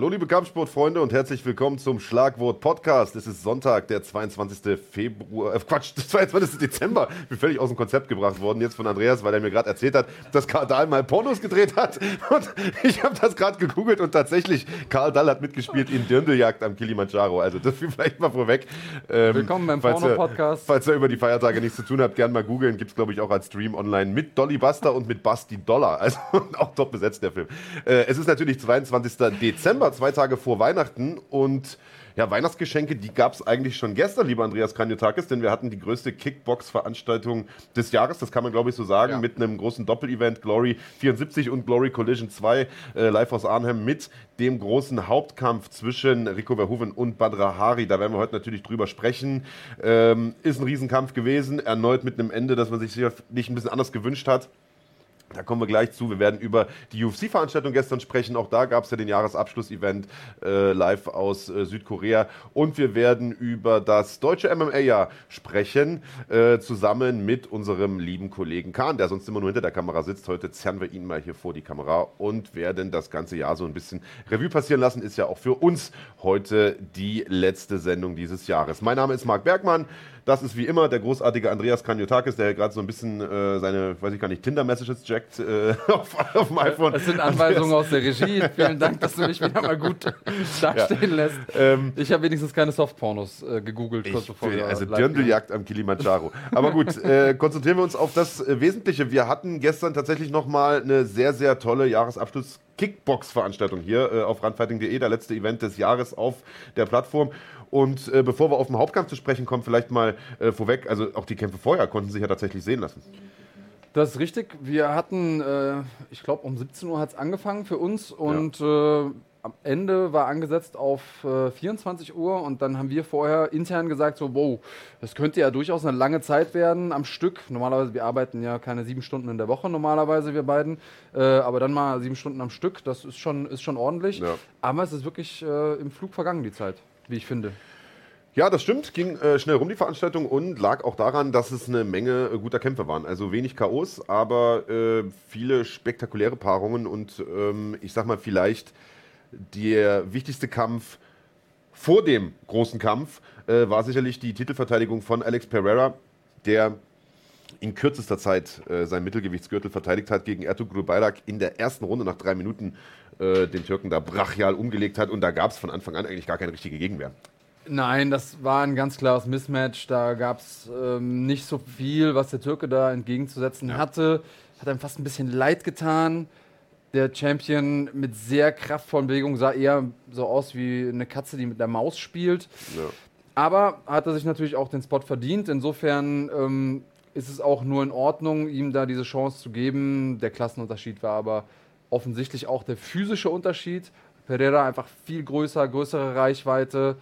Hallo liebe Kampfsportfreunde und herzlich willkommen zum Schlagwort Podcast. Es ist Sonntag, der 22. Februar, äh Quatsch, 22. Dezember. Ich bin völlig aus dem Konzept gebracht worden jetzt von Andreas, weil er mir gerade erzählt hat, dass Karl Dahl mal Pornos gedreht hat. Und ich habe das gerade gegoogelt und tatsächlich, Karl Dahl hat mitgespielt in Dirndeljagd am Kilimanjaro. Also das vielleicht mal vorweg. Ähm, willkommen beim Porno-Podcast. Falls ihr über die Feiertage nichts zu tun habt, gerne mal googeln. Gibt es glaube ich auch als Stream online mit Dolly Buster und mit Basti Dollar. Also auch top besetzt der Film. Äh, es ist natürlich 22. Dezember. Dezember, zwei Tage vor Weihnachten. Und ja, Weihnachtsgeschenke, die gab es eigentlich schon gestern, lieber Andreas Kranjotakis, denn wir hatten die größte Kickbox-Veranstaltung des Jahres, das kann man glaube ich so sagen, ja. mit einem großen Doppel-Event, Glory 74 und Glory Collision 2, äh, live aus Arnhem, mit dem großen Hauptkampf zwischen Rico Verhoeven und Badra Hari. Da werden wir heute natürlich drüber sprechen. Ähm, ist ein Riesenkampf gewesen, erneut mit einem Ende, das man sich sicherlich ein bisschen anders gewünscht hat. Da kommen wir gleich zu. Wir werden über die UFC-Veranstaltung gestern sprechen. Auch da gab es ja den Jahresabschluss-Event äh, live aus äh, Südkorea. Und wir werden über das deutsche MMA-Jahr sprechen, äh, zusammen mit unserem lieben Kollegen Kahn, der sonst immer nur hinter der Kamera sitzt. Heute zerren wir ihn mal hier vor die Kamera und werden das ganze Jahr so ein bisschen Revue passieren lassen. Ist ja auch für uns heute die letzte Sendung dieses Jahres. Mein Name ist Marc Bergmann. Das ist wie immer der großartige Andreas Kanyotakis, der gerade so ein bisschen äh, seine, weiß ich gar nicht, Tinder-Messages jackt äh, auf, auf, dem iPhone. Das sind Anweisungen Andreas. aus der Regie. Vielen Dank, dass du mich wieder mal gut dastehen lässt. Ähm, ich habe wenigstens keine Softpornos äh, gegoogelt. Kurz bevor also Dirndeljagd am Kilimanjaro. Aber gut, äh, konzentrieren wir uns auf das äh, Wesentliche. Wir hatten gestern tatsächlich nochmal eine sehr, sehr tolle Jahresabschluss- Kickbox-Veranstaltung hier äh, auf randfighting.de, der letzte Event des Jahres auf der Plattform. Und äh, bevor wir auf den Hauptkampf zu sprechen kommen, vielleicht mal äh, vorweg, also auch die Kämpfe vorher konnten sich ja tatsächlich sehen lassen. Das ist richtig. Wir hatten, äh, ich glaube, um 17 Uhr hat es angefangen für uns und ja. Äh, am Ende war angesetzt auf äh, 24 Uhr und dann haben wir vorher intern gesagt, so, wow, das könnte ja durchaus eine lange Zeit werden am Stück. Normalerweise, wir arbeiten ja keine sieben Stunden in der Woche, normalerweise wir beiden, äh, aber dann mal sieben Stunden am Stück, das ist schon, ist schon ordentlich. Ja. Aber es ist wirklich äh, im Flug vergangen, die Zeit wie ich finde. Ja, das stimmt. Ging äh, schnell rum die Veranstaltung und lag auch daran, dass es eine Menge äh, guter Kämpfe waren. Also wenig Chaos, aber äh, viele spektakuläre Paarungen und ähm, ich sag mal vielleicht der wichtigste Kampf vor dem großen Kampf äh, war sicherlich die Titelverteidigung von Alex Pereira, der in kürzester Zeit äh, sein Mittelgewichtsgürtel verteidigt hat gegen Ertuğrul Bayrak in der ersten Runde nach drei Minuten äh, den Türken da brachial umgelegt hat und da gab es von Anfang an eigentlich gar keine richtige Gegenwehr. Nein, das war ein ganz klares Mismatch. Da gab es ähm, nicht so viel, was der Türke da entgegenzusetzen ja. hatte. Hat einem fast ein bisschen leid getan. Der Champion mit sehr kraftvollen Bewegungen sah eher so aus wie eine Katze, die mit der Maus spielt. Ja. Aber hat er sich natürlich auch den Spot verdient. Insofern ähm, ist es auch nur in Ordnung, ihm da diese Chance zu geben. Der Klassenunterschied war aber offensichtlich auch der physische Unterschied. Pereira einfach viel größer, größere Reichweite.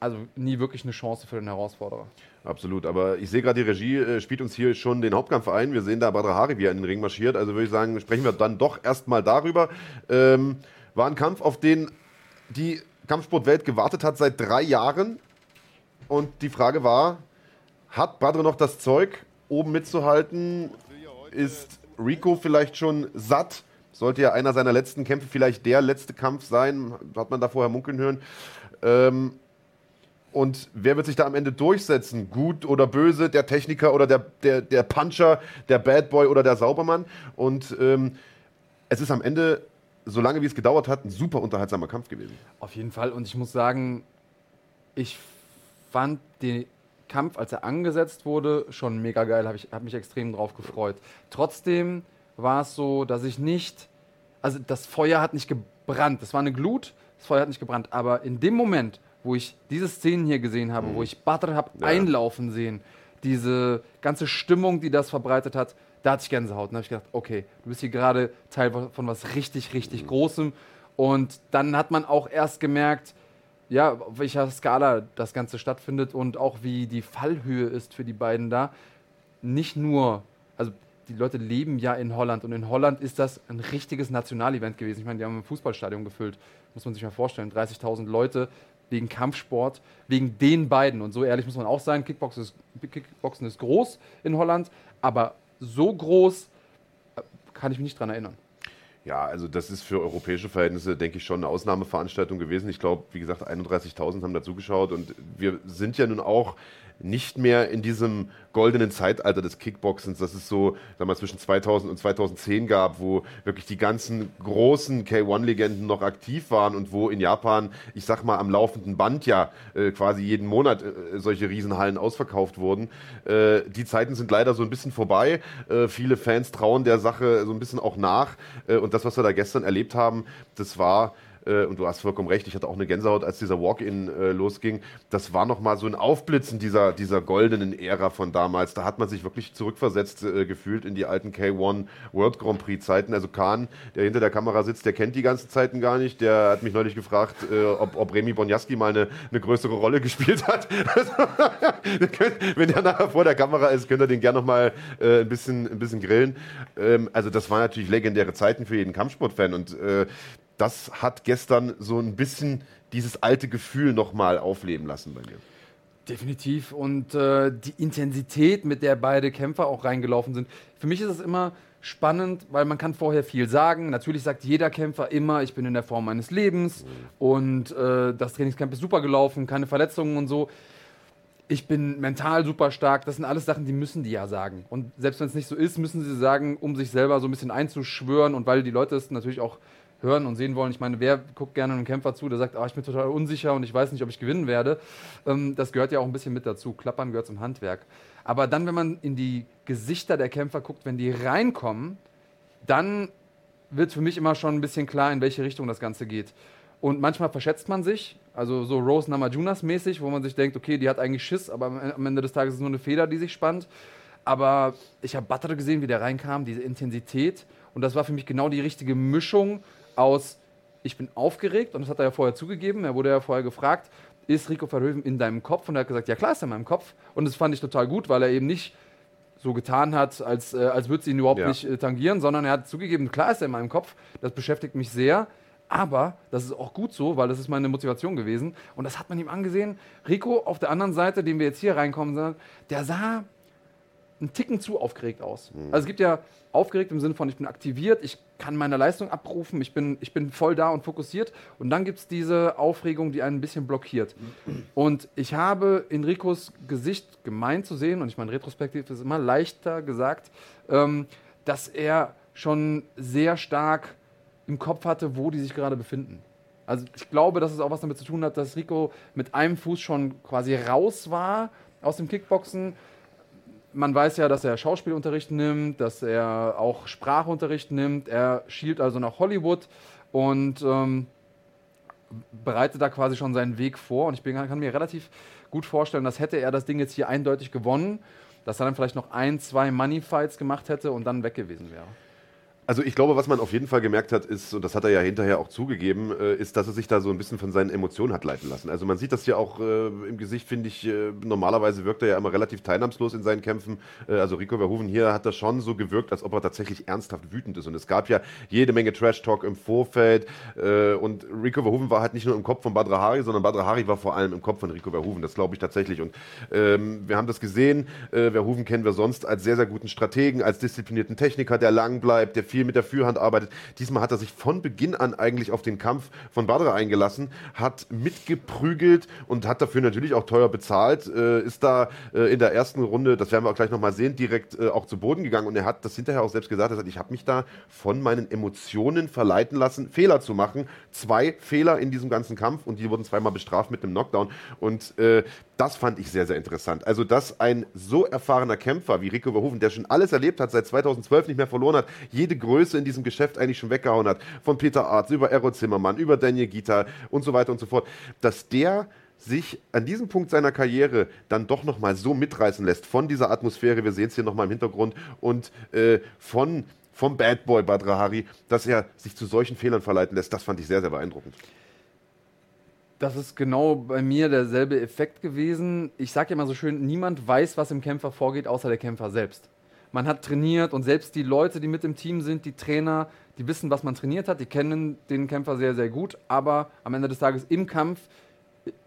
Also nie wirklich eine Chance für den Herausforderer. Absolut, aber ich sehe gerade, die Regie äh, spielt uns hier schon den Hauptkampf ein. Wir sehen da Badra Hari, wie er in den Ring marschiert. Also würde ich sagen, sprechen wir dann doch erstmal darüber. Ähm, war ein Kampf, auf den die Kampfsportwelt gewartet hat seit drei Jahren. Und die Frage war, hat Badre noch das Zeug, oben mitzuhalten? Ist Rico vielleicht schon satt? Sollte ja einer seiner letzten Kämpfe vielleicht der letzte Kampf sein, hat man da vorher munkeln hören. Ähm, und wer wird sich da am Ende durchsetzen? Gut oder böse, der Techniker oder der, der, der Puncher, der Bad Boy oder der Saubermann? Und ähm, es ist am Ende, solange wie es gedauert hat, ein super unterhaltsamer Kampf gewesen. Auf jeden Fall. Und ich muss sagen, ich fand den Kampf, als er angesetzt wurde, schon mega geil. Habe hab mich extrem drauf gefreut. Trotzdem war es so, dass ich nicht, also das Feuer hat nicht gebrannt. Das war eine Glut, das Feuer hat nicht gebrannt. Aber in dem Moment, wo ich diese Szenen hier gesehen habe, mhm. wo ich Butter habe ja. einlaufen sehen, diese ganze Stimmung, die das verbreitet hat, da hatte ich Gänsehaut. Da habe ich gedacht, okay, du bist hier gerade Teil von was richtig, richtig mhm. Großem. Und dann hat man auch erst gemerkt, ja, auf welcher Skala das Ganze stattfindet und auch wie die Fallhöhe ist für die beiden da. Nicht nur, also die Leute leben ja in Holland und in Holland ist das ein richtiges Nationalevent gewesen. Ich meine, die haben ein Fußballstadion gefüllt, muss man sich mal vorstellen. 30.000 Leute wegen Kampfsport, wegen den beiden. Und so ehrlich muss man auch sein, Kickboxen ist, Kickboxen ist groß in Holland, aber so groß äh, kann ich mich nicht dran erinnern. Ja, also das ist für europäische Verhältnisse, denke ich, schon eine Ausnahmeveranstaltung gewesen. Ich glaube, wie gesagt, 31.000 haben dazugeschaut und wir sind ja nun auch nicht mehr in diesem goldenen Zeitalter des Kickboxens, das es so sag mal, zwischen 2000 und 2010 gab, wo wirklich die ganzen großen K1-Legenden noch aktiv waren und wo in Japan, ich sag mal, am laufenden Band ja äh, quasi jeden Monat äh, solche Riesenhallen ausverkauft wurden. Äh, die Zeiten sind leider so ein bisschen vorbei. Äh, viele Fans trauen der Sache so ein bisschen auch nach. Äh, und das, was wir da gestern erlebt haben, das war äh, und du hast vollkommen recht, ich hatte auch eine Gänsehaut, als dieser Walk-In äh, losging. Das war nochmal so ein Aufblitzen dieser, dieser goldenen Ära von damals. Da hat man sich wirklich zurückversetzt äh, gefühlt in die alten K1 World Grand Prix Zeiten. Also Kahn, der hinter der Kamera sitzt, der kennt die ganzen Zeiten gar nicht. Der hat mich neulich gefragt, äh, ob, ob Remy Bonjaski mal eine, eine größere Rolle gespielt hat. Wenn der nachher vor der Kamera ist, könnt ihr den gerne nochmal äh, ein, bisschen, ein bisschen grillen. Ähm, also das waren natürlich legendäre Zeiten für jeden Kampfsportfan und äh, das hat gestern so ein bisschen dieses alte Gefühl nochmal aufleben lassen bei mir. Definitiv. Und äh, die Intensität, mit der beide Kämpfer auch reingelaufen sind. Für mich ist es immer spannend, weil man kann vorher viel sagen. Natürlich sagt jeder Kämpfer immer, ich bin in der Form meines Lebens und äh, das Trainingscamp ist super gelaufen, keine Verletzungen und so. Ich bin mental super stark. Das sind alles Sachen, die müssen die ja sagen. Und selbst wenn es nicht so ist, müssen sie sagen, um sich selber so ein bisschen einzuschwören und weil die Leute es natürlich auch hören und sehen wollen. Ich meine, wer guckt gerne einem Kämpfer zu, der sagt, oh, ich bin total unsicher und ich weiß nicht, ob ich gewinnen werde. Ähm, das gehört ja auch ein bisschen mit dazu. Klappern gehört zum Handwerk. Aber dann, wenn man in die Gesichter der Kämpfer guckt, wenn die reinkommen, dann wird für mich immer schon ein bisschen klar, in welche Richtung das Ganze geht. Und manchmal verschätzt man sich, also so Rose Namajunas mäßig, wo man sich denkt, okay, die hat eigentlich Schiss, aber am Ende des Tages ist es nur eine Feder, die sich spannt. Aber ich habe Butter gesehen, wie der reinkam, diese Intensität. Und das war für mich genau die richtige Mischung aus, ich bin aufgeregt, und das hat er ja vorher zugegeben, er wurde ja vorher gefragt, ist Rico Verhoeven in deinem Kopf? Und er hat gesagt, ja klar ist er in meinem Kopf. Und das fand ich total gut, weil er eben nicht so getan hat, als, äh, als würde es ihn überhaupt ja. nicht äh, tangieren, sondern er hat zugegeben, klar ist er in meinem Kopf, das beschäftigt mich sehr. Aber das ist auch gut so, weil das ist meine Motivation gewesen. Und das hat man ihm angesehen. Rico auf der anderen Seite, den wir jetzt hier reinkommen, der sah einen Ticken zu aufgeregt aus. Mhm. Also es gibt ja aufgeregt im Sinne von, ich bin aktiviert, ich kann meine Leistung abrufen, ich bin, ich bin voll da und fokussiert. Und dann gibt es diese Aufregung, die einen ein bisschen blockiert. Und ich habe Enricos Gesicht gemeint zu sehen, und ich meine, retrospektiv ist immer leichter gesagt, ähm, dass er schon sehr stark im Kopf hatte, wo die sich gerade befinden. Also ich glaube, dass es auch was damit zu tun hat, dass Rico mit einem Fuß schon quasi raus war aus dem Kickboxen man weiß ja, dass er Schauspielunterricht nimmt, dass er auch Sprachunterricht nimmt. Er schielt also nach Hollywood und ähm, bereitet da quasi schon seinen Weg vor. Und ich bin, kann mir relativ gut vorstellen, dass hätte er das Ding jetzt hier eindeutig gewonnen, dass er dann vielleicht noch ein, zwei Money-Fights gemacht hätte und dann weg gewesen wäre. Also ich glaube, was man auf jeden Fall gemerkt hat, ist, und das hat er ja hinterher auch zugegeben, äh, ist, dass er sich da so ein bisschen von seinen Emotionen hat leiten lassen. Also man sieht das ja auch äh, im Gesicht, finde ich, äh, normalerweise wirkt er ja immer relativ teilnahmslos in seinen Kämpfen. Äh, also Rico Verhoeven hier hat das schon so gewirkt, als ob er tatsächlich ernsthaft wütend ist. Und es gab ja jede Menge Trash-Talk im Vorfeld. Äh, und Rico Verhoeven war halt nicht nur im Kopf von Badra Hari, sondern Badra Hari war vor allem im Kopf von Rico Verhoeven. Das glaube ich tatsächlich. Und ähm, wir haben das gesehen. Äh, Verhoeven kennen wir sonst als sehr, sehr guten Strategen, als disziplinierten Techniker, der lang bleibt, der viel mit der Führhand arbeitet. Diesmal hat er sich von Beginn an eigentlich auf den Kampf von Badra eingelassen, hat mitgeprügelt und hat dafür natürlich auch teuer bezahlt, äh, ist da äh, in der ersten Runde, das werden wir auch gleich nochmal sehen, direkt äh, auch zu Boden gegangen und er hat das hinterher auch selbst gesagt, er sagt, ich habe mich da von meinen Emotionen verleiten lassen, Fehler zu machen. Zwei Fehler in diesem ganzen Kampf und die wurden zweimal bestraft mit einem Knockdown und äh, das fand ich sehr, sehr interessant. Also, dass ein so erfahrener Kämpfer wie Rico Verhoeven, der schon alles erlebt hat, seit 2012 nicht mehr verloren hat, jede Größe in diesem Geschäft eigentlich schon weggehauen hat, von Peter Arz über Erro Zimmermann, über Daniel Gita und so weiter und so fort, dass der sich an diesem Punkt seiner Karriere dann doch nochmal so mitreißen lässt von dieser Atmosphäre, wir sehen es hier nochmal im Hintergrund, und äh, von vom Bad Boy Badrahari, dass er sich zu solchen Fehlern verleiten lässt, das fand ich sehr, sehr beeindruckend das ist genau bei mir derselbe Effekt gewesen. Ich sage ja immer so schön, niemand weiß, was im Kämpfer vorgeht, außer der Kämpfer selbst. Man hat trainiert und selbst die Leute, die mit im Team sind, die Trainer, die wissen, was man trainiert hat, die kennen den Kämpfer sehr, sehr gut, aber am Ende des Tages im Kampf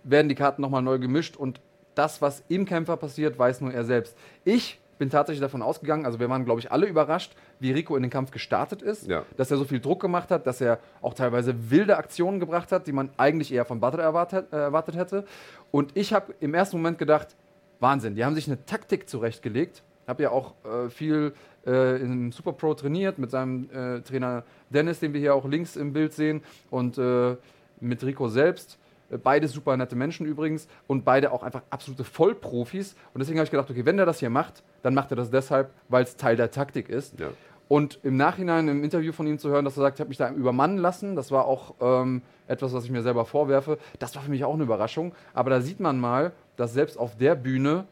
werden die Karten nochmal neu gemischt und das, was im Kämpfer passiert, weiß nur er selbst. Ich bin tatsächlich davon ausgegangen, also wir waren, glaube ich, alle überrascht, wie Rico in den Kampf gestartet ist, Ja. dass er so viel Druck gemacht hat, dass er auch teilweise wilde Aktionen gebracht hat, die man eigentlich eher von Butter erwartet, äh, erwartet hätte. Und ich habe im ersten Moment gedacht, Wahnsinn, die haben sich eine Taktik zurechtgelegt. Habe ja auch äh, viel äh, im Super Pro trainiert mit seinem äh, Trainer Dennis, den wir hier auch links im Bild sehen, und äh, mit Rico selbst. Äh, Beide super nette Menschen übrigens und beide auch einfach absolute Vollprofis. Und deswegen habe ich gedacht, okay, wenn der das hier macht, dann macht er das deshalb, weil es Teil der Taktik ist. Ja. Und im Nachhinein im Interview von ihm zu hören, dass er sagt, ich habe mich da übermannen lassen, das war auch ähm, etwas, was ich mir selber vorwerfe. Das war für mich auch eine Überraschung. Aber da sieht man mal, dass selbst auf der Bühne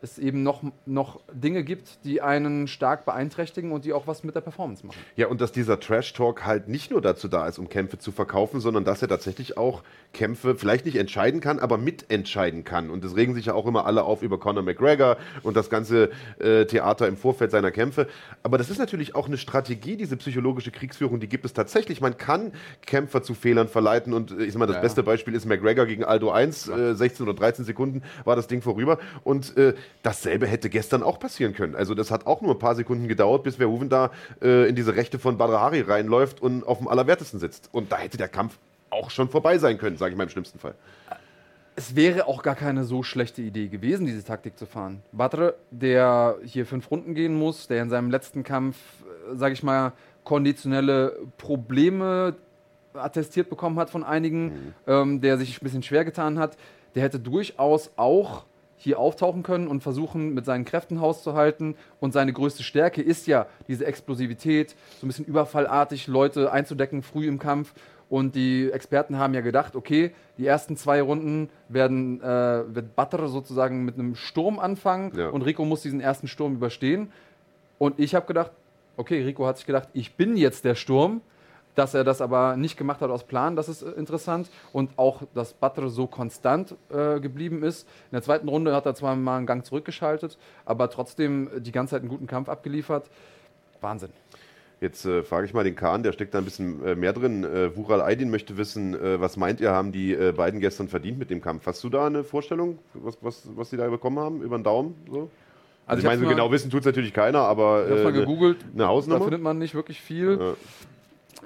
es eben noch, noch Dinge gibt, die einen stark beeinträchtigen und die auch was mit der Performance machen. Ja, und dass dieser Trash-Talk halt nicht nur dazu da ist, um Kämpfe zu verkaufen, sondern dass er tatsächlich auch Kämpfe vielleicht nicht entscheiden kann, aber mitentscheiden kann. Und es regen sich ja auch immer alle auf über Conor McGregor und das ganze äh, Theater im Vorfeld seiner Kämpfe. Aber das ist natürlich auch eine Strategie, diese psychologische Kriegsführung, die gibt es tatsächlich. Man kann Kämpfer zu Fehlern verleiten und äh, ich sag mal, das Ja. beste Beispiel ist McGregor gegen Aldo 1, äh, 16 oder 13 Sekunden war das Ding vorüber. Und äh, dasselbe hätte gestern auch passieren können. Also das hat auch nur ein paar Sekunden gedauert, bis Verhoeven da äh, in diese Rechte von Badr Hari reinläuft und auf dem Allerwertesten sitzt. Und da hätte der Kampf auch schon vorbei sein können, sage ich mal im schlimmsten Fall. Es wäre auch gar keine so schlechte Idee gewesen, diese Taktik zu fahren. Badr, der hier fünf Runden gehen muss, der in seinem letzten Kampf, sage ich mal, konditionelle Probleme attestiert bekommen hat von einigen, ähm, der sich ein bisschen schwer getan hat, der hätte durchaus auch hier auftauchen können und versuchen, mit seinen Kräften Haus zu halten. Und seine größte Stärke ist ja diese Explosivität, so ein bisschen überfallartig Leute einzudecken früh im Kampf. Und die Experten haben ja gedacht, okay, die ersten zwei Runden werden, äh, wird Butter sozusagen mit einem Sturm anfangen Ja. und Rico muss diesen ersten Sturm überstehen. Und ich habe gedacht, okay, Rico hat sich gedacht, ich bin jetzt der Sturm. Dass er das aber nicht gemacht hat aus Plan, das ist äh, interessant. Und auch, dass Butter so konstant äh, geblieben ist. In der zweiten Runde hat er zwar mal einen Gang zurückgeschaltet, aber trotzdem die ganze Zeit einen guten Kampf abgeliefert. Wahnsinn. Jetzt äh, frage ich mal den Kahn, der steckt da ein bisschen äh, mehr drin. Äh, Wural Aydin möchte wissen, äh, was meint ihr, haben die äh, beiden gestern verdient mit dem Kampf? Hast du da eine Vorstellung, was, was, was die da bekommen haben, über den Daumen? So? Also, ich ich meine, so genau wissen tut es natürlich keiner, aber Ich habe äh, mal eine, gegoogelt, eine da Hausnummer? findet man nicht wirklich viel. Ja.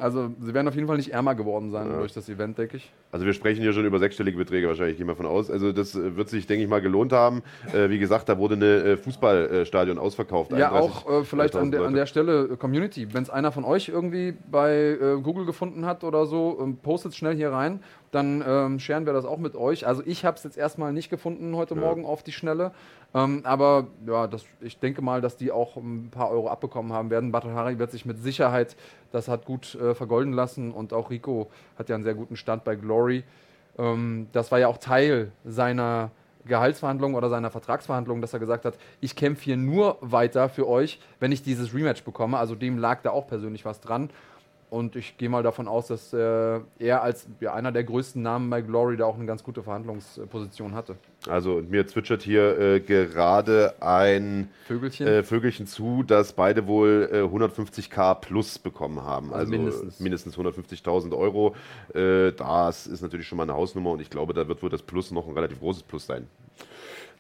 Also sie werden auf jeden Fall nicht ärmer geworden sein Ja. durch das Event, denke ich. Also wir sprechen hier schon über sechsstellige Beträge wahrscheinlich, gehen wir von aus. Also das äh, wird sich, denke ich mal, gelohnt haben. Äh, wie gesagt, da wurde eine äh, Fußballstadion ausverkauft. Ja, 31.000 auch äh, vielleicht an der, an der Stelle äh, Community. Wenn es einer von euch irgendwie bei äh, Google gefunden hat oder so, ähm, postet schnell hier rein. Dann ähm, scheren wir das auch mit euch. Also ich habe es jetzt erstmal nicht gefunden heute Morgen auf die Schnelle. Ähm, aber ja, das, ich denke mal, dass die auch ein paar Euro abbekommen haben werden. Battle Hari wird sich mit Sicherheit, das hat gut äh, vergolden lassen. Und auch Rico hat ja einen sehr guten Stand bei Glory. Ähm, das war ja auch Teil seiner Gehaltsverhandlungen oder seiner Vertragsverhandlungen, dass er gesagt hat, ich kämpfe hier nur weiter für euch, wenn ich dieses Rematch bekomme. Also dem lag da auch persönlich was dran. Und ich gehe mal davon aus, dass äh, er als ja, einer der größten Namen bei Glory da auch eine ganz gute Verhandlungsposition hatte. Also mir zwitschert hier äh, gerade ein Vögelchen. äh, Vögelchen zu, dass beide wohl äh, 150k plus bekommen haben. Also Also, mindestens. mindestens 150.000 Euro. Äh, das ist natürlich schon mal eine Hausnummer und ich glaube, da wird wohl das Plus noch ein relativ großes Plus sein.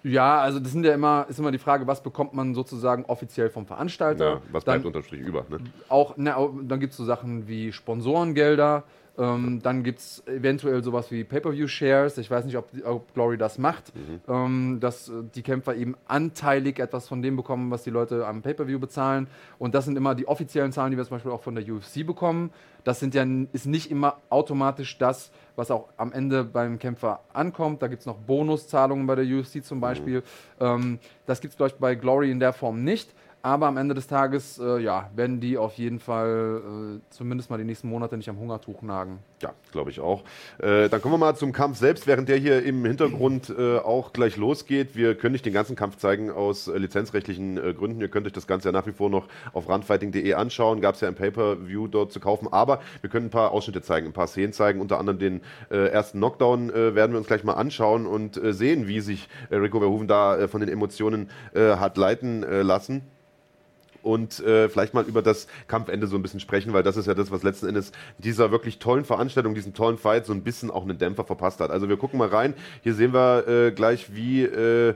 Ja, also das sind ja immer, ist immer die Frage, was bekommt man sozusagen offiziell vom Veranstalter? Ja, was Dann- bleibt unterm Strich über? Ne? auch, na, dann gibt es so Sachen wie Sponsorengelder, ähm, dann gibt es eventuell sowas wie Pay-Per-View-Shares. Ich weiß nicht, ob, ob Glory das macht, ähm, dass äh, die Kämpfer eben anteilig etwas von dem bekommen, was die Leute am Pay-Per-View bezahlen. Und das sind immer die offiziellen Zahlen, die wir zum Beispiel auch von der UFC bekommen. Das sind ja, ist nicht immer automatisch das, was auch am Ende beim Kämpfer ankommt. Da gibt es noch Bonuszahlungen bei der UFC zum Beispiel. Ähm, das gibt es, glaube ich, bei Glory in der Form nicht. Aber am Ende des Tages, äh, ja, werden die auf jeden Fall äh, zumindest mal die nächsten Monate nicht am Hungertuch nagen. Ja, glaube ich auch. Äh, dann kommen wir mal zum Kampf selbst, während der hier im Hintergrund äh, auch gleich losgeht. Wir können nicht den ganzen Kampf zeigen aus äh, lizenzrechtlichen äh, Gründen. Ihr könnt euch das Ganze ja nach wie vor noch auf randfighting.de anschauen. Gab es ja im Pay-Per-View dort zu kaufen. Aber wir können ein paar Ausschnitte zeigen, ein paar Szenen zeigen. Unter anderem den ersten Knockdown werden wir uns gleich mal anschauen und sehen, wie sich Rico Verhoeven da von den Emotionen hat leiten lassen und äh, vielleicht mal über das Kampfende so ein bisschen sprechen, weil das ist ja das, was letzten Endes dieser wirklich tollen Veranstaltung, diesen tollen Fight so ein bisschen auch einen Dämpfer verpasst hat. Also wir gucken mal rein. Hier sehen wir äh, gleich, wie äh,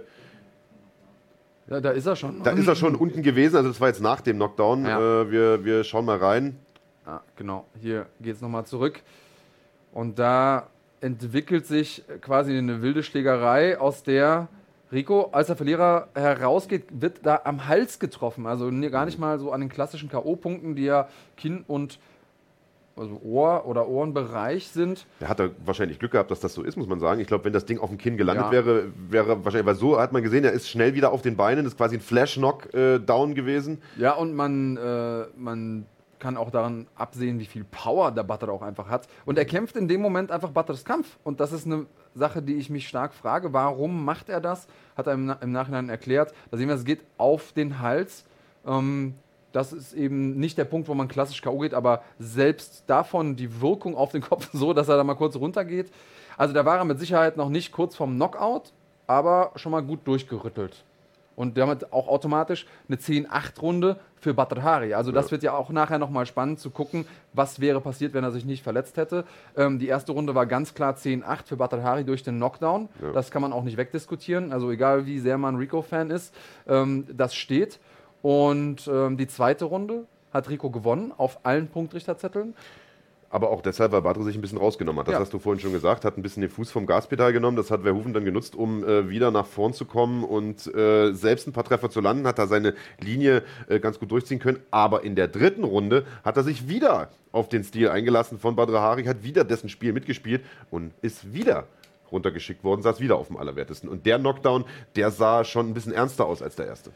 Ja, da ist er schon. Da ist er schon unten gewesen, also das war jetzt nach dem Knockdown. Ja. Äh, wir, wir schauen mal rein. Ah, genau, hier geht es nochmal zurück. Und da entwickelt sich quasi eine wilde Schlägerei, aus der Rico, als der Verlierer herausgeht, wird da am Hals getroffen. Also gar nicht mal so an den klassischen K.O.-Punkten, die ja Kinn und also Ohr- oder Ohrenbereich sind. Der hat da wahrscheinlich Glück gehabt, dass das so ist, muss man sagen. Ich glaube, wenn das Ding auf dem Kinn gelandet Ja. wäre, wäre wahrscheinlich, weil so hat man gesehen, er ist schnell wieder auf den Beinen, das ist quasi ein Flash-Knock-Down gewesen. Ja, und man, äh, man kann auch daran absehen, wie viel Power der Butter auch einfach hat. Und er kämpft in dem Moment einfach Butters Kampf. Und das ist eine Sache, die ich mich stark frage. Warum macht er das? Hat er im, im Nachhinein erklärt. Da sehen wir, es geht auf den Hals. Ähm, das ist eben nicht der Punkt, wo man klassisch K.O. geht, aber selbst davon die Wirkung auf den Kopf so, dass er da mal kurz runtergeht. Also da war er mit Sicherheit noch nicht kurz vorm Knockout, aber schon mal gut durchgerüttelt. Und damit auch automatisch eine 10-8-Runde für Badr Hari. Also das Ja. wird ja auch nachher nochmal spannend zu gucken, was wäre passiert, wenn er sich nicht verletzt hätte. Ähm, die erste Runde war ganz klar 10-8 für Badr Hari durch den Knockdown. Ja. Das kann man auch nicht wegdiskutieren. Also egal wie sehr man Rico-Fan ist, ähm, das steht. Und ähm, die zweite Runde hat Rico gewonnen auf allen Punktrichterzetteln. Aber auch deshalb, weil Badre sich ein bisschen rausgenommen hat. Das Ja. hast du vorhin schon gesagt, hat ein bisschen den Fuß vom Gaspedal genommen. Das hat Verhoeven dann genutzt, um äh, wieder nach vorn zu kommen und äh, selbst ein paar Treffer zu landen, hat er seine Linie äh, ganz gut durchziehen können. Aber in der dritten Runde hat er sich wieder auf den Stil eingelassen von Badr Hari, hat wieder dessen Spiel mitgespielt und ist wieder runtergeschickt worden, saß wieder auf dem Allerwertesten. Und der Knockdown, der sah schon ein bisschen ernster aus als der erste.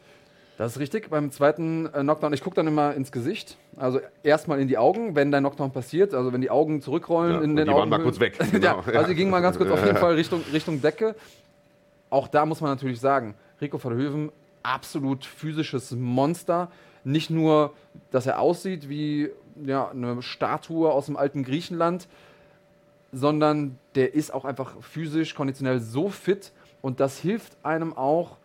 Das ist richtig. Beim zweiten äh, Knockdown, ich gucke dann immer ins Gesicht. Also erstmal in die Augen, wenn der Knockdown passiert. Also wenn die Augen zurückrollen Ja, in den die Augen. waren mal kurz weg. Genau, ja. also die gingen mal ganz kurz auf jeden Fall Richtung, Richtung Decke. Auch da muss man natürlich sagen, Rico Verhoeven, absolut physisches Monster. Nicht nur, dass er aussieht wie ja, eine Statue aus dem alten Griechenland, sondern der ist auch einfach physisch, konditionell so fit und das hilft einem auch,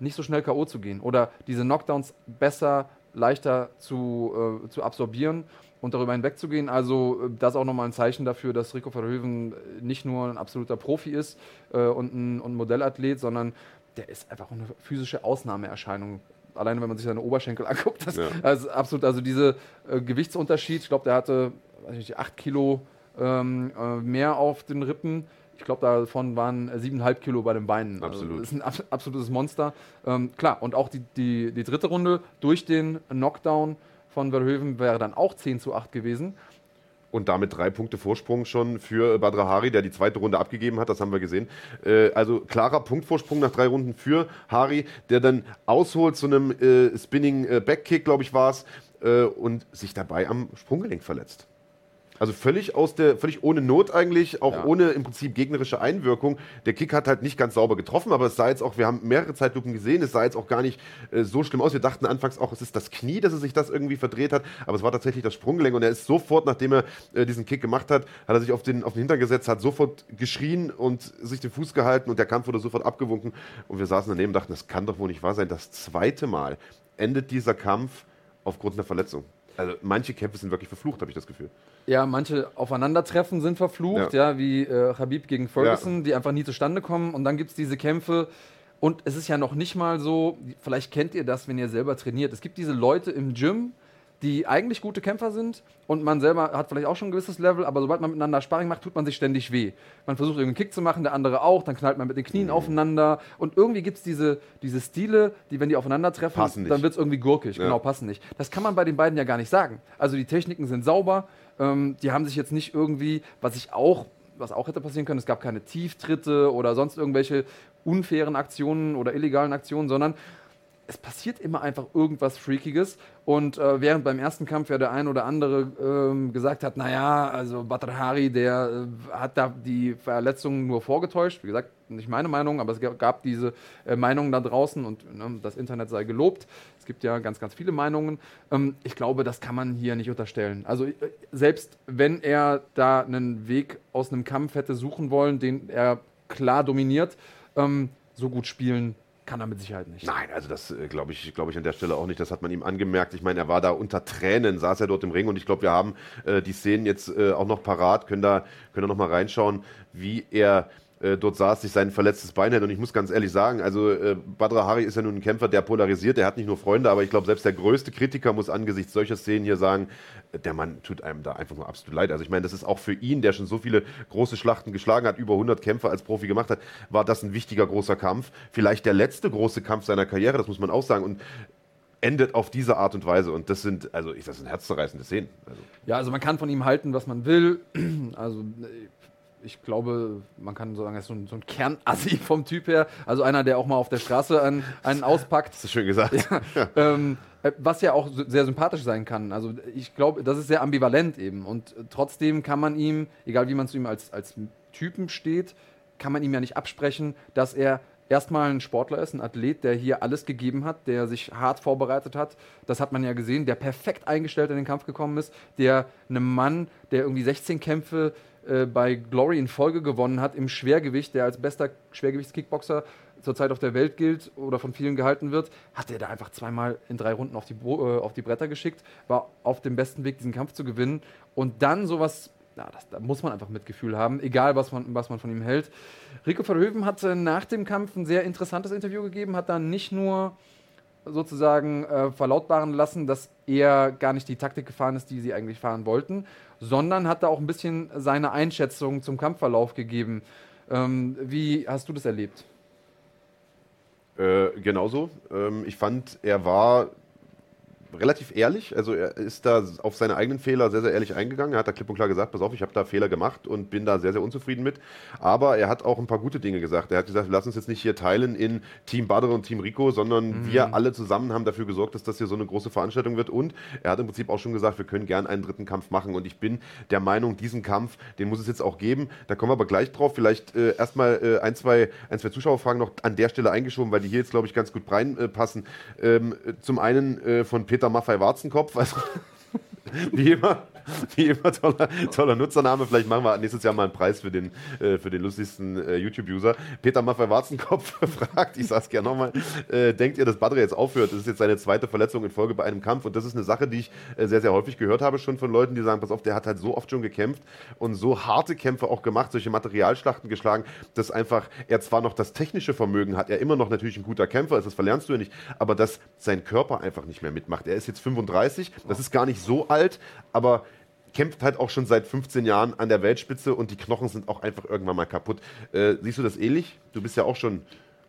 nicht so schnell K.O. zu gehen oder diese Knockdowns besser, leichter zu, äh, zu absorbieren und darüber hinwegzugehen. Also äh, das ist auch nochmal ein Zeichen dafür, dass Rico Verhoeven äh, nicht nur ein absoluter Profi ist äh, und, ein, und ein Modellathlet, sondern der ist einfach eine physische Ausnahmeerscheinung. Alleine wenn man sich seine Oberschenkel anguckt, das Ja. also absolut, also diese äh, Gewichtsunterschied, ich glaube, der hatte weiß ich nicht, 8 Kilo ähm, äh, mehr auf den Rippen. Ich glaube, davon waren äh, 7,5 Kilo bei den Beinen. Absolut. Also, das ist ein abs absolutes Monster. Ähm, klar, und auch die, die, die dritte Runde durch den Knockdown von Verhoeven wäre dann auch 10 zu 8 gewesen. Und damit drei Punkte Vorsprung schon für Badr Hari, der die zweite Runde abgegeben hat, das haben wir gesehen. Äh, also klarer Punktvorsprung nach drei Runden für Hari, der dann ausholt zu einem äh, Spinning äh, Backkick, glaube ich, war es, äh, und sich dabei am Sprunggelenk verletzt. Also völlig aus der, völlig ohne Not eigentlich, auch Ja. ohne im Prinzip gegnerische Einwirkung. Der Kick hat halt nicht ganz sauber getroffen, aber es sah jetzt auch, wir haben mehrere Zeitlupen gesehen, es sah jetzt auch gar nicht äh, so schlimm aus. Wir dachten anfangs auch, es ist das Knie, dass er sich das irgendwie verdreht hat, aber es war tatsächlich das Sprunggelenk und er ist sofort, nachdem er äh, diesen Kick gemacht hat, hat er sich auf den, auf den Hintern gesetzt, hat sofort geschrien und sich den Fuß gehalten und der Kampf wurde sofort abgewunken und wir saßen daneben und dachten, das kann doch wohl nicht wahr sein. Das zweite Mal endet dieser Kampf aufgrund einer Verletzung. Also manche Kämpfe sind wirklich verflucht, habe ich das Gefühl. Ja, manche Aufeinandertreffen sind verflucht, ja, wie äh, Habib gegen Ferguson, die einfach nie zustande kommen. Und dann gibt es diese Kämpfe. Und es ist ja noch nicht mal so, vielleicht kennt ihr das, wenn ihr selber trainiert. Es gibt diese Leute im Gym, die eigentlich gute Kämpfer sind und man selber hat vielleicht auch schon ein gewisses Level, aber sobald man miteinander Sparring macht, tut man sich ständig weh. Man versucht irgendeinen Kick zu machen, der andere auch, dann knallt man mit den Mhm. Knien aufeinander und irgendwie gibt es diese, diese Stile, die, wenn die aufeinandertreffen, Passen dann wird es irgendwie gurkig. Ja. Genau, passen nicht. Das kann man bei den beiden ja gar nicht sagen. Also die Techniken sind sauber, ähm, die haben sich jetzt nicht irgendwie, was ich auch, was auch hätte passieren können, es gab keine Tieftritte oder sonst irgendwelche unfairen Aktionen oder illegalen Aktionen, sondern es passiert immer einfach irgendwas Freakiges. Und äh, während beim ersten Kampf ja der ein oder andere ähm, gesagt hat, naja, also Badr der äh, hat da die Verletzungen nur vorgetäuscht. Wie gesagt, nicht meine Meinung, aber es gab- gab diese äh, Meinungen da draußen und ne, das Internet sei gelobt. Es gibt ja ganz, ganz viele Meinungen. Ähm, ich glaube, das kann man hier nicht unterstellen. Also äh, selbst wenn er da einen Weg aus einem Kampf hätte suchen wollen, den er klar dominiert, ähm, so gut spielen kann er mit Sicherheit nicht. Nein, also das äh, glaube ich, glaube ich an der Stelle auch nicht. Das hat man ihm angemerkt. Ich meine, er war da unter Tränen, saß er dort im Ring und ich glaube, wir haben äh, die Szenen jetzt äh, auch noch parat, können da, können da noch mal reinschauen, wie er äh, dort saß, sich sein verletztes Bein hält. Und ich muss ganz ehrlich sagen, also äh, Badra Hari ist ja nun ein Kämpfer, der polarisiert, der hat nicht nur Freunde, aber ich glaube, selbst der größte Kritiker muss angesichts solcher Szenen hier sagen, äh, der Mann tut einem da einfach nur absolut leid. Also ich meine, das ist auch für ihn, der schon so viele große Schlachten geschlagen hat, über 100 Kämpfe als Profi gemacht hat, war das ein wichtiger großer Kampf. Vielleicht der letzte große Kampf seiner Karriere, das muss man auch sagen. Und endet auf diese Art und Weise. Und das sind, also ich, das sind herzzerreißende Szenen. Also. Ja, also man kann von ihm halten, was man will. Also ich glaube, man kann sagen, er ist so ein, so ein Kernassi vom Typ her. Also einer, der auch mal auf der Straße einen, einen auspackt. Das ist schön gesagt. Ja, ähm, äh, was ja auch sehr sympathisch sein kann. Also ich glaube, das ist sehr ambivalent eben. Und trotzdem kann man ihm, egal wie man zu ihm als, als Typen steht, kann man ihm ja nicht absprechen, dass er erstmal ein Sportler ist, ein Athlet, der hier alles gegeben hat, der sich hart vorbereitet hat. Das hat man ja gesehen, der perfekt eingestellt in den Kampf gekommen ist, der einem Mann, der irgendwie 16 Kämpfe äh, bei Glory in Folge gewonnen hat im Schwergewicht, der als bester Schwergewichtskickboxer zurzeit auf der Welt gilt oder von vielen gehalten wird, hat er da einfach zweimal in drei Runden auf die, äh, auf die Bretter geschickt, war auf dem besten Weg, diesen Kampf zu gewinnen und dann sowas ja, das, da muss man einfach Mitgefühl haben, egal was man, was man von ihm hält. Rico Verhoeven hat nach dem Kampf ein sehr interessantes Interview gegeben, hat dann nicht nur sozusagen äh, verlautbaren lassen, dass er gar nicht die Taktik gefahren ist, die sie eigentlich fahren wollten, sondern hat da auch ein bisschen seine Einschätzung zum Kampfverlauf gegeben. Ähm, wie hast du das erlebt? Äh, genauso. Ähm, ich fand, er war relativ ehrlich. Also er ist da auf seine eigenen Fehler sehr, sehr ehrlich eingegangen. Er hat da klipp und klar gesagt, pass auf, ich habe da Fehler gemacht und bin da sehr, sehr unzufrieden mit. Aber er hat auch ein paar gute Dinge gesagt. Er hat gesagt, lass uns jetzt nicht hier teilen in Team Badr und Team Rico, sondern mhm. wir alle zusammen haben dafür gesorgt, dass das hier so eine große Veranstaltung wird. Und er hat im Prinzip auch schon gesagt, wir können gern einen dritten Kampf machen. Und ich bin der Meinung, diesen Kampf, den muss es jetzt auch geben. Da kommen wir aber gleich drauf. Vielleicht äh, erstmal äh, ein, zwei, ein, zwei Zuschauerfragen noch an der Stelle eingeschoben, weil die hier jetzt, glaube ich, ganz gut reinpassen. Äh, ähm, zum einen äh, von Peter Maffei Warzenkopf. Also, wie immer, wie immer toller, toller Nutzername. Vielleicht machen wir nächstes Jahr mal einen Preis für den, äh, für den lustigsten äh, YouTube-User. Peter Maffei Warzenkopf fragt, ich sag's gerne nochmal, äh, denkt ihr, dass Badre jetzt aufhört? Das ist jetzt seine zweite Verletzung in Folge bei einem Kampf und das ist eine Sache, die ich äh, sehr, sehr häufig gehört habe schon von Leuten, die sagen, pass auf, der hat halt so oft schon gekämpft und so harte Kämpfe auch gemacht, solche Materialschlachten geschlagen, dass einfach er zwar noch das technische Vermögen hat, er immer noch natürlich ein guter Kämpfer ist, das verlernst du ja nicht, aber dass sein Körper einfach nicht mehr mitmacht. Er ist jetzt 35, das ist gar nicht so alt, aber kämpft halt auch schon seit 15 Jahren an der Weltspitze und die Knochen sind auch einfach irgendwann mal kaputt. Äh, siehst du das ähnlich? Du bist ja auch schon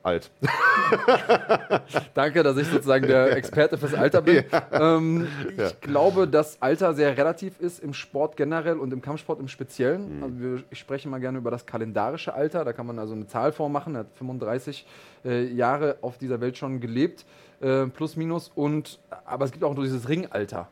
alt. Danke, dass ich sozusagen der Experte fürs Alter bin. Ja. Ähm, ich ja. glaube, dass Alter sehr relativ ist im Sport generell und im Kampfsport im Speziellen. Mhm. Also wir, ich spreche mal gerne über das kalendarische Alter. Da kann man also eine Zahl vormachen. Er hat 35 äh, Jahre auf dieser Welt schon gelebt, äh, plus minus. Und, aber es gibt auch nur dieses Ringalter.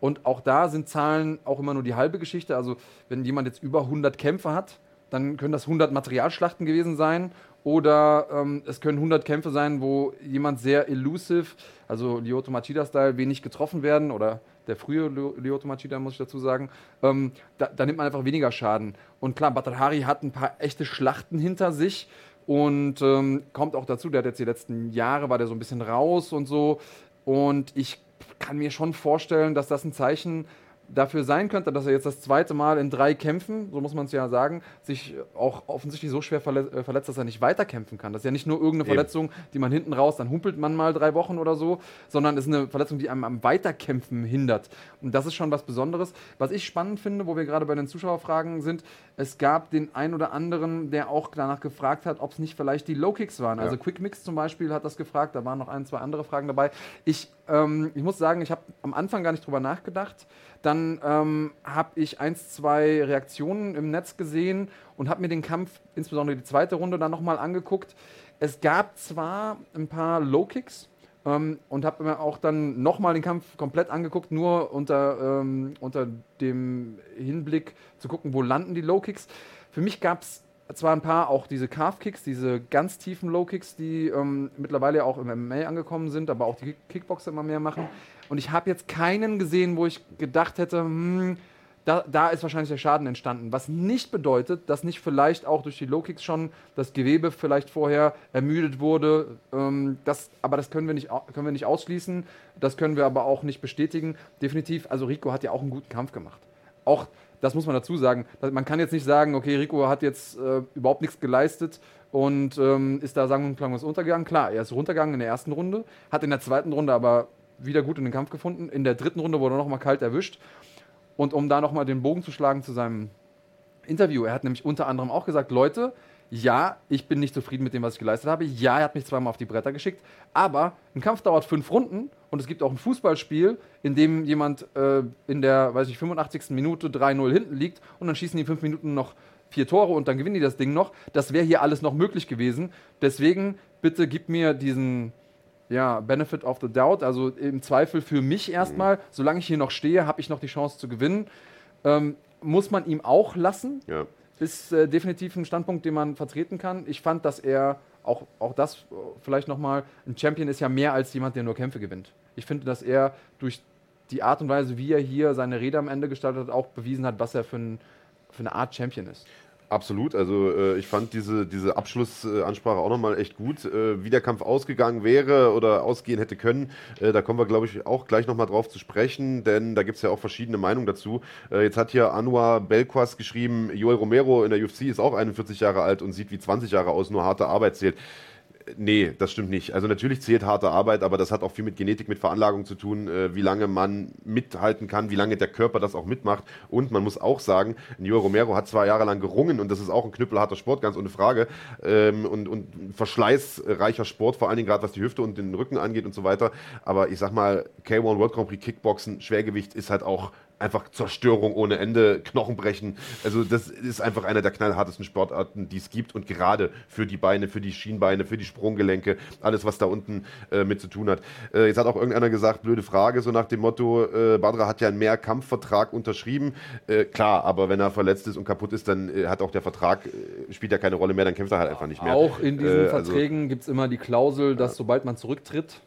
Und auch da sind Zahlen auch immer nur die halbe Geschichte. Also wenn jemand jetzt über 100 Kämpfe hat, dann können das 100 Materialschlachten gewesen sein. Oder ähm, es können 100 Kämpfe sein, wo jemand sehr elusive, also Lyoto Machida-Style, wenig getroffen werden. Oder der frühe Lyoto Machida, muss ich dazu sagen. Ähm, da, da, nimmt man einfach weniger Schaden. Und klar, Batalhari hat ein paar echte Schlachten hinter sich. Und ähm, kommt auch dazu, der hat jetzt die letzten Jahre, war der so ein bisschen raus und so. Und ich kann mir schon vorstellen, dass das ein Zeichen dafür sein könnte, dass er jetzt das zweite Mal in drei Kämpfen, so muss man es ja sagen, sich auch offensichtlich so schwer äh, verletzt, dass er nicht weiterkämpfen kann. Das ist ja nicht nur irgendeine Eben. Verletzung, die man hinten raus, dann humpelt man mal drei Wochen oder so, sondern es ist eine Verletzung, die einem am Weiterkämpfen hindert. Und das ist schon was Besonderes. Was ich spannend finde, wo wir gerade bei den Zuschauerfragen sind, es gab den einen oder anderen, der auch danach gefragt hat, ob es nicht vielleicht die Low Kicks waren. Ja. Also Quick Mix zum Beispiel hat das gefragt, da waren noch ein, zwei andere Fragen dabei. Ich, ähm, ich muss sagen, ich habe am Anfang gar nicht drüber nachgedacht. Dann ähm, habe ich eins, zwei Reaktionen im Netz gesehen und habe mir den Kampf, insbesondere die zweite Runde, dann nochmal angeguckt. Es gab zwar ein paar Low-Kicks, ähm, und habe mir auch dann nochmal den Kampf komplett angeguckt, nur unter, ähm, unter dem Hinblick zu gucken, wo landen die Low-Kicks. Für mich gab es zwar ein paar auch diese Calf-Kicks, diese ganz tiefen Low-Kicks, die ähm, mittlerweile auch im MMA angekommen sind, aber auch die Kickboxer immer mehr machen. Und ich habe jetzt keinen gesehen, wo ich gedacht hätte, hm, da, da, ist wahrscheinlich der Schaden entstanden. Was nicht bedeutet, dass nicht vielleicht auch durch die Low-Kicks schon das Gewebe vielleicht vorher ermüdet wurde. Ähm, das, aber das können wir, nicht, können wir nicht ausschließen. Das können wir aber auch nicht bestätigen. Definitiv, also Rico hat ja auch einen guten Kampf gemacht. Auch das muss man dazu sagen. Man kann jetzt nicht sagen, okay, Rico hat jetzt äh, überhaupt nichts geleistet und ähm, ist da sagen mal was untergegangen. Klar, er ist runtergegangen in der ersten Runde, hat in der zweiten Runde aber wieder gut in den Kampf gefunden. In der dritten Runde wurde er nochmal kalt erwischt. Und um da nochmal den Bogen zu schlagen zu seinem Interview, er hat nämlich unter anderem auch gesagt, Leute, ja, ich bin nicht zufrieden mit dem, was ich geleistet habe. Ja, er hat mich zweimal auf die Bretter geschickt. Aber ein Kampf dauert fünf Runden und es gibt auch ein Fußballspiel, in dem jemand äh, in der, weiß ich, 85. Minute 3-0 hinten liegt und dann schießen die fünf Minuten noch vier Tore und dann gewinnen die das Ding noch. Das wäre hier alles noch möglich gewesen. Deswegen bitte gib mir diesen ja, Benefit of the Doubt. Also im Zweifel für mich erstmal, solange ich hier noch stehe, habe ich noch die Chance zu gewinnen. Ähm, muss man ihm auch lassen. Ja. Ist äh, definitiv ein Standpunkt, den man vertreten kann. Ich fand, dass er, auch, auch das äh, vielleicht nochmal, ein Champion ist ja mehr als jemand, der nur Kämpfe gewinnt. Ich finde, dass er durch die Art und Weise, wie er hier seine Rede am Ende gestaltet hat, auch bewiesen hat, was er für, ein, für eine Art Champion ist. Absolut, also äh, ich fand diese, diese Abschlussansprache auch nochmal echt gut. Äh, wie der Kampf ausgegangen wäre oder ausgehen hätte können, äh, da kommen wir, glaube ich, auch gleich nochmal drauf zu sprechen, denn da gibt es ja auch verschiedene Meinungen dazu. Äh, jetzt hat hier Anwar Belquas geschrieben, Joel Romero in der UFC ist auch 41 Jahre alt und sieht wie 20 Jahre aus, nur harte Arbeit zählt. Nee, das stimmt nicht. Also natürlich zählt harte Arbeit, aber das hat auch viel mit Genetik, mit Veranlagung zu tun, äh, wie lange man mithalten kann, wie lange der Körper das auch mitmacht. Und man muss auch sagen, Nio Romero hat zwei Jahre lang gerungen und das ist auch ein knüppelharter Sport, ganz ohne Frage. Ähm, und, und verschleißreicher Sport, vor allen Dingen gerade was die Hüfte und den Rücken angeht und so weiter. Aber ich sag mal, K1 World Grand Prix Kickboxen, Schwergewicht ist halt auch einfach Zerstörung ohne Ende, Knochenbrechen. Also das ist einfach einer der knallhartesten Sportarten, die es gibt und gerade für die Beine, für die Schienbeine, für die Sprunggelenke, alles was da unten äh, mit zu tun hat. Äh, jetzt hat auch irgendeiner gesagt, blöde Frage, so nach dem Motto, äh, Badra hat ja einen Mehrkampfvertrag unterschrieben. Äh, klar, aber wenn er verletzt ist und kaputt ist, dann äh, hat auch der Vertrag, äh, spielt ja keine Rolle mehr, dann kämpft er halt einfach nicht mehr. Auch in diesen also Verträgen also, gibt es immer die Klausel, dass sobald man zurücktritt,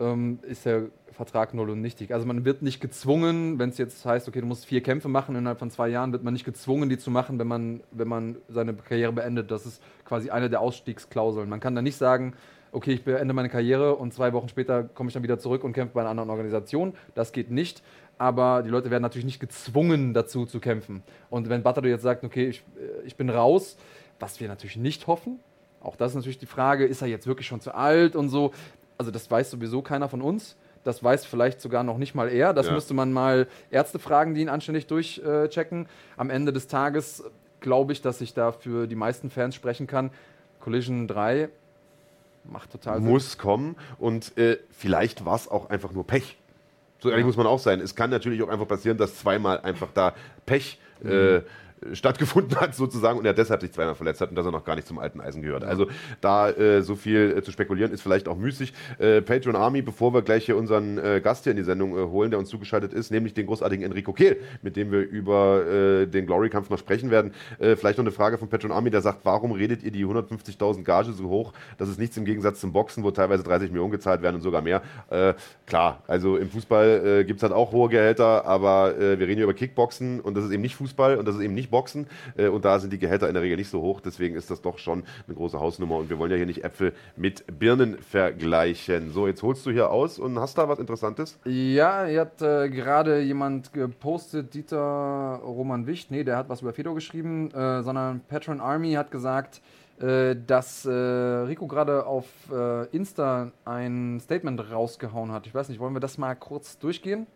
ähm, ist der Vertrag null und nichtig. Also man wird nicht gezwungen, wenn es jetzt heißt, okay, du musst vier Kämpfe machen innerhalb von zwei Jahren, wird man nicht gezwungen, die zu machen, wenn man, wenn man seine Karriere beendet. Das ist quasi eine der Ausstiegsklauseln. Man kann da nicht sagen, okay, ich beende meine Karriere und zwei Wochen später komme ich dann wieder zurück und kämpfe bei einer anderen Organisation. Das geht nicht. Aber die Leute werden natürlich nicht gezwungen dazu zu kämpfen. Und wenn Batado jetzt sagt, okay, ich, äh, ich bin raus, was wir natürlich nicht hoffen, auch das ist natürlich die Frage, ist er jetzt wirklich schon zu alt und so. Also das weiß sowieso keiner von uns. Das weiß vielleicht sogar noch nicht mal er. Das ja. müsste man mal Ärzte fragen, die ihn anständig durchchecken. Am Ende des Tages glaube ich, dass ich da für die meisten Fans sprechen kann. Collision 3 macht total Sinn. Muss kommen und äh, vielleicht war es auch einfach nur Pech. So ehrlich ja. muss man auch sein. Es kann natürlich auch einfach passieren, dass zweimal einfach da Pech mhm. äh, stattgefunden hat, sozusagen, und er deshalb sich zweimal verletzt hat und dass er noch gar nicht zum alten Eisen gehört. Also da äh, so viel äh, zu spekulieren ist vielleicht auch müßig. Äh, Patreon Army, bevor wir gleich hier unseren äh, Gast hier in die Sendung äh, holen, der uns zugeschaltet ist, nämlich den großartigen Enrico Kehl, mit dem wir über äh, den Glory-Kampf noch sprechen werden. vielleicht noch eine Frage von Patreon Army, der sagt, warum redet ihr die 150.000 Gage so hoch? Das ist nichts im Gegensatz zum Boxen, wo teilweise 30 Millionen gezahlt werden und sogar mehr. klar, also im Fußball äh, gibt es halt auch hohe Gehälter, aber wir reden hier über Kickboxen und das ist eben nicht Fußball und das ist eben nicht Boxen äh, und da sind die Gehälter in der Regel nicht so hoch. Deswegen ist das doch schon eine große Hausnummer und wir wollen ja hier nicht Äpfel mit Birnen vergleichen. So, jetzt holst du hier aus und hast da was Interessantes? Ja, hier hat äh, gerade jemand gepostet, Dieter Roman Wicht, nee, der hat was über Fedo geschrieben, äh, sondern Patron Army hat gesagt, äh, dass äh, Rico gerade auf äh, Insta ein Statement rausgehauen hat. Ich weiß nicht, wollen wir das mal kurz durchgehen?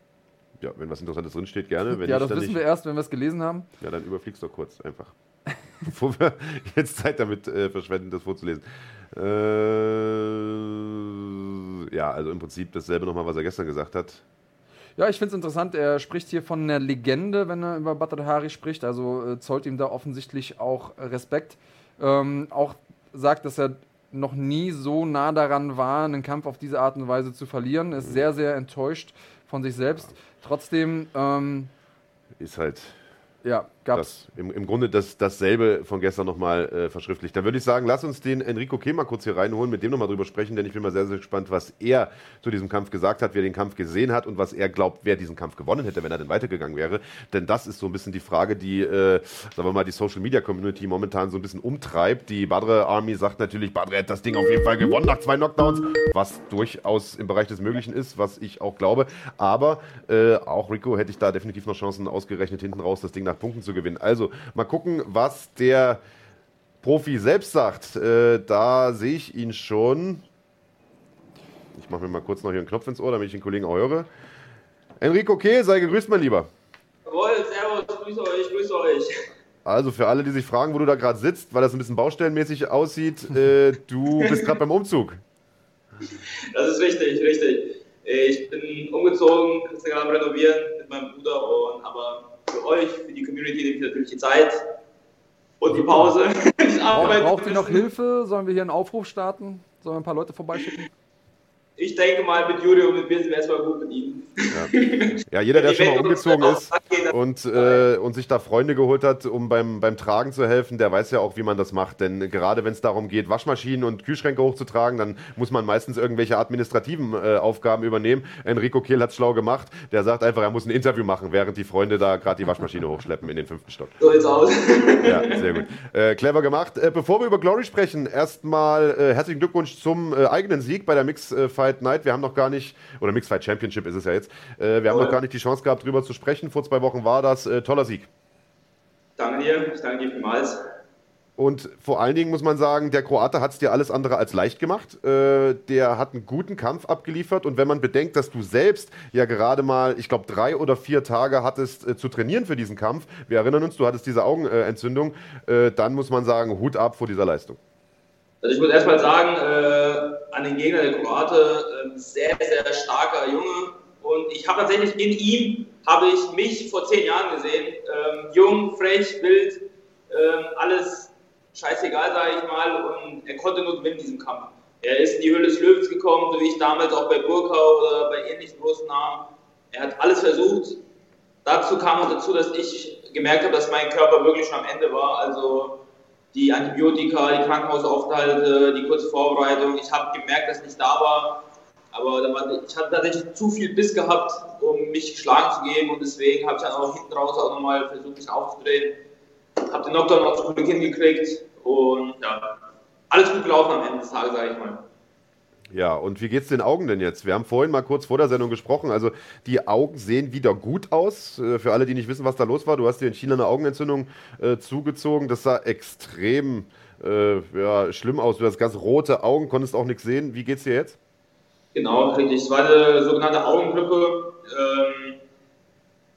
Ja, wenn was Interessantes drinsteht, gerne. Wenn ja, das wissen nicht, wir erst, wenn wir es gelesen haben. Ja, dann überfliegst du kurz einfach. Bevor wir jetzt Zeit damit äh, verschwenden, das vorzulesen. Äh, ja, also im Prinzip dasselbe nochmal, was er gestern gesagt hat. Ja, ich finde es interessant. Er spricht hier von einer Legende, wenn er über Badr Hari spricht. Also äh, zollt ihm da offensichtlich auch Respekt. Ähm, auch sagt, dass er noch nie so nah daran war, einen Kampf auf diese Art und Weise zu verlieren. Er ist sehr, sehr enttäuscht von sich selbst. Trotzdem. Ähm, ist halt. Ja, gab's. Das, im, Im Grunde das, dasselbe von gestern nochmal äh, verschriftlicht. Dann würde ich sagen, lass uns den Enrico Kehl kurz hier reinholen, mit dem nochmal drüber sprechen, denn ich bin mal sehr, sehr gespannt, was er zu diesem Kampf gesagt hat, wer den Kampf gesehen hat und was er glaubt, wer diesen Kampf gewonnen hätte, wenn er denn weitergegangen wäre. Denn das ist so ein bisschen die Frage, die, äh, sagen wir mal, die Social Media Community momentan so ein bisschen umtreibt. Die Badre Army sagt natürlich, Badre hat das Ding auf jeden Fall gewonnen nach zwei Knockdowns, was durchaus im Bereich des Möglichen ist, was ich auch glaube. Aber äh, auch Rico hätte ich da definitiv noch Chancen ausgerechnet, hinten raus das Ding nach Punkten zu gewinnen. Also mal gucken, was der Profi selbst sagt. Äh, da sehe ich ihn schon. Ich mache mir mal kurz noch hier einen Knopf ins Ohr, damit ich den Kollegen auch höre. Enrico Kehl, sei gegrüßt, mein Lieber. Jawohl, servus, grüße euch, grüße euch. Also für alle, die sich fragen, wo du da gerade sitzt, weil das ein bisschen baustellenmäßig aussieht, äh, du bist gerade beim Umzug. Das ist richtig, richtig. Ich bin umgezogen, bin gerade am Renovieren mit meinem Bruder, und, aber für euch, für die Community nehme ich natürlich die Zeit und die Pause. Braucht ihr noch Hilfe? Sollen wir hier einen Aufruf starten? Sollen wir ein paar Leute vorbeischicken? Ich denke mal, mit Juri und mit mir sind wir erstmal gut bedient. Ja. ja, jeder, der schon mal umgezogen ist und, äh, und sich da Freunde geholt hat, um beim, beim Tragen zu helfen, der weiß ja auch, wie man das macht. Denn gerade wenn es darum geht, Waschmaschinen und Kühlschränke hochzutragen, dann muss man meistens irgendwelche administrativen äh, Aufgaben übernehmen. Enrico Kehl hat es schlau gemacht. Der sagt einfach, er muss ein Interview machen, während die Freunde da gerade die Waschmaschine hochschleppen in den fünften Stock. So sieht's aus. ja, sehr gut. Äh, clever gemacht. Äh, bevor wir über Glory sprechen, erstmal äh, herzlichen Glückwunsch zum äh, eigenen Sieg bei der Mix-Fight Fight Night. Wir haben noch gar nicht, oder Mixed Fight Championship ist es ja jetzt, äh, wir haben oh, noch gar nicht die Chance gehabt, darüber zu sprechen. Vor zwei Wochen war das. Äh, toller Sieg. Danke dir, ich danke dir vielmals. Und vor allen Dingen muss man sagen, der Kroate hat es dir alles andere als leicht gemacht. Äh, der hat einen guten Kampf abgeliefert. Und wenn man bedenkt, dass du selbst ja gerade mal, ich glaube, drei oder vier Tage hattest äh, zu trainieren für diesen Kampf, wir erinnern uns, du hattest diese Augenentzündung, äh, dann muss man sagen, Hut ab vor dieser Leistung. Also ich muss erstmal sagen, äh, an den Gegner der Kroate, äh, sehr, sehr starker Junge. Und ich habe tatsächlich in ihm, habe ich mich vor zehn Jahren gesehen. Ähm, jung, frech, wild, ähm, alles scheißegal, sage ich mal. Und er konnte nur gewinnen in diesem Kampf. Er ist in die Höhle des Löwens gekommen, so wie ich damals auch bei Burkau oder bei ähnlichen großen Namen. Er hat alles versucht. Dazu kam auch dazu, dass ich gemerkt habe, dass mein Körper wirklich schon am Ende war. Also die Antibiotika, die Krankenhausaufenthalte, die kurze Vorbereitung. Ich habe gemerkt, dass ich nicht da war. Aber ich hatte tatsächlich zu viel Biss gehabt, um mich geschlagen zu geben. Und deswegen habe ich dann auch hinten raus auch nochmal versucht, mich aufzudrehen. Habe den Knockdown auch zum Glück hingekriegt. Und ja, alles gut gelaufen am Ende des Tages, sage ich mal. Ja, und wie geht's den Augen denn jetzt? Wir haben vorhin mal kurz vor der Sendung gesprochen. Also die Augen sehen wieder gut aus. Äh, für alle, die nicht wissen, was da los war, du hast dir in China eine Augenentzündung äh, zugezogen. Das sah extrem äh, ja, schlimm aus. Du hast ganz rote Augen, konntest auch nichts sehen. Wie geht's dir jetzt? Genau, richtig. Es war eine sogenannte Augengrippe. Ähm,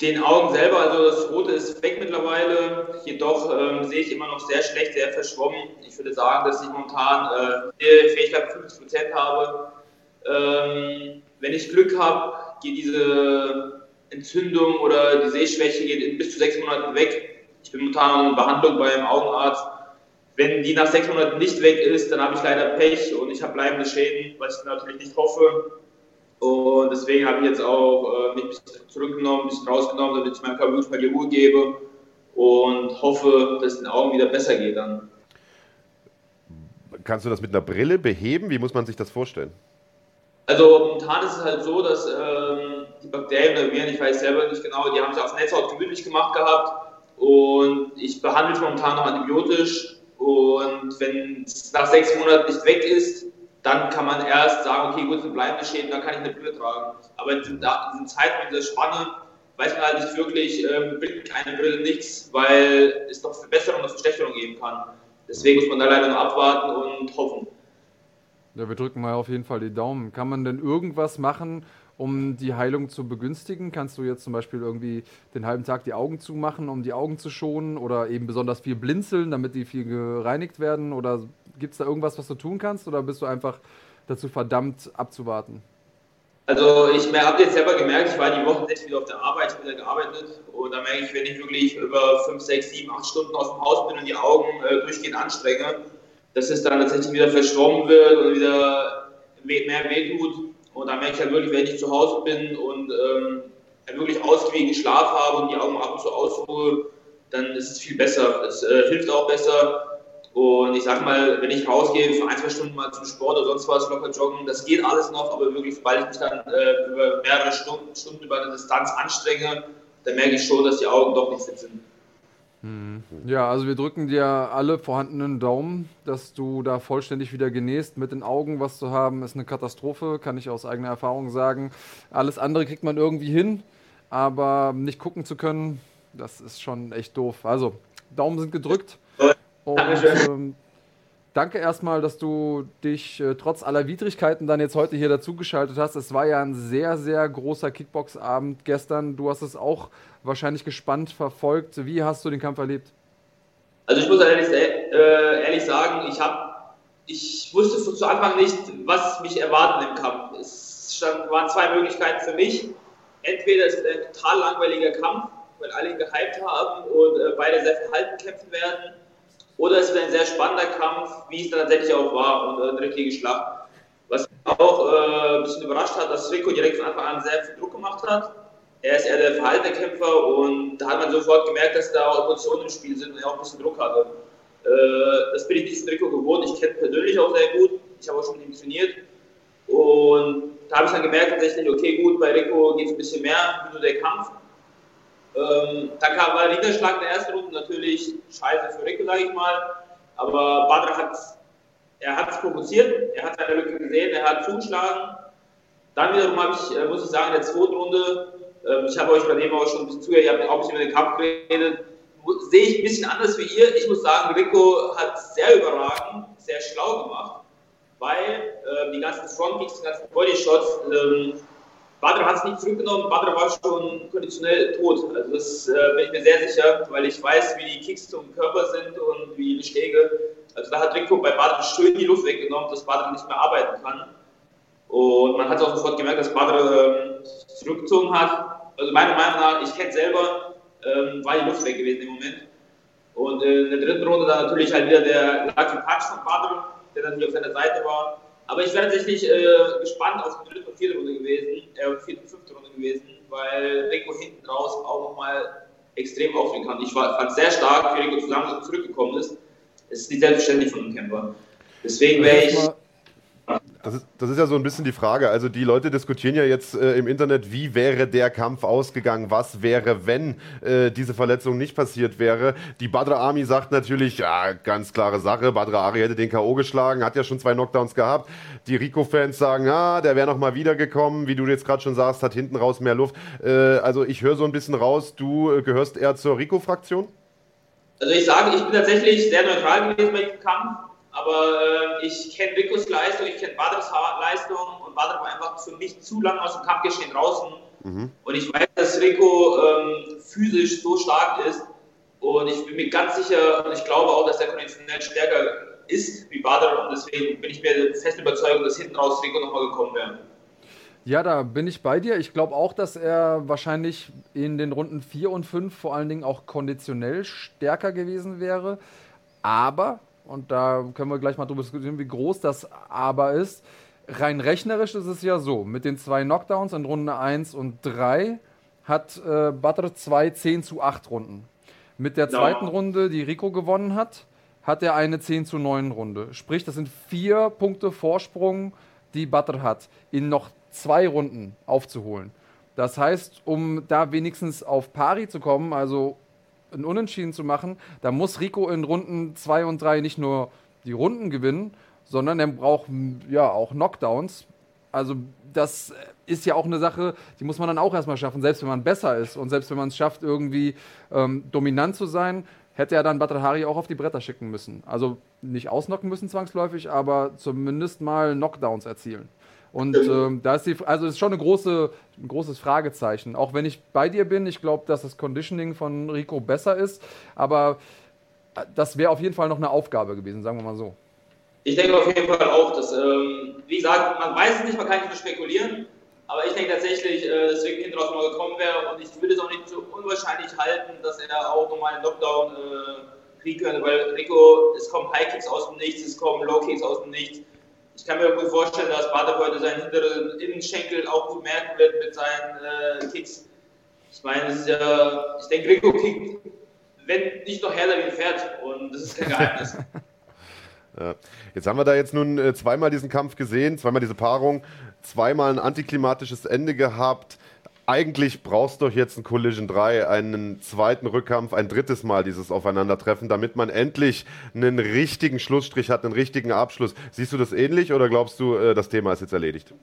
den Augen selber, also das Rote ist weg mittlerweile, jedoch ähm, sehe ich immer noch sehr schlecht, sehr verschwommen. Ich würde sagen, dass ich momentan äh, Fähigkeit 50% habe. Ähm, wenn ich Glück habe, geht diese Entzündung oder die Sehschwäche geht in bis zu sechs Monaten weg. Ich bin momentan in Behandlung beim Augenarzt. Wenn die nach sechs Monaten nicht weg ist, dann habe ich leider Pech und ich habe bleibende Schäden, was ich natürlich nicht hoffe. Und deswegen habe ich jetzt auch äh, mich ein bisschen zurückgenommen, ein bisschen rausgenommen, damit ich meinem Körper wirklich mal die Ruhe gebe und hoffe, dass es den Augen wieder besser geht dann. Kannst du das mit einer Brille beheben? Wie muss man sich das vorstellen? Also momentan ist es halt so, dass ähm, die Bakterien oder Viren, ich weiß selber nicht genau, die haben sich aufs Netzhaut gemütlich gemacht gehabt und ich behandle es momentan noch antibiotisch und wenn es nach sechs Monaten nicht weg ist, dann kann man erst sagen, okay, gut, sind bleibende Schäden, dann kann ich eine Brille tragen. Aber in diesen, Zeiten, in dieser Spanne, weiß man halt nicht wirklich, ähm, bringt eine Brille nichts, weil es doch Verbesserungen und Verschlechterungen geben kann. Deswegen muss man da leider noch abwarten und hoffen. Ja, wir drücken mal auf jeden Fall die Daumen. Kann man denn irgendwas machen, um die Heilung zu begünstigen? Kannst du jetzt zum Beispiel irgendwie den halben Tag die Augen zumachen, um die Augen zu schonen oder eben besonders viel blinzeln, damit die viel gereinigt werden? Oder gibt es da irgendwas, was du tun kannst oder bist du einfach dazu verdammt abzuwarten? Also ich habe jetzt selber gemerkt, ich war die Woche jetzt wieder auf der Arbeit, wieder gearbeitet und da merke ich, wenn ich wirklich über 5, 6, 7, 8 Stunden aus dem Haus bin und die Augen äh, durchgehend anstrenge, dass es dann tatsächlich wieder verschwommen wird und wieder mehr wehtut. Und da merke ich halt wirklich, wenn ich zu Hause bin und ähm, wirklich ausgewiegenen Schlaf habe und die Augen ab und zu ausruhe, dann ist es viel besser. Es äh, hilft auch besser. Und ich sag mal, wenn ich rausgehe für ein, zwei Stunden mal zum Sport oder sonst was, locker joggen, das geht alles noch, aber wirklich, sobald ich mich dann äh, über mehrere Stunden, Stunden über eine Distanz anstrenge, dann merke ich schon, dass die Augen doch nicht fit sind. Hm. Ja, also wir drücken dir alle vorhandenen Daumen, dass du da vollständig wieder genähst. Mit den Augen was zu haben, ist eine Katastrophe, kann ich aus eigener Erfahrung sagen. Alles andere kriegt man irgendwie hin, aber nicht gucken zu können, Das ist schon echt doof. Also, Daumen sind gedrückt. Und, ähm, danke erstmal, dass du dich äh, trotz aller Widrigkeiten dann jetzt heute hier dazugeschaltet hast. Es war ja ein sehr, sehr großer Kickbox-Abend gestern. Du hast es auch wahrscheinlich gespannt verfolgt. Wie hast du den Kampf erlebt? Also ich muss ehrlich, äh, ehrlich sagen, ich habe, ich wusste zu Anfang nicht, was mich erwartet im Kampf. Es stand, waren zwei Möglichkeiten für mich. Entweder es ist ein total langweiliger Kampf, weil alle ihn gehypt haben und äh, beide sehr verhalten kämpfen werden oder es wird ein sehr spannender Kampf, wie es dann tatsächlich auch war und äh, eine richtige Schlacht. Was mich auch äh, ein bisschen überrascht hat, dass Rico direkt von Anfang an sehr viel Druck gemacht hat. Er ist eher der verhaltene Kämpfer und da hat man sofort gemerkt, dass da auch Emotionen im Spiel sind und er auch ein bisschen Druck hatte. Äh, das bin ich nicht Rico gewohnt. Ich kenne persönlich auch sehr gut. Ich habe auch schon mit ihm trainiert. Und da habe ich dann gemerkt tatsächlich, okay, gut, bei Rico geht es ein bisschen mehr, nur der Kampf. Ähm, da kam war Niederschlag in der ersten Runde natürlich scheiße für Rico, sage ich mal. Aber Badr hat er hat es provoziert, er hat seine Lücke gesehen, er hat zugeschlagen. Dann wiederum habe ich, äh, muss ich sagen, in der zweiten Runde, äh, ich habe euch bei dem auch schon ein bisschen zugehört, ihr habt auch ein bisschen über den Kampf geredet, sehe ich ein bisschen anders wie ihr. Ich muss sagen, Rico hat sehr überragend, sehr schlau gemacht, weil äh, die ganzen Frontkicks, die ganzen Bodyshots, ähm, Badr hat es nicht zurückgenommen, Badr war schon konditionell tot. Also das äh, bin ich mir sehr sicher, weil ich weiß, wie die Kicks zum Körper sind und wie die Schläge. Also da hat Rico bei Badr schön die Luft weggenommen, dass Badr nicht mehr arbeiten kann. Und man hat auch sofort gemerkt, dass Badr ähm, zurückgezogen hat. Also meiner Meinung nach, ich kenne selber, ähm, war die Luft weg gewesen im Moment. Und in der dritten Runde dann natürlich halt wieder der Lucky Punch von Badr, der dann hier auf seiner Seite war. Aber ich wäre tatsächlich äh, gespannt auf die dritte und vierte Runde gewesen, äh, vierte und fünfte Runde gewesen, weil Rico hinten raus auch nochmal extrem aufnehmen kann. Ich fand es sehr stark, wie Rico zusammen zurückgekommen ist. Es ist nicht selbstverständlich von einem Camper. Deswegen wäre ich das ist, das ist ja so ein bisschen die Frage. Also die Leute diskutieren ja jetzt äh, im Internet, wie wäre der Kampf ausgegangen? Was wäre, wenn äh, diese Verletzung nicht passiert wäre? Die Badra Army sagt natürlich, ja, ganz klare Sache, Badra Ari hätte den K.O. geschlagen, hat ja schon zwei Knockdowns gehabt. Die Rico-Fans sagen, ah, der wäre noch mal wiedergekommen, wie du jetzt gerade schon sagst, hat hinten raus mehr Luft. Äh, also ich höre so ein bisschen raus, du äh, gehörst eher zur Rico-Fraktion? Also ich sage, ich bin tatsächlich sehr neutral gewesen bei diesem Kampf aber äh, ich kenne Ricos Leistung, ich kenne Badrs Leistung und Badr war einfach für mich zu lange aus dem Kampfgeschehen draußen. Mhm. Und ich weiß, dass Rico ähm, physisch so stark ist. Und ich bin mir ganz sicher und ich glaube auch, dass er konditionell stärker ist wie Badr. Und deswegen bin ich mir fest überzeugt, dass hinten raus Rico nochmal gekommen wäre. Ja, da bin ich bei dir. Ich glaube auch, dass er wahrscheinlich in den Runden 4 und 5 vor allen Dingen auch konditionell stärker gewesen wäre. Aber und da können wir gleich mal drüber diskutieren, wie groß das aber ist. Rein rechnerisch ist es ja so, mit den zwei Knockdowns in Runde 1 und 3 hat äh, Badr 2 10 zu 8 Runden. Mit der zweiten ja. Runde, die Rico gewonnen hat, hat er eine 10 zu 9 Runde. Sprich, das sind vier Punkte Vorsprung, die Badr hat, in noch zwei Runden aufzuholen. Das heißt, um da wenigstens auf Pari zu kommen, also ein Unentschieden zu machen, da muss Rico in Runden 2 und 3 nicht nur die Runden gewinnen, sondern er braucht ja auch Knockdowns. Also das ist ja auch eine Sache, die muss man dann auch erstmal schaffen, selbst wenn man besser ist und selbst wenn man es schafft, irgendwie ähm, dominant zu sein, hätte er dann Batrahari auch auf die Bretter schicken müssen. Also nicht ausnocken müssen zwangsläufig, aber zumindest mal Knockdowns erzielen. Und ähm, da ist die, also ist schon eine große, ein großes Fragezeichen. Auch wenn ich bei dir bin, ich glaube, dass das Conditioning von Rico besser ist, aber äh, das wäre auf jeden Fall noch eine Aufgabe gewesen, sagen wir mal so. Ich denke auf jeden Fall auch, dass, ähm, wie gesagt, man weiß es nicht, man kann nicht nur spekulieren, aber ich denke tatsächlich, äh, Rico hinten raus mal gekommen wäre und ich würde es auch nicht so unwahrscheinlich halten, dass er auch nochmal einen Lockdown äh, kriegen könnte, weil Rico, es kommen High Kicks aus dem Nichts, es kommen Low Kicks aus dem Nichts ich kann mir gut vorstellen, dass Bader heute seinen hinteren Innenschenkel auch gut merken wird mit seinen äh, Kicks. Ich meine, es ist ja, ich denke, Rico kickt, wenn nicht noch härter wie ein Pferd und das ist kein Geheimnis. Jetzt haben wir da jetzt nun äh, zweimal diesen Kampf gesehen, zweimal diese Paarung, zweimal ein antiklimatisches Ende gehabt eigentlich brauchst du doch jetzt ein Collision 3, einen zweiten Rückkampf, ein drittes Mal dieses Aufeinandertreffen, damit man endlich einen richtigen Schlussstrich hat, einen richtigen Abschluss. Siehst du das ähnlich oder glaubst du, äh, das Thema ist jetzt erledigt?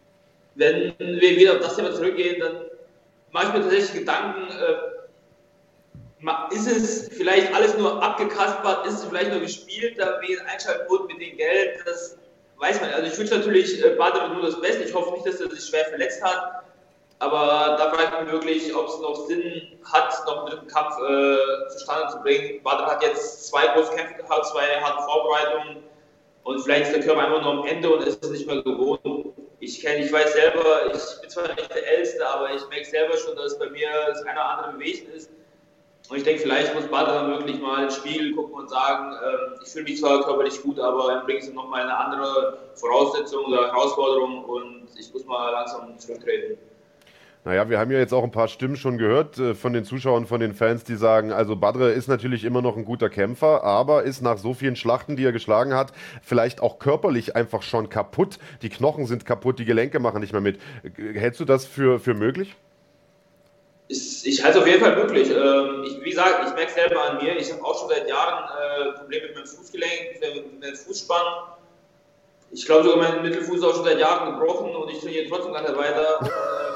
Wenn wir wieder auf das Thema zurückgehen, dann mache ich mir tatsächlich Gedanken, äh, ist es vielleicht alles nur abgekaspert, ist es vielleicht nur gespielt, da wegen Einschaltquoten mit dem Geld, das weiß man. Also ich wünsche natürlich äh, Bader nur das Beste. Ich hoffe nicht, dass er sich schwer verletzt hat. Aber da fragt man wirklich, ob es noch Sinn hat, noch mit dem Kampf äh, zustande zu bringen. Bader hat jetzt zwei große Kämpfe gehabt, zwei harte Vorbereitungen. Und vielleicht ist der Körper einfach noch am Ende und ist es nicht mehr gewohnt. Ich kenne, ich weiß selber, ich bin zwar nicht der Älteste, aber ich merke selber schon, dass bei mir das eine oder andere bewegt ist. Und ich denke, vielleicht muss Badr wirklich mal ins Spiegel gucken und sagen, äh, ich fühle mich zwar körperlich gut, aber dann bringt es nochmal eine andere Voraussetzung oder Herausforderung und ich muss mal langsam zurücktreten. Naja, wir haben ja jetzt auch ein paar Stimmen schon gehört äh, von den Zuschauern, von den Fans, die sagen, also Badre ist natürlich immer noch ein guter Kämpfer, aber ist nach so vielen Schlachten, die er geschlagen hat, vielleicht auch körperlich einfach schon kaputt. Die Knochen sind kaputt, die Gelenke machen nicht mehr mit. Hältst du das für, für möglich? Ich halte es auf jeden Fall möglich. Ähm, ich, wie gesagt, ich merke es selber an mir. Ich habe auch schon seit Jahren äh, Probleme mit meinem Fußgelenk, mit meinem Fußspann. Ich glaube sogar, mein Mittelfuß ist auch schon seit Jahren gebrochen und ich trainiere trotzdem ganz weiter.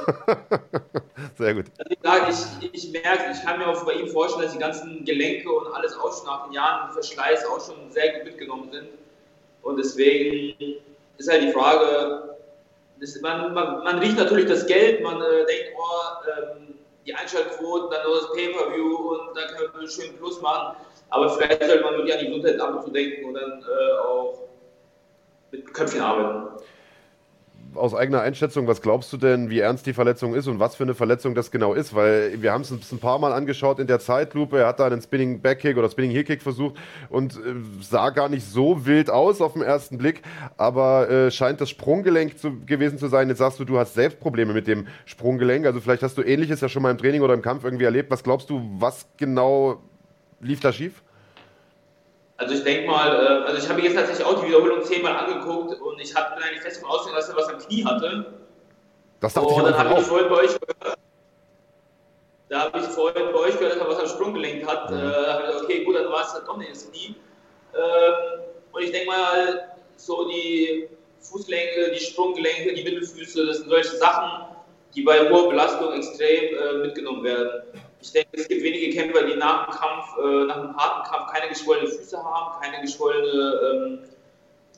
Sehr gut. Also ich, sage, ich, ich merke, ich kann mir auch bei ihm vorstellen, dass die ganzen Gelenke und alles auch schon nach den Jahren Verschleiß auch schon sehr gut mitgenommen sind. Und deswegen ist halt die Frage, das, man, man, man, riecht natürlich das Geld, man äh, denkt, oh, ähm, die Einschaltquoten, dann nur das Pay-Per-View und dann können wir schön Plus machen. Aber vielleicht sollte man wirklich an die Gesundheit ab und zu denken und dann äh, auch mit Köpfchen arbeiten. Aus eigener Einschätzung, was glaubst du denn, wie ernst die Verletzung ist und was für eine Verletzung das genau ist? Weil wir haben es uns ein paar Mal angeschaut in der Zeitlupe. Er hat da einen Spinning Backkick oder Spinning Heelkick versucht und äh, sah gar nicht so wild aus auf den ersten Blick, aber äh, scheint das Sprunggelenk zu, gewesen zu sein. Jetzt sagst du, du hast selbst Probleme mit dem Sprunggelenk. Also vielleicht hast du ähnliches ja schon mal im Training oder im Kampf irgendwie erlebt. Was glaubst du, was genau lief da schief? Also ich denke mal, äh, also ich habe jetzt tatsächlich auch die Wiederholung zehnmal angeguckt und ich hab, bin eigentlich fest davon ausgegangen, dass er was am Knie hatte. Das dachte und ich dann habe ich vorhin bei euch gehört, da habe ich vorhin bei euch gehört, dass er was am Sprunggelenk hat. Mhm. Äh, da habe ich gesagt, okay, gut, dann war es halt doch nicht das Knie. Ähm, und ich denke mal, so die Fußgelenke, die Sprunggelenke, die Mittelfüße, das sind solche Sachen, die bei hoher Belastung extrem äh, mitgenommen werden. Ich denke, es gibt wenige Kämpfer, die nach dem Kampf, äh, nach einem harten Kampf keine geschwollene Füße haben, keine geschwollene ähm,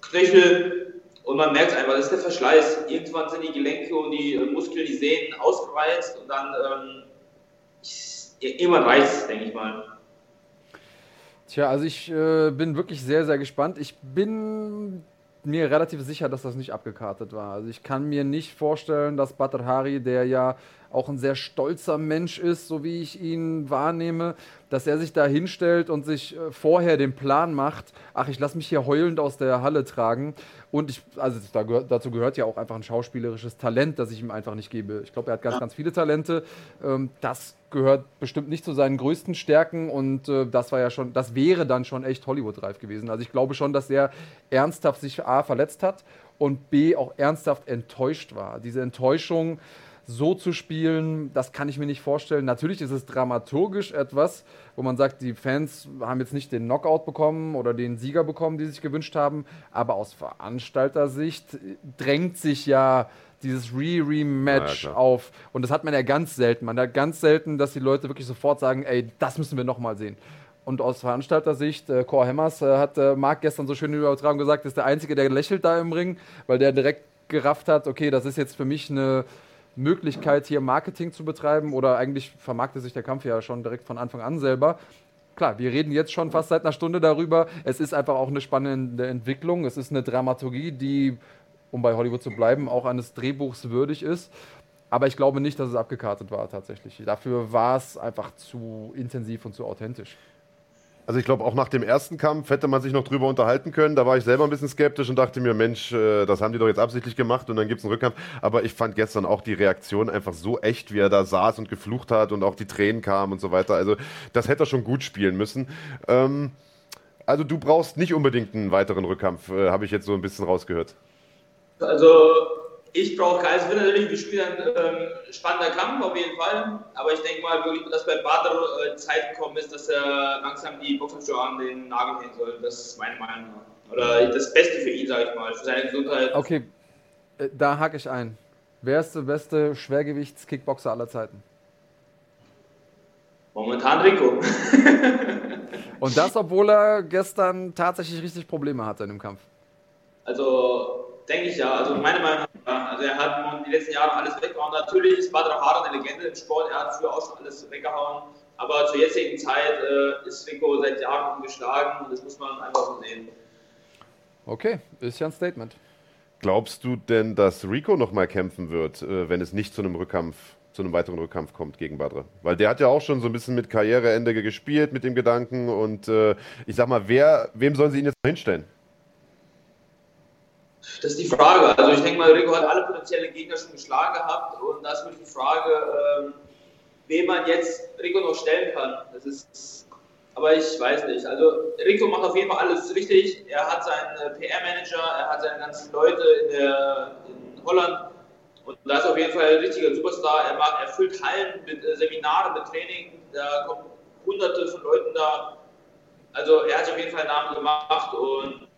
Knöchel. Und man merkt einfach, das ist der Verschleiß. Irgendwann sind die Gelenke und die äh, Muskeln, die Sehnen ausgereizt und dann ähm, irgendwann reicht es, denke ich mal. Tja, also ich äh, bin wirklich sehr, sehr gespannt. Ich bin mir relativ sicher, dass das nicht abgekartet war. Also ich kann mir nicht vorstellen, dass Badr Hari, der ja auch ein sehr stolzer Mensch ist, so wie ich ihn wahrnehme, dass er sich da hinstellt und sich äh, vorher den Plan macht, ach, ich lasse mich hier heulend aus der Halle tragen. Und ich, also dazu gehört ja auch einfach ein schauspielerisches Talent, das ich ihm einfach nicht gebe. Ich glaube, er hat ganz, ganz viele Talente. Ähm, das gehört bestimmt nicht zu seinen größten Stärken und äh, das war ja schon, das wäre dann schon echt Hollywood-reif gewesen. Also ich glaube schon, dass er ernsthaft sich A verletzt hat und B auch ernsthaft enttäuscht war. Diese Enttäuschung so zu spielen, das kann ich mir nicht vorstellen. Natürlich ist es dramaturgisch etwas, wo man sagt, die Fans haben jetzt nicht den Knockout bekommen oder den Sieger bekommen, die sie sich gewünscht haben, aber aus Veranstaltersicht drängt sich ja dieses Re-Rematch ja, auf. Und das hat man ja ganz selten. Man hat ganz selten, dass die Leute wirklich sofort sagen, ey, das müssen wir nochmal sehen. Und aus Veranstalter-Sicht, äh, Core Hammers äh, hat äh, Marc gestern so schön in der Übertragung gesagt, ist der Einzige, der lächelt da im Ring, weil der direkt gerafft hat, okay, das ist jetzt für mich eine Möglichkeit, hier Marketing zu betreiben oder eigentlich vermarktet sich der Kampf ja schon direkt von Anfang an selber. Klar, wir reden jetzt schon fast seit einer Stunde darüber. Es ist einfach auch eine spannende Entwicklung. Es ist eine Dramaturgie, die, um bei Hollywood zu bleiben, auch eines Drehbuchs würdig ist. Aber ich glaube nicht, dass es abgekartet war tatsächlich. Dafür war es einfach zu intensiv und zu authentisch. Also ich glaube, auch nach dem ersten Kampf hätte man sich noch drüber unterhalten können. Da war ich selber ein bisschen skeptisch und dachte mir, Mensch, äh, das haben die doch jetzt absichtlich gemacht und dann gibt es einen Rückkampf. Aber ich fand gestern auch die Reaktion einfach so echt, wie er da saß und geflucht hat und auch die Tränen kamen und so weiter. Also das hätte er schon gut spielen müssen. Ähm, also du brauchst nicht unbedingt einen weiteren Rückkampf, äh, habe ich jetzt so ein bisschen rausgehört. Also ich brauche keinen. Es wird natürlich wie spielen ein ähm, spannender Kampf auf jeden Fall. Aber ich denke mal wirklich, dass bei Bader äh, Zeit gekommen ist, dass er langsam die Boxhandschuhe an den Nagel hängen soll. Das ist meine Meinung. Oder das Beste für ihn, sage ich mal, für seine Gesundheit. Okay, äh, da hake ich ein. Wer ist der beste Schwergewichts-Kickboxer aller Zeiten? Momentan Rico. Und das, obwohl er gestern tatsächlich richtig Probleme hatte in dem Kampf. Also denke ich ja. Also meine Meinung nach, also er hat die letzten Jahre alles weggehauen. Natürlich ist Badr Hara eine Legende im Sport. Er hat früher auch schon alles weggehauen. Aber zur jetzigen Zeit äh, ist Rico seit Jahren ungeschlagen und das muss man einfach so sehen. Okay, ist ja ein Statement. Glaubst du denn, dass Rico nochmal kämpfen wird, äh, wenn es nicht zu einem Rückkampf, zu einem weiteren Rückkampf kommt gegen Badre? Weil der hat ja auch schon so ein bisschen mit Karriereende gespielt, mit dem Gedanken. Und äh, ich sag mal, wer, wem sollen sie ihn jetzt hinstellen? Das ist die Frage. Also ich denke mal, Rico hat alle potenziellen Gegner schon geschlagen gehabt und da ist die Frage, ähm, wen man jetzt Rico noch stellen kann. Das ist, aber ich weiß nicht. Also Rico macht auf jeden Fall alles richtig. Er hat seinen äh, PR-Manager, er hat seine ganzen Leute in, der, in Holland und da ist auf jeden Fall ein richtiger Superstar. Er, macht, er füllt Hallen mit äh, Seminaren, mit Training. Da kommen hunderte von Leuten da. Also er hat auf jeden Fall einen Namen gemacht und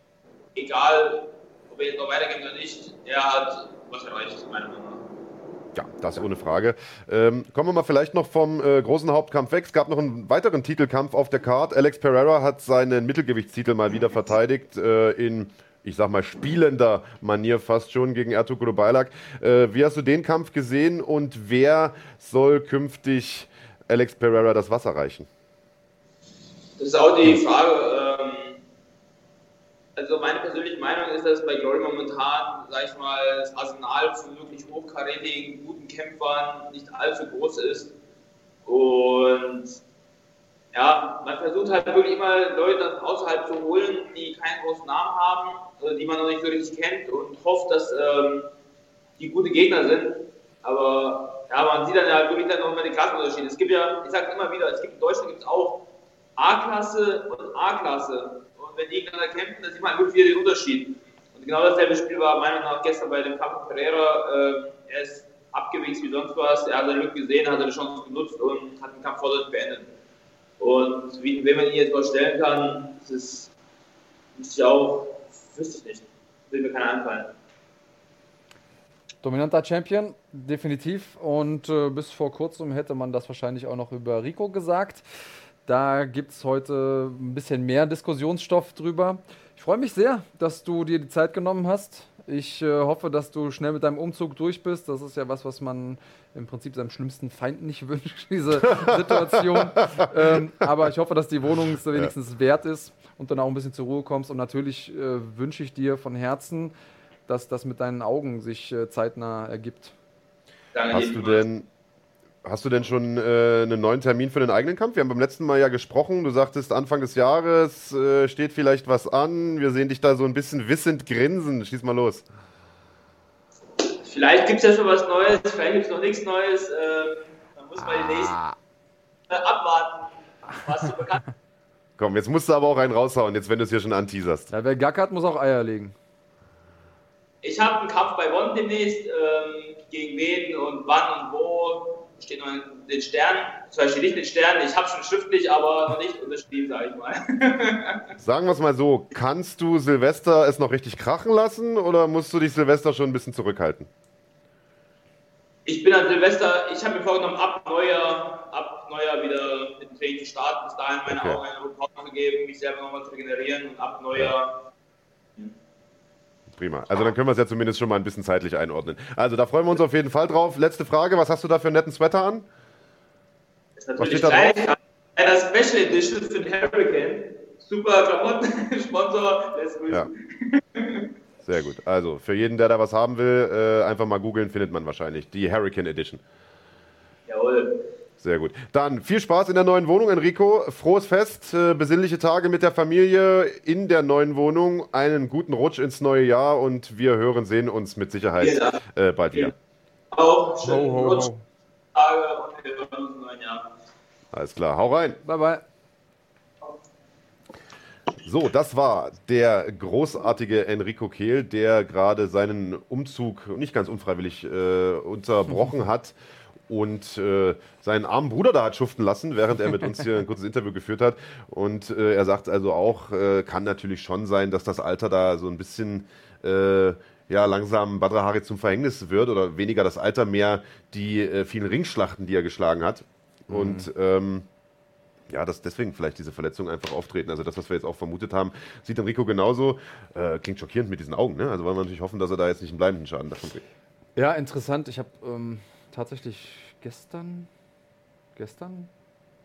egal, ob er jetzt noch weitergeht oder nicht, er hat was erreicht, meiner Meinung nach. Ja, das ohne Frage. Ähm, kommen wir mal vielleicht noch vom äh, großen Hauptkampf weg. Es gab noch einen weiteren Titelkampf auf der Card. Alex Pereira hat seinen Mittelgewichtstitel mal wieder verteidigt äh, in, ich sag mal, spielender Manier fast schon gegen Ertugrul Bailak. Äh, wie hast du den Kampf gesehen und wer soll künftig Alex Pereira das Wasser reichen? Das ist auch die Frage. Ähm also meine persönliche Meinung ist, dass bei Glory momentan, sag ich mal, das Arsenal von wirklich hochkarätigen, guten Kämpfern nicht allzu groß ist. Und ja, man versucht halt wirklich immer Leute außerhalb zu holen, die keinen großen Namen haben, also die man noch nicht so richtig kennt und hofft, dass ähm, die gute Gegner sind. Aber ja, man sieht dann ja wirklich dann nochmal den Klassenunterschied. Es gibt ja, ich sage immer wieder, es gibt in Deutschland gibt es auch A-Klasse und A-Klasse wenn die gegeneinander kämpfen, dann sieht man wirklich wieder Unterschied. Und genau dasselbe Spiel war meiner Meinung nach gestern bei dem Kampf Pereira. Äh, er ist abgewichst wie sonst was. Er hat seine Lücke gesehen, hat seine Chance genutzt und hat den Kampf vollständig beendet. Und wie, wenn man ihn jetzt mal stellen kann, das ist, ist ja auch, wüsste ich nicht. Will mir keiner anfallen. Dominanter Champion, definitiv. Und äh, bis vor kurzem hätte man das wahrscheinlich auch noch über Rico gesagt. Da gibt es heute ein bisschen mehr Diskussionsstoff drüber. Ich freue mich sehr, dass du dir die Zeit genommen hast. Ich äh, hoffe, dass du schnell mit deinem Umzug durch bist. Das ist ja was, was man im Prinzip seinem schlimmsten Feind nicht wünscht, diese Situation. ähm, aber ich hoffe, dass die Wohnung es wenigstens ja. wert ist und dann auch ein bisschen zur Ruhe kommst. Und natürlich äh, wünsche ich dir von Herzen, dass das mit deinen Augen sich äh, zeitnah ergibt. Danke Hast du denn Hast du denn schon äh, einen neuen Termin für den eigenen Kampf? Wir haben beim letzten Mal ja gesprochen. Du sagtest, Anfang des Jahres äh, steht vielleicht was an. Wir sehen dich da so ein bisschen wissend grinsen. Schieß mal los. Vielleicht gibt es ja schon was Neues, vielleicht gibt es noch nichts Neues. Ähm, man muss mal die nächsten äh, abwarten, was so bekannt Komm, jetzt musst du aber auch einen raushauen, jetzt wenn du es hier schon anteaserst. Ja, wer gackert, muss auch Eier legen. Ich habe einen Kampf bei Bonn demnächst. Ähm, gegen wen und wann und wo steht noch in den Sternen. Zum Beispiel nicht in den Sternen, ich habe schon schriftlich, aber noch nicht unterschrieben, sage ich mal. Sagen wir es mal so, kannst du Silvester es noch richtig krachen lassen oder musst du dich Silvester schon ein bisschen zurückhalten? Ich bin an Silvester, ich habe mir vorgenommen, ab Neujahr, ab Neujahr wieder mit dem Training zu starten, bis dahin meine okay. Augen eine Pause zu geben, mich selber nochmal zu regenerieren und ab Neujahr prima. Also dann können wir es ja zumindest schon mal ein bisschen zeitlich einordnen. Also da freuen wir uns auf jeden Fall drauf. Letzte Frage, was hast du da für einen netten Sweater an? Ist was steht da drauf? Eine Special Edition für den Hurricane. Super Klamotten, Sponsor, let's ja. Sehr gut. Also für jeden, der da was haben will, äh, einfach mal googeln, findet man wahrscheinlich. Die Hurricane Edition. Sehr gut. Dann viel Spaß in der neuen Wohnung, Enrico. Frohes Fest, äh, besinnliche Tage mit der Familie in der neuen Wohnung. Einen guten Rutsch ins neue Jahr und wir hören, sehen uns mit Sicherheit äh, bald wieder. Auch schönen ho, ho, Rutsch. Tage und wir hören uns im neuen Jahr. Alles klar, hau rein. Bye, bye. So, das war der großartige Enrico Kehl, der gerade seinen Umzug nicht ganz unfreiwillig äh, unterbrochen hat und äh, seinen armen Bruder da hat schuften lassen, während er mit uns hier ein kurzes Interview geführt hat. Und äh, er sagt also auch, äh, kann natürlich schon sein, dass das Alter da so ein bisschen äh, ja, langsam Badr Hari zum Verhängnis wird oder weniger das Alter, mehr die äh, vielen Ringschlachten, die er geschlagen hat. Mhm. Und ähm, ja, dass deswegen vielleicht diese Verletzungen einfach auftreten. Also das, was wir jetzt auch vermutet haben, sieht Enrico genauso. Äh, klingt schockierend mit diesen Augen. Ne? Also wollen wir natürlich hoffen, dass er da jetzt nicht einen bleibenden Schaden davon kriegt. Ja, interessant. Ich habe ähm, tatsächlich gestern, gestern,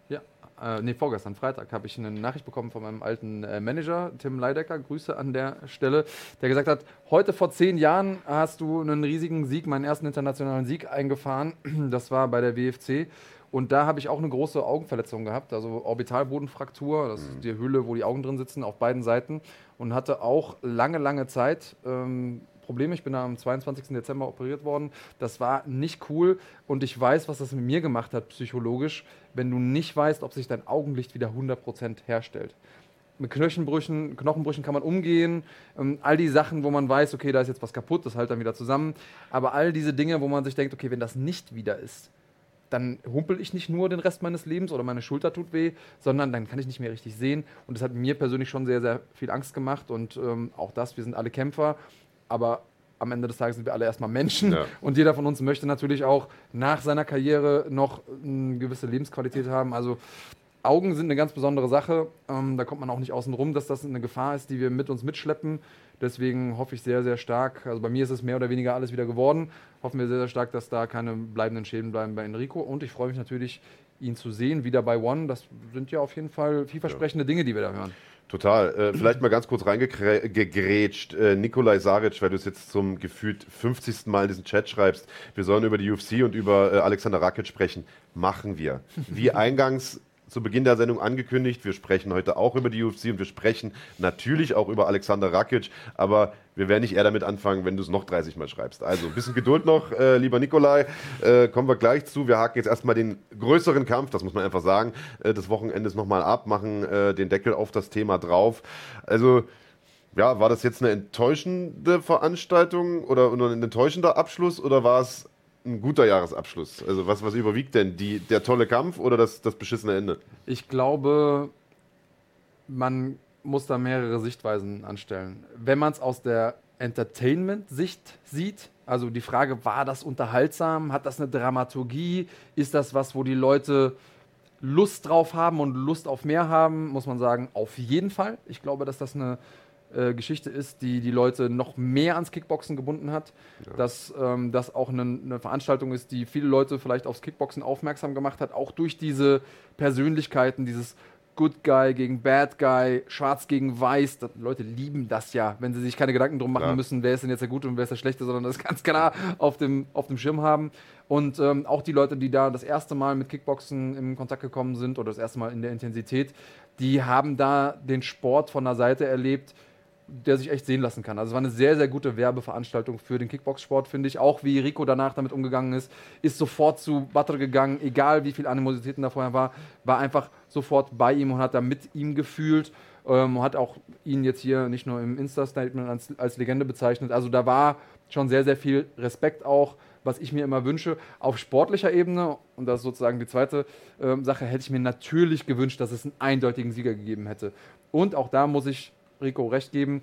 ja, äh, nee, vorgestern, Freitag, habe ich eine Nachricht bekommen von meinem alten äh, Manager, Tim Leidecker, Grüße an der Stelle, der gesagt hat, heute vor zehn Jahren hast du einen riesigen Sieg, meinen ersten internationalen Sieg eingefahren. Das war bei der WFC. Und da habe ich auch eine große Augenverletzung gehabt, also Orbitalbodenfraktur, das ist die Höhle, wo die Augen drin sitzen, auf beiden Seiten. Und hatte auch lange, lange Zeit ähm, Probleme. Ich bin am 22. Dezember operiert worden. Das war nicht cool und ich weiß, was das mit mir gemacht hat psychologisch, wenn du nicht weißt, ob sich dein Augenlicht wieder 100% herstellt. Mit Knochenbrüchen, Knochenbrüchen kann man umgehen. Ähm, all die Sachen, wo man weiß, okay, da ist jetzt was kaputt, das hält dann wieder zusammen. Aber all diese Dinge, wo man sich denkt, okay, wenn das nicht wieder ist, dann humpel ich nicht nur den Rest meines Lebens oder meine Schulter tut weh, sondern dann kann ich nicht mehr richtig sehen. Und das hat mir persönlich schon sehr, sehr viel Angst gemacht. Und ähm, auch das, wir sind alle Kämpfer, aber am Ende des Tages sind wir alle erstmal Menschen. Ja. Und jeder von uns möchte natürlich auch nach seiner Karriere noch eine gewisse Lebensqualität haben. Also Augen sind eine ganz besondere Sache. Ähm, da kommt man auch nicht außen rum, dass das eine Gefahr ist, die wir mit uns mitschleppen. Deswegen hoffe ich sehr, sehr stark. Also bei mir ist es mehr oder weniger alles wieder geworden. Hoffen wir sehr, sehr stark, dass da keine bleibenden Schäden bleiben bei Enrico. Und ich freue mich natürlich, ihn zu sehen, wieder bei One. Das sind ja auf jeden Fall vielversprechende Dinge, die wir da hören. Total. Äh, vielleicht mal ganz kurz reingegrätscht. Äh, Nikolai Saric, weil du es jetzt zum gefühlt 50. Mal in diesen Chat schreibst, wir sollen über die UFC und über äh, Alexander Rakic sprechen. Machen wir. Wie eingangs zu Beginn der Sendung angekündigt, wir sprechen heute auch über die UFC und wir sprechen natürlich auch über Alexander Rakic, aber wir werden nicht eher damit anfangen, wenn du es noch 30 Mal schreibst. Also ein bisschen Geduld noch, äh, lieber Nikolai. Äh, kommen wir gleich zu. Wir haken jetzt erstmal den größeren Kampf, das muss man einfach sagen, äh, des Wochenendes nochmal ab, machen äh, den Deckel auf das Thema drauf. Also ja, war das jetzt eine enttäuschende Veranstaltung oder, oder ein enttäuschender Abschluss oder war es ein guter Jahresabschluss? Also was, was überwiegt denn? Die, der tolle Kampf oder das, das beschissene Ende? Ich glaube, man muss da mehrere Sichtweisen anstellen. Wenn man es aus der Entertainment-Sicht sieht, also die Frage, war das unterhaltsam? Hat das eine Dramaturgie? Ist das was, wo die Leute Lust drauf haben und Lust auf mehr haben? Muss man sagen, auf jeden Fall. Ich glaube, dass das eine äh, Geschichte ist, die die Leute noch mehr ans Kickboxen gebunden hat. Dass ähm, das auch eine, eine Veranstaltung ist, die viele Leute vielleicht aufs Kickboxen aufmerksam gemacht hat, auch durch diese Persönlichkeiten, dieses Good Guy gegen Bad Guy, Schwarz gegen Weiß. Das, Leute lieben das ja, wenn sie sich keine Gedanken drum machen Klar. müssen, wer ist denn jetzt der Gute und wer ist der Schlechte, sondern das ganz klar auf dem, auf dem Schirm haben. Und ähm, auch die Leute, die da das erste Mal mit Kickboxen in Kontakt gekommen sind oder das erste Mal in der Intensität, die haben da den Sport von der Seite erlebt, der sich echt sehen lassen kann. Also es war eine sehr, sehr gute Werbeveranstaltung für den Kickboxsport, finde ich. Auch wie Rico danach damit umgegangen ist, ist sofort zu Butter gegangen, egal wie viel Animositäten da vorher war, war einfach sofort bei ihm und hat da mit ihm gefühlt. Ähm, hat auch ihn jetzt hier nicht nur im Insta-Statement als, als Legende bezeichnet. Also da war schon sehr, sehr viel Respekt auch, was ich mir immer wünsche. Auf sportlicher Ebene, und das ist sozusagen die zweite ähm, Sache, hätte ich mir natürlich gewünscht, dass es einen eindeutigen Sieger gegeben hätte. Und auch da muss ich Rico recht geben,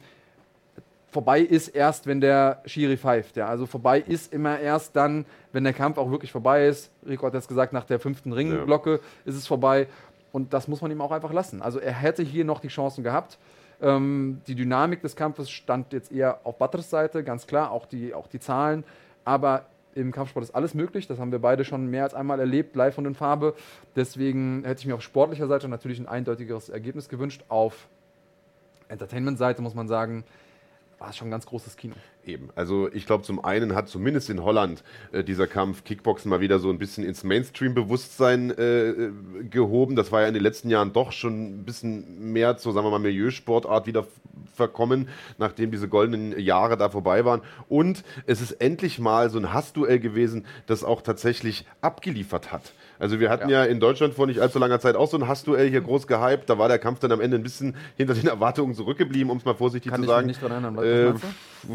vorbei ist erst, wenn der Schiri pfeift. Ja. Also vorbei ist immer erst dann, wenn der Kampf auch wirklich vorbei ist. Rico hat jetzt gesagt, nach der fünften Ringglocke ist es vorbei. Und das muss man ihm auch einfach lassen. Also er hätte hier noch die Chancen gehabt. Ähm, die Dynamik des Kampfes stand jetzt eher auf Butters Seite, ganz klar, auch die, auch die Zahlen. Aber im Kampfsport ist alles möglich. Das haben wir beide schon mehr als einmal erlebt, live und in Farbe. Deswegen hätte ich mir auf sportlicher Seite natürlich ein eindeutigeres Ergebnis gewünscht. Auf Entertainment-Seite muss man sagen, war es schon ein ganz großes Kino. Eben. Also ich glaube, zum einen hat zumindest in Holland äh, dieser Kampf Kickboxen mal wieder so ein bisschen ins Mainstream-Bewusstsein äh, äh, gehoben. Das war ja in den letzten Jahren doch schon ein bisschen mehr zur, sagen wir mal, Milieusportart wieder verkommen, nachdem diese goldenen Jahre da vorbei waren. Und es ist endlich mal so ein Hassduell gewesen, das auch tatsächlich abgeliefert hat. Also wir hatten ja. ja in Deutschland vor nicht allzu langer Zeit auch so ein Hassduell hier groß gehypt. Da war der Kampf dann am Ende ein bisschen hinter den Erwartungen zurückgeblieben, um es mal vorsichtig Kann zu ich sagen. mich nicht dran erinnern. Was Äh,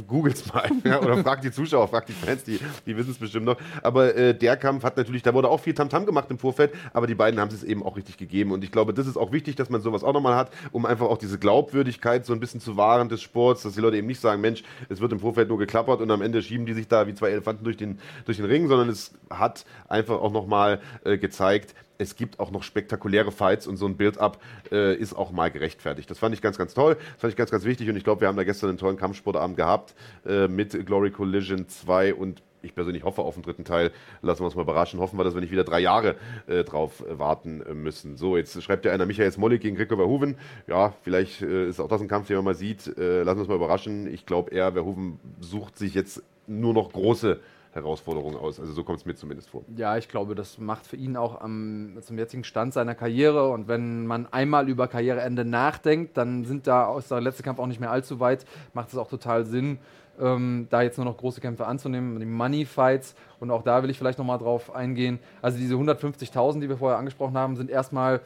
Googles mal. Ja, oder frag die Zuschauer, frag die Fans, die, die wissen es bestimmt noch. Aber äh, der Kampf hat natürlich, da wurde auch viel Tamtam gemacht im Vorfeld, aber die beiden haben es eben auch richtig gegeben. Und ich glaube, das ist auch wichtig, dass man sowas auch nochmal hat, um einfach auch diese Glaubwürdigkeit so ein bisschen zu wahren des Sports, dass die Leute eben nicht sagen, Mensch, es wird im Vorfeld nur geklappert und am Ende schieben die sich da wie zwei Elefanten durch den, durch den Ring, sondern es hat einfach auch nochmal äh, gezeigt, es gibt auch noch spektakuläre Fights und so ein Build-up äh, ist auch mal gerechtfertigt. Das fand ich ganz, ganz toll. Das fand ich ganz, ganz wichtig und ich glaube, wir haben da gestern einen tollen Kampfsportabend gehabt äh, mit Glory Collision 2 und ich persönlich hoffe auf den dritten Teil. Lassen wir uns mal überraschen. Hoffen wir, dass wir nicht wieder drei Jahre äh, drauf äh, warten äh, müssen. So, jetzt schreibt ja einer Michael Smolik gegen Rico Verhoeven. Ja, vielleicht äh, ist auch das ein Kampf, den man mal sieht. Äh, lassen wir uns mal überraschen. Ich glaube eher, Verhoeven sucht sich jetzt nur noch große Herausforderungen aus. Also so kommt es mir zumindest vor. Ja, ich glaube, das macht für ihn auch am, zum jetzigen Stand seiner Karriere. Und wenn man einmal über Karriereende nachdenkt, dann sind da aus der letzte Kampf auch nicht mehr allzu weit. Macht es auch total Sinn, ähm, da jetzt nur noch große Kämpfe anzunehmen, die Money Fights. Und auch da will ich vielleicht nochmal drauf eingehen. Also diese 150.000, die wir vorher angesprochen haben, sind erstmal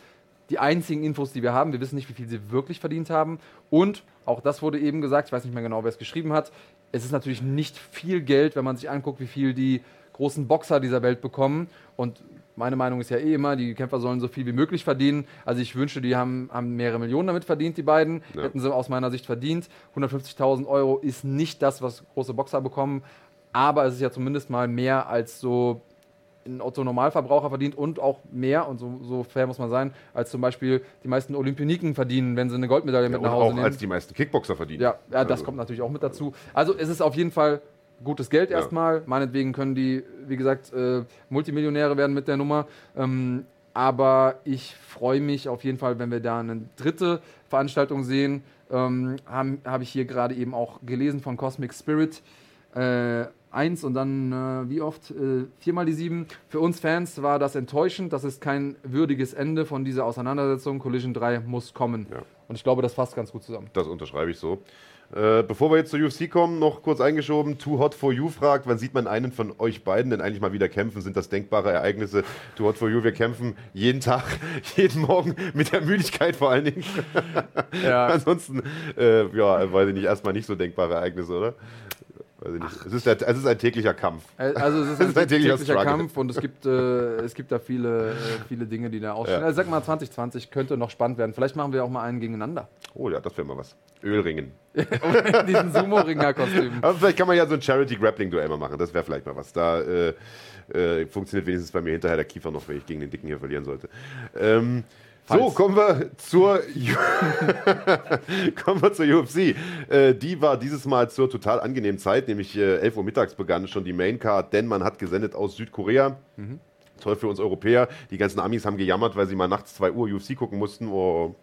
die einzigen Infos, die wir haben. Wir wissen nicht, wie viel sie wirklich verdient haben. Und auch das wurde eben gesagt, ich weiß nicht mehr genau, wer es geschrieben hat. Es ist natürlich nicht viel Geld, wenn man sich anguckt, wie viel die großen Boxer dieser Welt bekommen. Und meine Meinung ist ja eh immer, die Kämpfer sollen so viel wie möglich verdienen. Also ich wünsche, die haben, haben mehrere Millionen damit verdient, die beiden. Ja. Hätten sie aus meiner Sicht verdient. 150.000 Euro ist nicht das, was große Boxer bekommen. Aber es ist ja zumindest mal mehr als so ein Otto-Normalverbraucher verdient und auch mehr, und so, so, fair muss man sein, als zum Beispiel die meisten Olympioniken verdienen, wenn sie eine Goldmedaille ja, mit nach Hause auch nehmen. als die meisten Kickboxer verdienen. Ja, ja das also. kommt natürlich auch mit dazu. Also es ist auf jeden Fall gutes Geld ja. erstmal. Meinetwegen können die, wie gesagt, äh, Multimillionäre werden mit der Nummer. Ähm, aber ich freue mich auf jeden Fall, wenn wir da eine dritte Veranstaltung sehen. Ähm, Habe hab ich hier gerade eben auch gelesen von Cosmic Spirit. Äh, eins und dann, äh, wie oft? Äh, viermal die sieben. Für uns Fans war das enttäuschend. Das ist kein würdiges Ende von dieser Auseinandersetzung. Collision 3 muss kommen. Ja. Und ich glaube, das fasst ganz gut zusammen. Das unterschreibe ich so. Äh, bevor wir jetzt zur UFC kommen, noch kurz eingeschoben. Too Hot for You fragt, wann sieht man einen von euch beiden denn eigentlich mal wieder kämpfen? Sind das denkbare Ereignisse? Too Hot for You, wir kämpfen jeden Tag, jeden Morgen mit der Müdigkeit vor allen Dingen. Ja. Ansonsten, äh, ja, weiß ich nicht, erstmal nicht so denkbare Ereignisse, oder? Nicht. Es ist, es ist ein täglicher Kampf. Äh, also es ist, es ist ein, täglicher, täglicher Kampf und es gibt, äh, es gibt da viele, äh, viele Dinge, die da ausstehen. Ja. Also sag mal, 2020 könnte noch spannend werden. Vielleicht machen wir auch mal einen gegeneinander. Oh ja, das wäre mal was. Ölringen. Diesen Sumo-Ringer-Kostüm. Aber vielleicht kann man ja so ein Charity-Grappling-Duell mal machen. Das wäre vielleicht mal was. Da äh, äh, funktioniert wenigstens bei mir hinterher der Kiefer noch, wenn ich gegen den Dicken hier verlieren sollte. Ähm, so, kommen wir zur, kommen wir zur UFC. Äh, die war dieses Mal zur total angenehmen Zeit, nämlich äh, 11 Uhr mittags begann schon die Maincard, denn man hat gesendet aus Südkorea. Mhm. Toll für uns Europäer. Die ganzen Amis haben gejammert, weil sie mal nachts 2 Uhr UFC gucken mussten. Oh,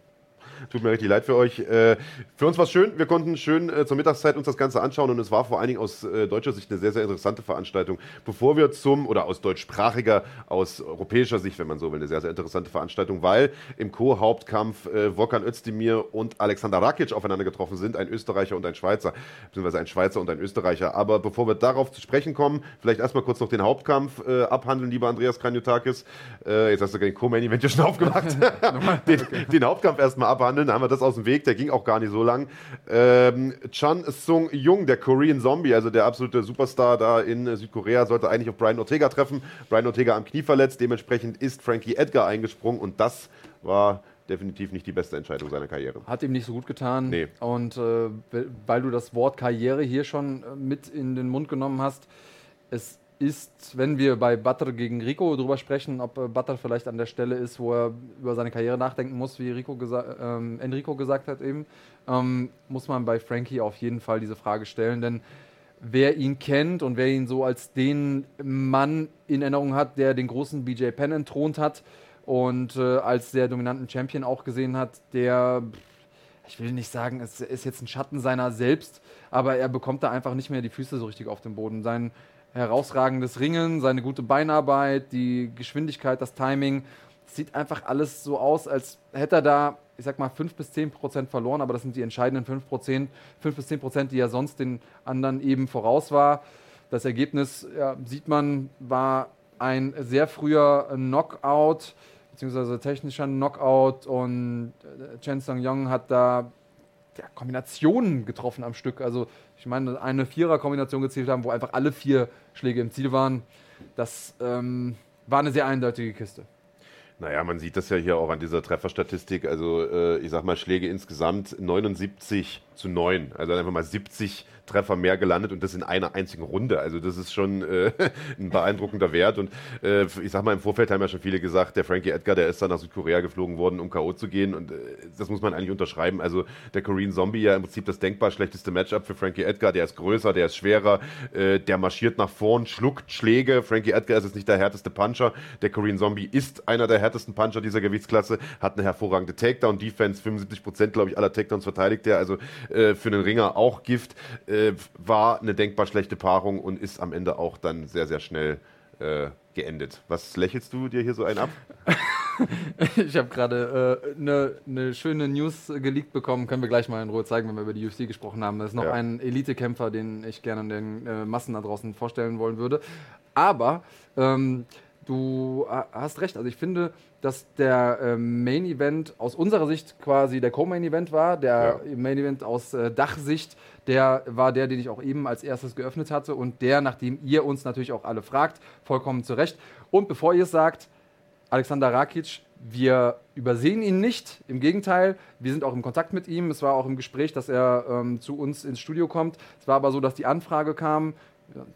Tut mir richtig leid für euch. Äh, für uns war es schön. Wir konnten schön äh, zur Mittagszeit uns das Ganze anschauen und es war vor allen Dingen aus äh, deutscher Sicht eine sehr, sehr interessante Veranstaltung. Bevor wir zum, oder aus deutschsprachiger, aus europäischer Sicht, wenn man so will, eine sehr, sehr interessante Veranstaltung, weil im Co-Hauptkampf äh, Volkan Özdemir und Alexander Rakic aufeinander getroffen sind, ein Österreicher und ein Schweizer, beziehungsweise ein Schweizer und ein Österreicher. Aber bevor wir darauf zu sprechen kommen, vielleicht erstmal kurz noch den Hauptkampf abhandeln, lieber Andreas Kranjotakis. Jetzt hast du den Co-Main-Event ja schon aufgemacht. den, den Hauptkampf erstmal abhandeln abhandeln. Da haben wir das aus dem Weg, der ging auch gar nicht so lang. Ähm, Chan Sung Jung, der Korean Zombie, also der absolute Superstar da in Südkorea, sollte eigentlich auf Brian Ortega treffen. Brian Ortega am Knie verletzt, dementsprechend ist Frankie Edgar eingesprungen und das war definitiv nicht die beste Entscheidung seiner Karriere. Hat ihm nicht so gut getan. Nee. Und äh, weil du das Wort Karriere hier schon äh, mit in den Mund genommen hast, es ist, wenn wir bei Butter gegen Rico drüber sprechen, ob äh, Butter vielleicht an der Stelle ist, wo er über seine Karriere nachdenken muss, wie Rico gesa ähm, Enrico gesagt hat eben, ähm, muss man bei Frankie auf jeden Fall diese Frage stellen, denn wer ihn kennt und wer ihn so als den Mann in Erinnerung hat, der den großen BJ Penn entthront hat und äh, als sehr dominanten Champion auch gesehen hat, der ich will nicht sagen, es ist jetzt ein Schatten seiner selbst, aber er bekommt da einfach nicht mehr die Füße so richtig auf den Boden. Sein herausragendes Ringen, seine gute Beinarbeit, die Geschwindigkeit, das Timing. sieht einfach alles so aus, als hätte er da, ich sag mal, 5 bis 10 Prozent verloren, aber das sind die entscheidenden 5 Prozent, 5 bis 10 Prozent, die er sonst den anderen eben voraus war. Das Ergebnis, ja, sieht man, war ein sehr früher Knockout, beziehungsweise technischer Knockout und äh, Chen Sung-Yong hat da ja, Kombinationen getroffen am Stück. Also ich meine, eine Vierer-Kombination gezielt haben, wo einfach alle vier Schläge im Ziel waren. Das ähm, war eine sehr eindeutige Kiste. Naja, man sieht das ja hier auch an dieser Trefferstatistik. Also äh, ich sag mal, Schläge insgesamt 79 zu 9. Also einfach mal 70 Treffer mehr gelandet und das in einer einzigen Runde. Also das ist schon äh, ein beeindruckender Wert. Und äh, ich sag mal, im Vorfeld haben ja schon viele gesagt, der Frankie Edgar, der ist dann nach Südkorea geflogen worden, um K.O. zu gehen. Und äh, das muss man eigentlich unterschreiben. Also der Korean Zombie ja im Prinzip das denkbar schlechteste Matchup für Frankie Edgar. Der ist größer, der ist schwerer, äh, der marschiert nach vorn, schluckt Schläge. Frankie Edgar ist jetzt nicht der härteste Puncher. Der Korean Zombie ist einer der härtesten Puncher dieser Gewichtsklasse, hat eine hervorragende Takedown-Defense, 75 Prozent, glaube ich, aller Takedowns verteidigt er. Also äh, für einen Ringer auch Gift. Äh, war eine denkbar schlechte Paarung und ist am Ende auch dann sehr, sehr schnell äh, geendet. Was lächelst du dir hier so ein ab? ich habe gerade eine äh, ne, ne schöne News geleakt bekommen. Können wir gleich mal in Ruhe zeigen, wenn wir über die UFC gesprochen haben. Das ist noch ja. ein Elite-Kämpfer, den ich gerne den äh, Massen da draußen vorstellen wollen würde. Aber ähm, du hast recht. Also ich finde, dass der äh, Main Event aus unserer Sicht quasi der Co-Main Event war. Der ja. Main Event aus äh, Dachsicht, der war der, den ich auch eben als erstes geöffnet hatte und der, nachdem ihr uns natürlich auch alle fragt, vollkommen zu Recht. Und bevor ihr es sagt, Alexander Rakic, wir übersehen ihn nicht. Im Gegenteil, wir sind auch im Kontakt mit ihm. Es war auch im Gespräch, dass er ähm, zu uns ins Studio kommt. Es war aber so, dass die Anfrage kam,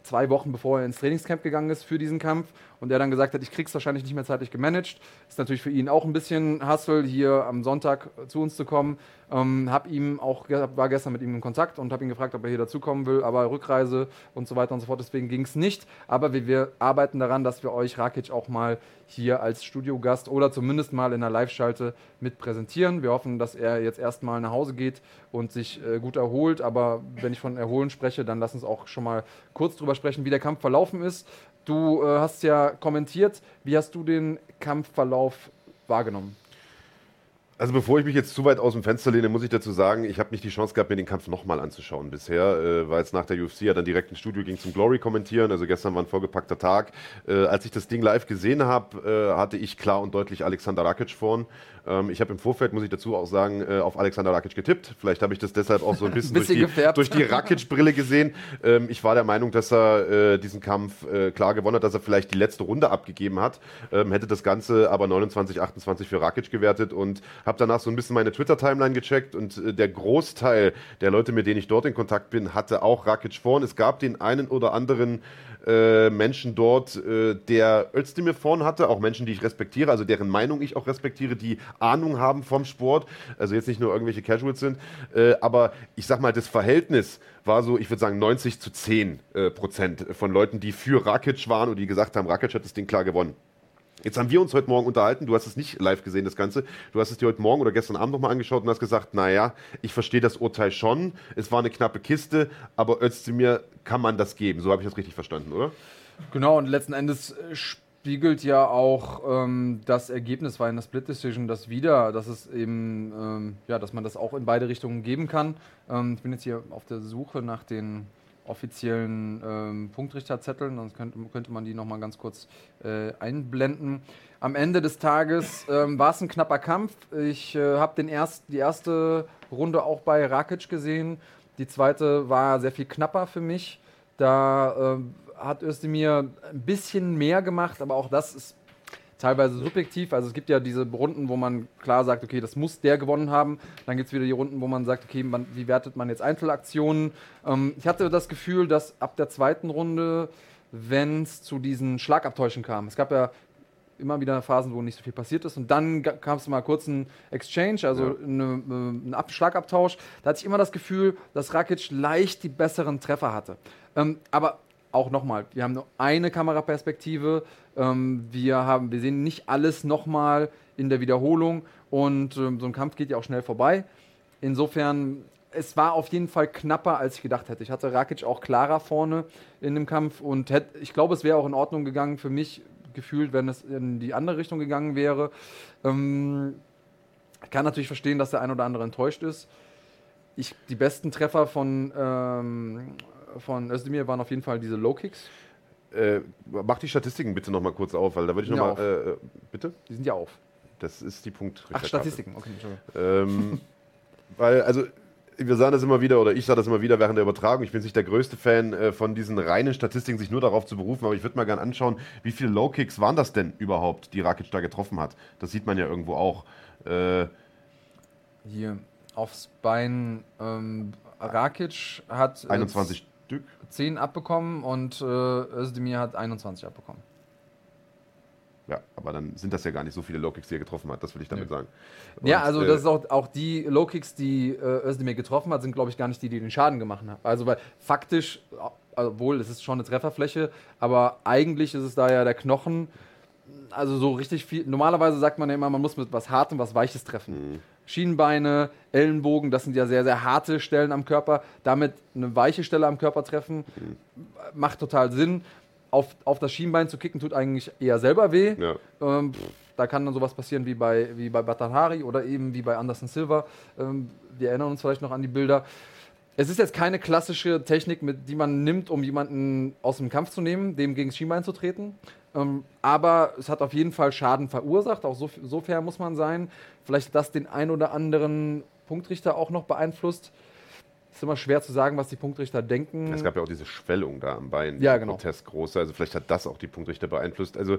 zwei Wochen bevor er ins Trainingscamp gegangen ist für diesen Kampf und er dann gesagt hat, ich krieg's wahrscheinlich nicht mehr zeitlich gemanagt. Ist natürlich für ihn auch ein bisschen Hassel, hier am Sonntag zu uns zu kommen. Ähm, hab ihm auch, war gestern mit ihm in Kontakt und habe ihn gefragt, ob er hier dazukommen will, aber Rückreise und so weiter und so fort, deswegen ging es nicht. Aber wir, wir, arbeiten daran, dass wir euch Rakic auch mal hier als Studiogast oder zumindest mal in der Live-Schalte mit präsentieren. Wir hoffen, dass er jetzt erstmal nach Hause geht und sich äh, gut erholt. Aber wenn ich von Erholen spreche, dann lass uns auch schon mal kurz drüber sprechen, wie der Kampf verlaufen ist. Du äh, hast ja kommentiert. Wie hast du den Kampfverlauf wahrgenommen? Also bevor ich mich jetzt zu weit aus dem Fenster lehne, muss ich dazu sagen, ich habe nicht die Chance gehabt, mir den Kampf nochmal anzuschauen bisher, äh, weil es nach der UFC ja dann direkt ins Studio ging zum Glory kommentieren. Also gestern war ein vorgepackter Tag. Äh, als ich das Ding live gesehen habe, äh, hatte ich klar und deutlich Alexander Rakic vorn. Ähm, ich habe im Vorfeld, muss ich dazu auch sagen, äh, auf Alexander Rakic getippt. Vielleicht habe ich das deshalb auch so ein bisschen, bisschen durch, die, durch, die, Rakic-Brille gesehen. Ähm, ich war der Meinung, dass er äh, diesen Kampf äh, klar gewonnen hat, dass er vielleicht die letzte Runde abgegeben hat. Ähm, hätte das Ganze aber 29, 28 für Rakic gewertet und habe danach so ein bisschen meine Twitter-Timeline gecheckt und äh, der Großteil der Leute, mit denen ich dort in Kontakt bin, hatte auch Rakic vorn. Es gab den einen oder anderen äh, Menschen dort, äh, der Özdemir vorn hatte, auch Menschen, die ich respektiere, also deren Meinung ich auch respektiere, die Ahnung haben vom Sport, also jetzt nicht nur irgendwelche Casuals sind, äh, aber ich sag mal, das Verhältnis war so, ich würde sagen 90 zu 10 äh, Prozent von Leuten, die für Rakic waren und die gesagt haben, Rakic hat das Ding klar gewonnen. Jetzt haben wir uns heute Morgen unterhalten, du hast es nicht live gesehen, das Ganze. Du hast es dir heute Morgen oder gestern Abend nochmal angeschaut und hast gesagt, naja, ich verstehe das Urteil schon, es war eine knappe Kiste, aber Özdemir kann man das geben. So habe ich das richtig verstanden, oder? Genau, und letzten Endes spiegelt ja auch ähm, das Ergebnis war in der Split Decision das wieder, dass es eben, ähm, ja, dass man das auch in beide Richtungen geben kann. Ähm, ich bin jetzt hier auf der Suche nach den offiziellen ähm, Punktrichterzetteln, sonst könnte, könnte man die nochmal ganz kurz äh, einblenden. Am Ende des Tages ähm, war es ein knapper Kampf. Ich äh, habe erst, die erste Runde auch bei Rakic gesehen. Die zweite war sehr viel knapper für mich. Da äh, hat Özdemir ein bisschen mehr gemacht, aber auch das ist teilweise subjektiv. Also es gibt ja diese Runden, wo man klar sagt, okay, das muss der gewonnen haben. Dann gibt es wieder die Runden, wo man sagt, okay, man, wie wertet man jetzt Einzelaktionen? Ähm, ich hatte das Gefühl, dass ab der zweiten Runde, wenn es zu diesen Schlagabtäuschen kam, es gab ja immer wieder Phasen, wo nicht so viel passiert ist. Und dann kam es mal kurz ein Exchange, also ja. eine, äh, ein Schlagabtausch. Da hatte ich immer das Gefühl, dass Rakic leicht die besseren Treffer hatte. Ähm, aber auch nochmal, wir haben nur eine Kameraperspektive. Ähm, wir, haben, wir sehen nicht alles nochmal in der Wiederholung und ähm, so ein Kampf geht ja auch schnell vorbei. Insofern, es war auf jeden Fall knapper, als ich gedacht hätte. Ich hatte Rakic auch klarer vorne in dem Kampf und hätte, ich glaube, es wäre auch in Ordnung gegangen für mich gefühlt, wenn es in die andere Richtung gegangen wäre. Ähm, ich kann natürlich verstehen, dass der ein oder andere enttäuscht ist. Ich, die besten Treffer von ähm, von Özdemir waren auf jeden Fall diese Low Kicks. Äh, mach die Statistiken bitte nochmal kurz auf, weil da würde ich nochmal. Äh, äh, bitte? Die sind ja auf. Das ist die Punkt. Ach, Statistiken, okay. Ähm, weil, also, wir sahen das immer wieder, oder ich sah das immer wieder während der Übertragung. Ich bin nicht der größte Fan äh, von diesen reinen Statistiken, sich nur darauf zu berufen, aber ich würde mal gerne anschauen, wie viele Low Kicks waren das denn überhaupt, die Rakic da getroffen hat? Das sieht man ja irgendwo auch. Äh, Hier, aufs Bein. Ähm, Rakic hat äh, 21 Stück. 10 abbekommen und äh, Özdemir hat 21 abbekommen. Ja, aber dann sind das ja gar nicht so viele Low-Kicks, die er getroffen hat, das will ich damit Nee. sagen. ja, Und, also äh, das ist auch, auch die Low-Kicks, die äh, Özdemir getroffen hat, sind glaube ich gar nicht die, die den Schaden gemacht haben. Also weil faktisch, äh, obwohl es ist schon eine Trefferfläche, aber eigentlich ist es da ja der Knochen. Also so richtig viel. Normalerweise sagt man ja immer, man muss mit was Hartem was Weiches treffen. Schienenbeine, Ellenbogen, das sind ja sehr, sehr harte Stellen am Körper. Damit eine weiche Stelle am Körper treffen, macht total Sinn. Auf, auf das Schienbein zu kicken, tut eigentlich eher selber weh. Ja. Ähm, pff, da kann dann sowas passieren wie bei, wie bei Batanhari oder eben wie bei Anderson Silva. Ähm, wir erinnern uns vielleicht noch an die Bilder. Es ist jetzt keine klassische Technik, mit, die man nimmt, um jemanden aus dem Kampf zu nehmen, dem gegen das Schienbein zu treten. Ähm, aber es hat auf jeden Fall Schaden verursacht, auch so, so fair muss man sein. Vielleicht hat das den ein oder anderen Punktrichter auch noch beeinflusst. Ist immer schwer zu sagen, was die Punktrichter denken. Es gab ja auch diese Schwellung da am Bein, Ja, die genau. Protest große. Also vielleicht hat das auch die Punktrichter beeinflusst. Also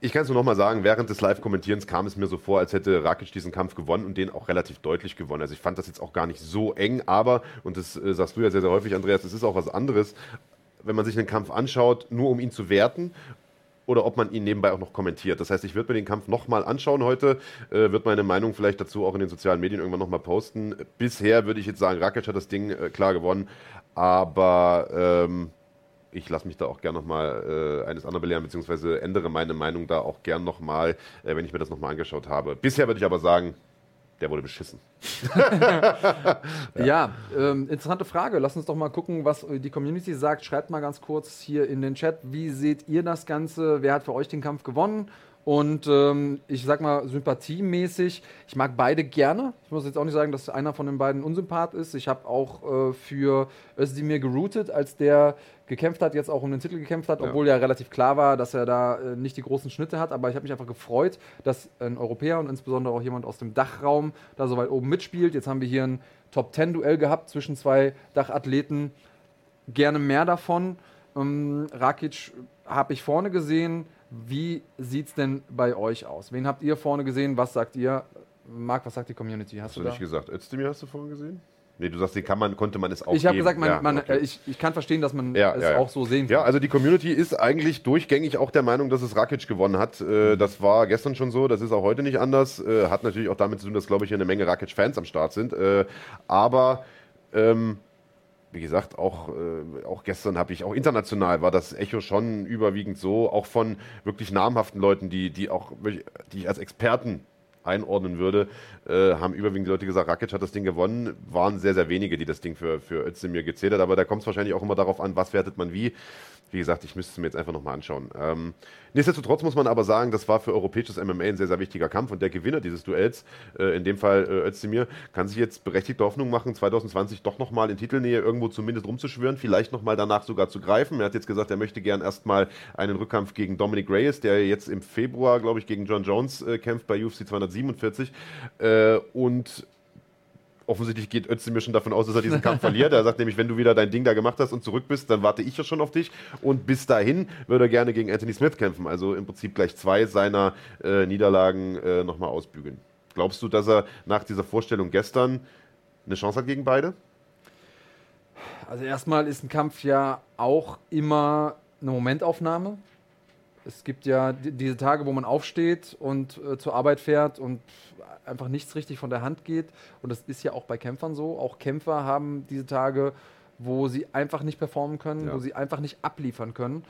ich kann es nur nochmal sagen, während des Live-Kommentierens kam es mir so vor, als hätte Rakic diesen Kampf gewonnen und den auch relativ deutlich gewonnen. Also ich fand das jetzt auch gar nicht so eng, aber, und das äh, sagst du ja sehr, sehr häufig, Andreas, es ist auch was anderes, wenn man sich einen Kampf anschaut, nur um ihn zu werten oder ob man ihn nebenbei auch noch kommentiert. Das heißt, ich würde mir den Kampf nochmal anschauen heute, äh, wird meine Meinung vielleicht dazu auch in den sozialen Medien irgendwann nochmal posten. Bisher würde ich jetzt sagen, Rakic hat das Ding äh, klar gewonnen, aber ähm, ich lasse mich da auch gern nochmal äh, eines anderen belehren, beziehungsweise ändere meine Meinung da auch gern nochmal, äh, wenn ich mir das nochmal angeschaut habe. Bisher würde ich aber sagen, der wurde beschissen. Ja, ähm, interessante Frage. Lass uns doch mal gucken, was die Community sagt. Schreibt mal ganz kurz hier in den Chat, wie seht ihr das Ganze? Wer hat für euch den Kampf gewonnen? Und ähm, ich sag mal, sympathiemäßig, ich mag beide gerne. Ich muss jetzt auch nicht sagen, dass einer von den beiden Unsympath ist. Ich habe auch äh, für Özdemir geroutet, als der gekämpft hat, jetzt auch um den Titel gekämpft hat, Ja. obwohl ja relativ klar war, dass er da äh, nicht die großen Schnitte hat. Aber ich habe mich einfach gefreut, dass ein Europäer und insbesondere auch jemand aus dem Dachraum da so weit oben mitspielt. Jetzt haben wir hier ein Top-10-Duell gehabt zwischen zwei Dachathleten. Gerne mehr davon. Ähm, Rakic habe ich vorne gesehen. Wie sieht es denn bei euch aus? Wen habt ihr vorne gesehen? Was sagt ihr? Marc, was sagt die Community? Hast Hast du du nicht gesagt, Özdemir hast du vorhin gesehen? Nee, du sagst, den kann man, konnte man es auch Ich habe gesagt, man, Ja, man, okay. äh, ich, ich kann verstehen, dass man Ja, es ja, auch so sehen kann. Ja, also die Community ist eigentlich durchgängig auch der Meinung, dass es Rakic gewonnen hat. Äh, das war gestern schon so, das ist auch heute nicht anders. Äh, hat natürlich auch damit zu tun, dass, glaube ich, hier eine Menge Rakic-Fans am Start sind. Äh, aber ähm, wie gesagt, auch, äh, auch gestern habe ich, auch international war das Echo schon überwiegend so, auch von wirklich namhaften Leuten, die, die auch, die ich als Experten einordnen würde, äh, haben überwiegend Leute gesagt, Rakic hat das Ding gewonnen. Waren sehr, sehr wenige, die das Ding für, für Özdemir gezählt hat. Aber da kommt es wahrscheinlich auch immer darauf an, was wertet man wie. Wie gesagt, ich müsste es mir jetzt einfach nochmal anschauen. Ähm, nichtsdestotrotz muss man aber sagen, das war für europäisches MMA ein sehr, sehr wichtiger Kampf. Und der Gewinner dieses Duells, äh, in dem Fall äh, Özdemir, kann sich jetzt berechtigte Hoffnung machen, 2020 doch nochmal in Titelnähe irgendwo zumindest rumzuschwören, vielleicht nochmal danach sogar zu greifen. Er hat jetzt gesagt, er möchte gern erstmal einen Rückkampf gegen Dominic Reyes, der jetzt im Februar, glaube ich, gegen John Jones äh, kämpft bei UFC 247. Äh, und offensichtlich geht Özdemir schon davon aus, dass er diesen Kampf verliert. Er sagt nämlich, wenn du wieder dein Ding da gemacht hast und zurück bist, dann warte ich ja schon auf dich. Und bis dahin würde er gerne gegen Anthony Smith kämpfen. Also im Prinzip gleich zwei seiner äh, Niederlagen äh, nochmal ausbügeln. Glaubst du, dass er nach dieser Vorstellung gestern eine Chance hat gegen beide? Also erstmal ist ein Kampf ja auch immer eine Momentaufnahme. Es gibt ja die- diese Tage, wo man aufsteht und äh, zur Arbeit fährt und einfach nichts richtig von der Hand geht. Und das ist ja auch bei Kämpfern so. Auch Kämpfer haben diese Tage, wo sie einfach nicht performen können, Ja. wo sie einfach nicht abliefern können.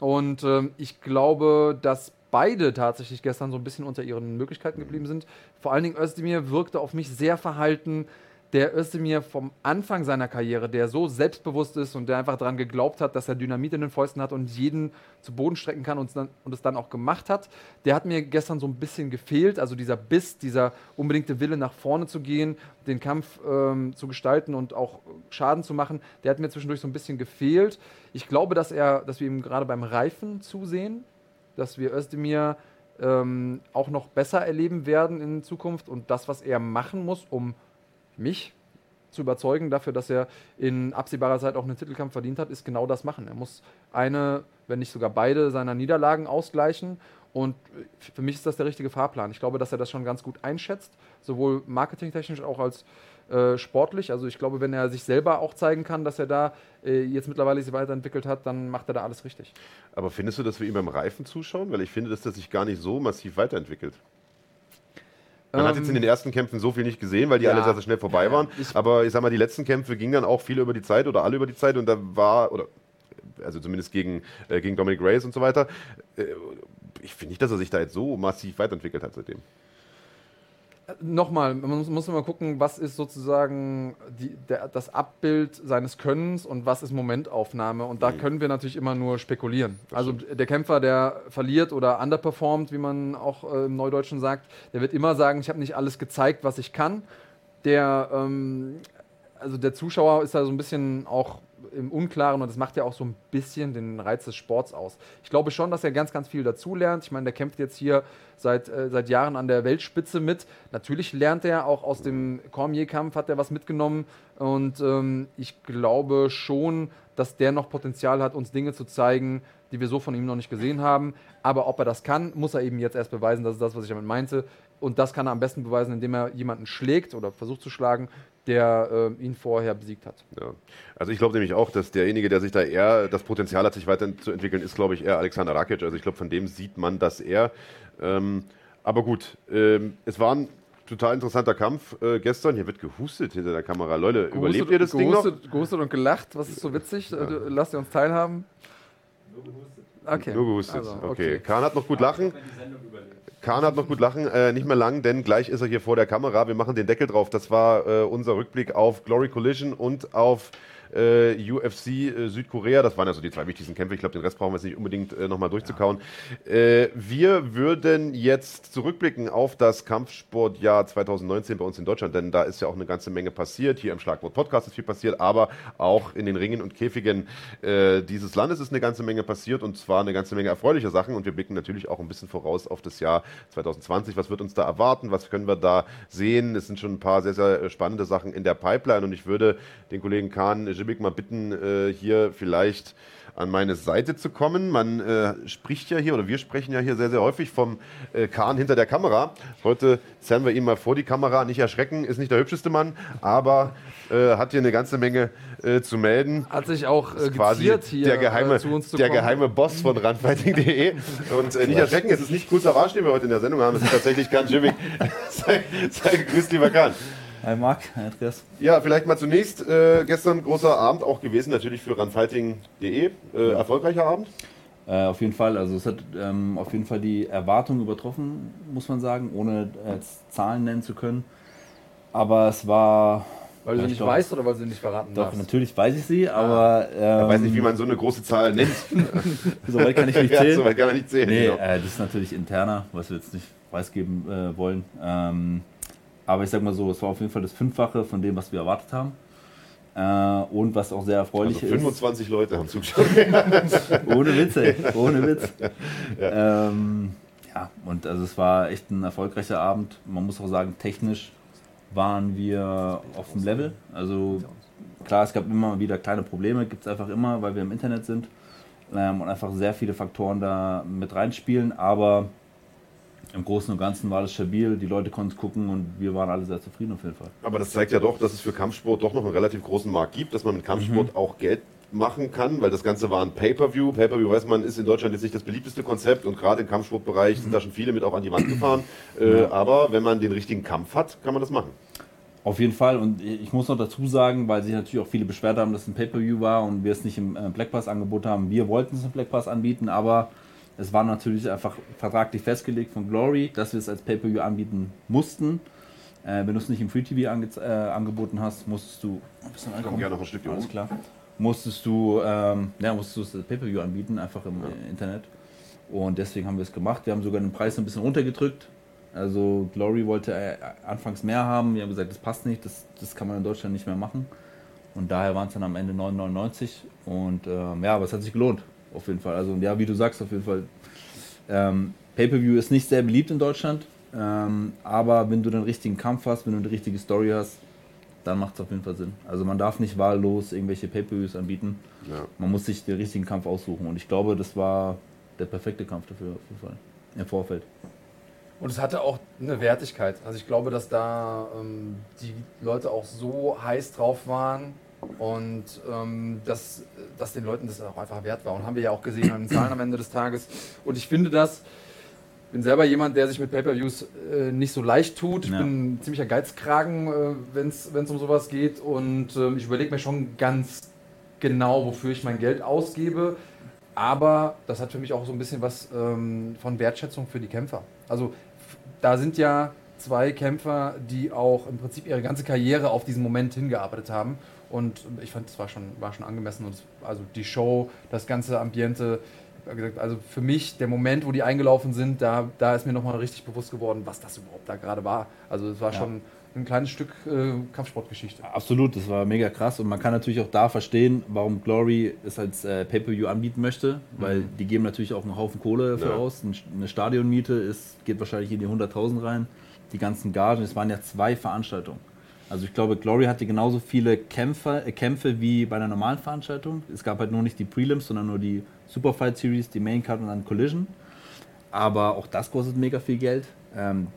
Und ähm, ich glaube, dass beide tatsächlich gestern so ein bisschen unter ihren Möglichkeiten geblieben sind. Vor allen Dingen Özdemir wirkte auf mich sehr verhalten. Der Özdemir vom Anfang seiner Karriere, der so selbstbewusst ist und der einfach daran geglaubt hat, dass er Dynamit in den Fäusten hat und jeden zu Boden strecken kann und es dann, und es dann auch gemacht hat, der hat mir gestern so ein bisschen gefehlt. Also dieser Biss, dieser unbedingte Wille nach vorne zu gehen, den Kampf ähm, zu gestalten und auch Schaden zu machen, der hat mir zwischendurch so ein bisschen gefehlt. Ich glaube, dass er, dass wir ihm gerade beim Reifen zusehen, dass wir Özdemir ähm, auch noch besser erleben werden in Zukunft und das, was er machen muss, um mich zu überzeugen dafür, dass er in absehbarer Zeit auch einen Titelkampf verdient hat, ist genau das machen. Er muss eine, wenn nicht sogar beide seiner Niederlagen ausgleichen Und für mich ist das der richtige Fahrplan. Ich glaube, dass er das schon ganz gut einschätzt, sowohl marketingtechnisch auch als äh, sportlich. Also ich glaube, wenn er sich selber auch zeigen kann, dass er da äh, jetzt mittlerweile sich weiterentwickelt hat, dann macht er da alles richtig. Aber findest du, dass wir ihm beim Reifen zuschauen? Weil ich finde, dass er sich gar nicht so massiv weiterentwickelt. Man ähm, hat jetzt in den ersten Kämpfen so viel nicht gesehen, weil die ja, alle sehr, sehr schnell vorbei waren. Aber ich sag mal, die letzten Kämpfe gingen dann auch viele über die Zeit oder alle über die Zeit und da war, oder also zumindest gegen, äh, gegen Dominic Reyes und so weiter. Äh, ich finde nicht, dass er sich da jetzt so massiv weiterentwickelt hat seitdem nochmal, man muss, muss immer gucken, was ist sozusagen die, der, das Abbild seines Könnens und was ist Momentaufnahme. Und da mhm. können wir natürlich immer nur spekulieren. Also der Kämpfer, der verliert oder underperformt, wie man auch äh, im Neudeutschen sagt, der wird immer sagen, ich habe nicht alles gezeigt, was ich kann. Der, ähm, also der Zuschauer ist da so ein bisschen auch im Unklaren und das macht ja auch so ein bisschen den Reiz des Sports aus. Ich glaube schon, dass er ganz, ganz viel dazulernt. Ich meine, der kämpft jetzt hier seit, äh, seit Jahren an der Weltspitze mit. Natürlich lernt er auch aus dem Cormier-Kampf, hat er was mitgenommen und ähm, ich glaube schon, dass der noch Potenzial hat, uns Dinge zu zeigen, die wir so von ihm noch nicht gesehen haben. Aber ob er das kann, muss er eben jetzt erst beweisen. Das ist das, was ich damit meinte. Und das kann er am besten beweisen, indem er jemanden schlägt oder versucht zu schlagen, der äh, ihn vorher besiegt hat. Ja. Also ich glaube nämlich auch, dass derjenige, der sich da eher das Potenzial hat, sich weiterzuentwickeln, ist, glaube ich, eher Alexander Rakic. Also ich glaube, von dem sieht man das eher. Ähm, aber gut, ähm, es war ein total interessanter Kampf äh, gestern. Hier wird gehustet hinter der Kamera. Leute, gehustet, überlebt ihr das gehustet, Ding noch? Gehustet und gelacht. Was ist so witzig? Ja. Äh, lasst ihr uns teilhaben. Nur gehustet. Okay. Nur gehustet. Also, okay. okay. Kahn hat noch gut lachen. Kahn hat noch gut lachen, äh, nicht mehr lang, denn gleich ist er hier vor der Kamera. Wir machen den Deckel drauf. Das war äh, unser Rückblick auf Glory Collision und auf äh, UFC äh, Südkorea. Das waren ja so die zwei wichtigsten Kämpfe. Ich glaube, den Rest brauchen wir jetzt nicht unbedingt äh, nochmal durchzukauen. Ja. Äh, wir würden jetzt zurückblicken auf das Kampfsportjahr 2019 bei uns in Deutschland, denn da ist ja auch eine ganze Menge passiert. Hier im Schlagwort Podcast ist viel passiert, aber auch in den Ringen und Käfigen äh, dieses Landes ist eine ganze Menge passiert und zwar eine ganze Menge erfreulicher Sachen. Und wir blicken natürlich auch ein bisschen voraus auf das Jahr 2020. Was wird uns da erwarten? Was können wir da sehen? Es sind schon ein paar sehr, sehr spannende Sachen in der Pipeline und ich würde den Kollegen Kahn Jimmick mal bitten, äh, hier vielleicht an meine Seite zu kommen. Man äh, spricht ja hier, oder wir sprechen ja hier sehr, sehr häufig vom äh, Kahn hinter der Kamera. Heute zerren wir ihn mal vor die Kamera. Nicht erschrecken, ist nicht der hübscheste Mann, aber äh, hat hier eine ganze Menge äh, zu melden. Hat sich auch äh, quasi hier der geheime, zu uns zu Der kommen. geheime Boss von runfighting.de. Und äh, nicht erschrecken, es ist nicht Cool Savage, den wir heute in der Sendung haben. Es ist tatsächlich Kahn Jimmick. sei, sei gegrüßt, lieber Kahn. Hi Marc, hi Andreas. Ja, vielleicht mal zunächst, äh, gestern großer Abend auch gewesen, natürlich für runfighting.de. Äh, erfolgreicher Abend? Äh, auf jeden Fall, also es hat ähm, auf jeden Fall die Erwartung übertroffen, muss man sagen, ohne jetzt Zahlen nennen zu können. Aber es war. Weil du sie nicht glaub, weißt oder weil sie nicht verraten Doch, darfst? natürlich weiß ich sie, aber. Ähm, ich weiß nicht, wie man so eine große Zahl nennt. Soweit kann ich nicht zählen. ja, soweit kann man nicht zählen. Nee, genau. äh, das ist natürlich interner, was wir jetzt nicht preisgeben äh, wollen. Ähm, aber ich sag mal so, es war auf jeden Fall das Fünffache von dem, was wir erwartet haben. Äh, und was auch sehr erfreulich also 25 ist. 25 Leute haben zugeschaut. ohne Witze, ohne Witz. Ja. Ähm, ja, und also es war echt ein erfolgreicher Abend. Man muss auch sagen, technisch waren wir auf dem Level. Also klar, es gab immer wieder kleine Probleme, gibt es einfach immer, weil wir im Internet sind ähm, und einfach sehr viele Faktoren da mit reinspielen. Aber im Großen und Ganzen war das stabil, die Leute konnten es gucken und wir waren alle sehr zufrieden auf jeden Fall. Aber das zeigt ja doch, dass es für Kampfsport doch noch einen relativ großen Markt gibt, dass man mit Kampfsport mhm. auch Geld machen kann, weil das Ganze war ein Pay-Per-View. Pay-Per-View, weiß man, ist in Deutschland jetzt nicht das beliebteste Konzept und gerade im Kampfsportbereich mhm. sind da schon viele mit auch an die Wand gefahren. Äh, aber wenn man den richtigen Kampf hat, kann man das machen. Auf jeden Fall und ich muss noch dazu sagen, weil sich natürlich auch viele beschwert haben, dass es ein Pay-Per-View war und wir es nicht im äh, Black Pass angeboten haben. Wir wollten es im Black Pass anbieten, aber es war natürlich einfach vertraglich festgelegt von Glory, dass wir es als Pay-Per-View anbieten mussten. Äh, wenn du es nicht im Free TV ange äh, angeboten hast, musstest du. Ich komme gerne noch ein Stück Alles klar. Musstest du, ähm, ja, musstest du das Pay-Per-View anbieten, einfach im ja. Äh, Internet. Und deswegen haben wir es gemacht. Wir haben sogar den Preis ein bisschen runtergedrückt. Also Glory wollte äh, anfangs mehr haben. Wir haben gesagt, das passt nicht, das, das kann man in Deutschland nicht mehr machen. Und daher waren es dann am Ende 9,99. Und ähm, ja, aber es hat sich gelohnt auf jeden Fall. Also ja, wie du sagst, auf jeden Fall. Ähm, Pay-per-View ist nicht sehr beliebt in Deutschland, ähm, aber wenn du den richtigen Kampf hast, wenn du eine richtige Story hast, dann macht es auf jeden Fall Sinn. Also man darf nicht wahllos irgendwelche Pay-per-Views anbieten. Ja. Man muss sich den richtigen Kampf aussuchen und ich glaube, das war der perfekte Kampf dafür auf jeden Fall. im Vorfeld. Und es hatte auch eine Wertigkeit. Also ich glaube, dass da ähm, die Leute auch so heiß drauf waren und ähm, dass, dass den Leuten das auch einfach wert war. Und haben wir ja auch gesehen an den Zahlen am Ende des Tages. Und ich finde das, bin selber jemand, der sich mit Pay-Per-Views äh, nicht so leicht tut. Ich Ja. bin ein ziemlicher Geizkragen, äh, wenn es um sowas geht. Und ähm, ich überlege mir schon ganz genau, wofür ich mein Geld ausgebe. Aber das hat für mich auch so ein bisschen was ähm, von Wertschätzung für die Kämpfer. Also da sind ja zwei Kämpfer, die auch im Prinzip ihre ganze Karriere auf diesen Moment hingearbeitet haben. Und ich fand, das war schon, war schon angemessen. Und es, also die Show, das ganze Ambiente. Also für mich, der Moment, wo die eingelaufen sind, da, da ist mir nochmal richtig bewusst geworden, was das überhaupt da gerade war. Also es war Ja. schon ein kleines Stück äh, Kampfsportgeschichte. Absolut, das war mega krass und man kann natürlich auch da verstehen, warum Glory es als äh, Pay-Per-View anbieten möchte, weil die geben natürlich auch einen Haufen Kohle dafür Ja. aus. Ein- Eine Stadionmiete ist, geht wahrscheinlich in die 100.000 rein. Die ganzen Gagen, es waren ja zwei Veranstaltungen. Also ich glaube, Glory hatte genauso viele Kämpfe, äh, Kämpfe wie bei einer normalen Veranstaltung. Es gab halt nur nicht die Prelims, sondern nur die Superfight Series, die Main Card und dann Collision. Aber auch das kostet mega viel Geld. Ähm,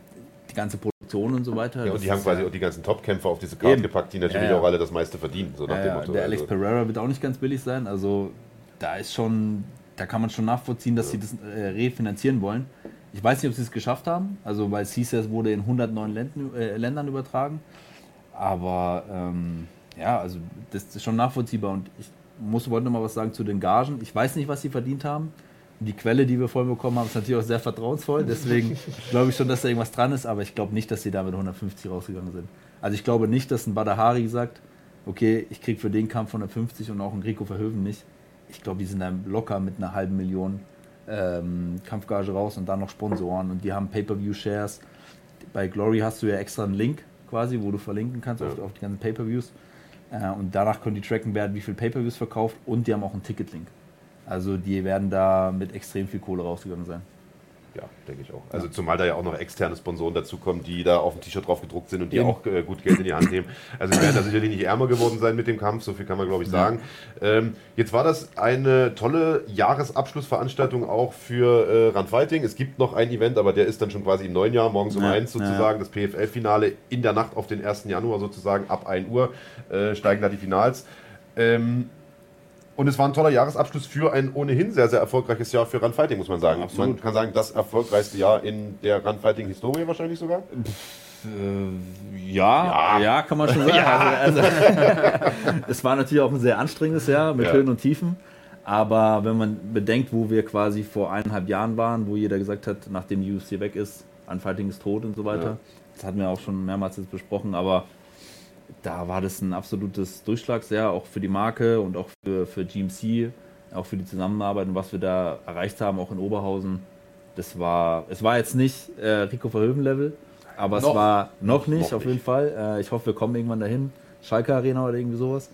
die ganze Produktion und so weiter. Ja, und die haben quasi ja- auch die ganzen Top-Kämpfer auf diese Karte gepackt, die natürlich Ja, auch alle das meiste verdienen. So nach dem ja, Motto. der Alex Also, Pereira wird auch nicht ganz billig sein. Also da ist schon, da kann man schon nachvollziehen, dass sie das äh, refinanzieren wollen. Ich weiß nicht, ob sie es geschafft haben. Also weil CSS wurde in 109 Länden, äh, Ländern übertragen. Aber ähm, ja, also das ist schon nachvollziehbar. Und ich muss wollte noch mal was sagen zu den Gagen. Ich weiß nicht, was sie verdient haben. Die Quelle, die wir vorhin bekommen haben, ist natürlich auch sehr vertrauensvoll. Deswegen glaube ich schon, dass da irgendwas dran ist. Aber ich glaube nicht, dass sie da mit 150 rausgegangen sind. Also ich glaube nicht, dass ein Badahari sagt, okay, ich kriege für den Kampf 150 und auch ein Rico Verhöven nicht. Ich glaube, die sind dann locker mit einer halben Million ähm, Kampfgage raus und dann noch Sponsoren und die haben Pay-Per-View-Shares. Bei Glory hast du ja extra einen Link quasi, wo du verlinken kannst auf, auf die ganzen Pay-Per-Views. Äh, und danach können die tracken werden, wie viel Pay-Per-Views verkauft und die haben auch einen Ticket-Link. Also die werden da mit extrem viel Kohle rausgegangen sein. Ja, denke ich auch. Also zumal da ja auch noch externe Sponsoren dazukommen, die da auf dem T-Shirt drauf gedruckt sind und die Eben. auch äh, gut Geld in die Hand nehmen. Also die werden da sicherlich nicht ärmer geworden sein mit dem Kampf, so viel kann man glaube ich sagen. Ähm, jetzt war das eine tolle Jahresabschlussveranstaltung auch für äh, Run Fighting. Es gibt noch ein Event, aber der ist dann schon quasi im neuen Jahr, morgens um Ja, 1 sozusagen, das PFL-Finale in der Nacht auf den 1. Januar sozusagen, ab 1 Uhr äh, steigen da die Finals. Ähm, und es war ein toller Jahresabschluss für ein ohnehin sehr, sehr erfolgreiches Jahr für Runfighting, muss man sagen. Absolut. Man kann sagen, das erfolgreichste Jahr in der Runfighting-Historie wahrscheinlich sogar. ja, ja, kann man schon sagen. Also, also, es war natürlich auch ein sehr anstrengendes Jahr mit Ja. Höhen und Tiefen. Aber wenn man bedenkt, wo wir quasi vor eineinhalb Jahren waren, wo jeder gesagt hat, nachdem die UFC weg ist, Unfighting ist tot und so weiter. Ja. Das hatten wir auch schon mehrmals jetzt besprochen, aber da war das ein absolutes Durchschlagsjahr, auch für die Marke und auch für, für GMC, auch für die Zusammenarbeit und was wir da erreicht haben, auch in Oberhausen. Das war, es war jetzt nicht äh, Rico Verhoeven-Level, aber Noch. es war noch nicht, Noch auf jeden Fall. Äh, ich hoffe, wir kommen irgendwann dahin. Schalke Arena oder irgendwie sowas.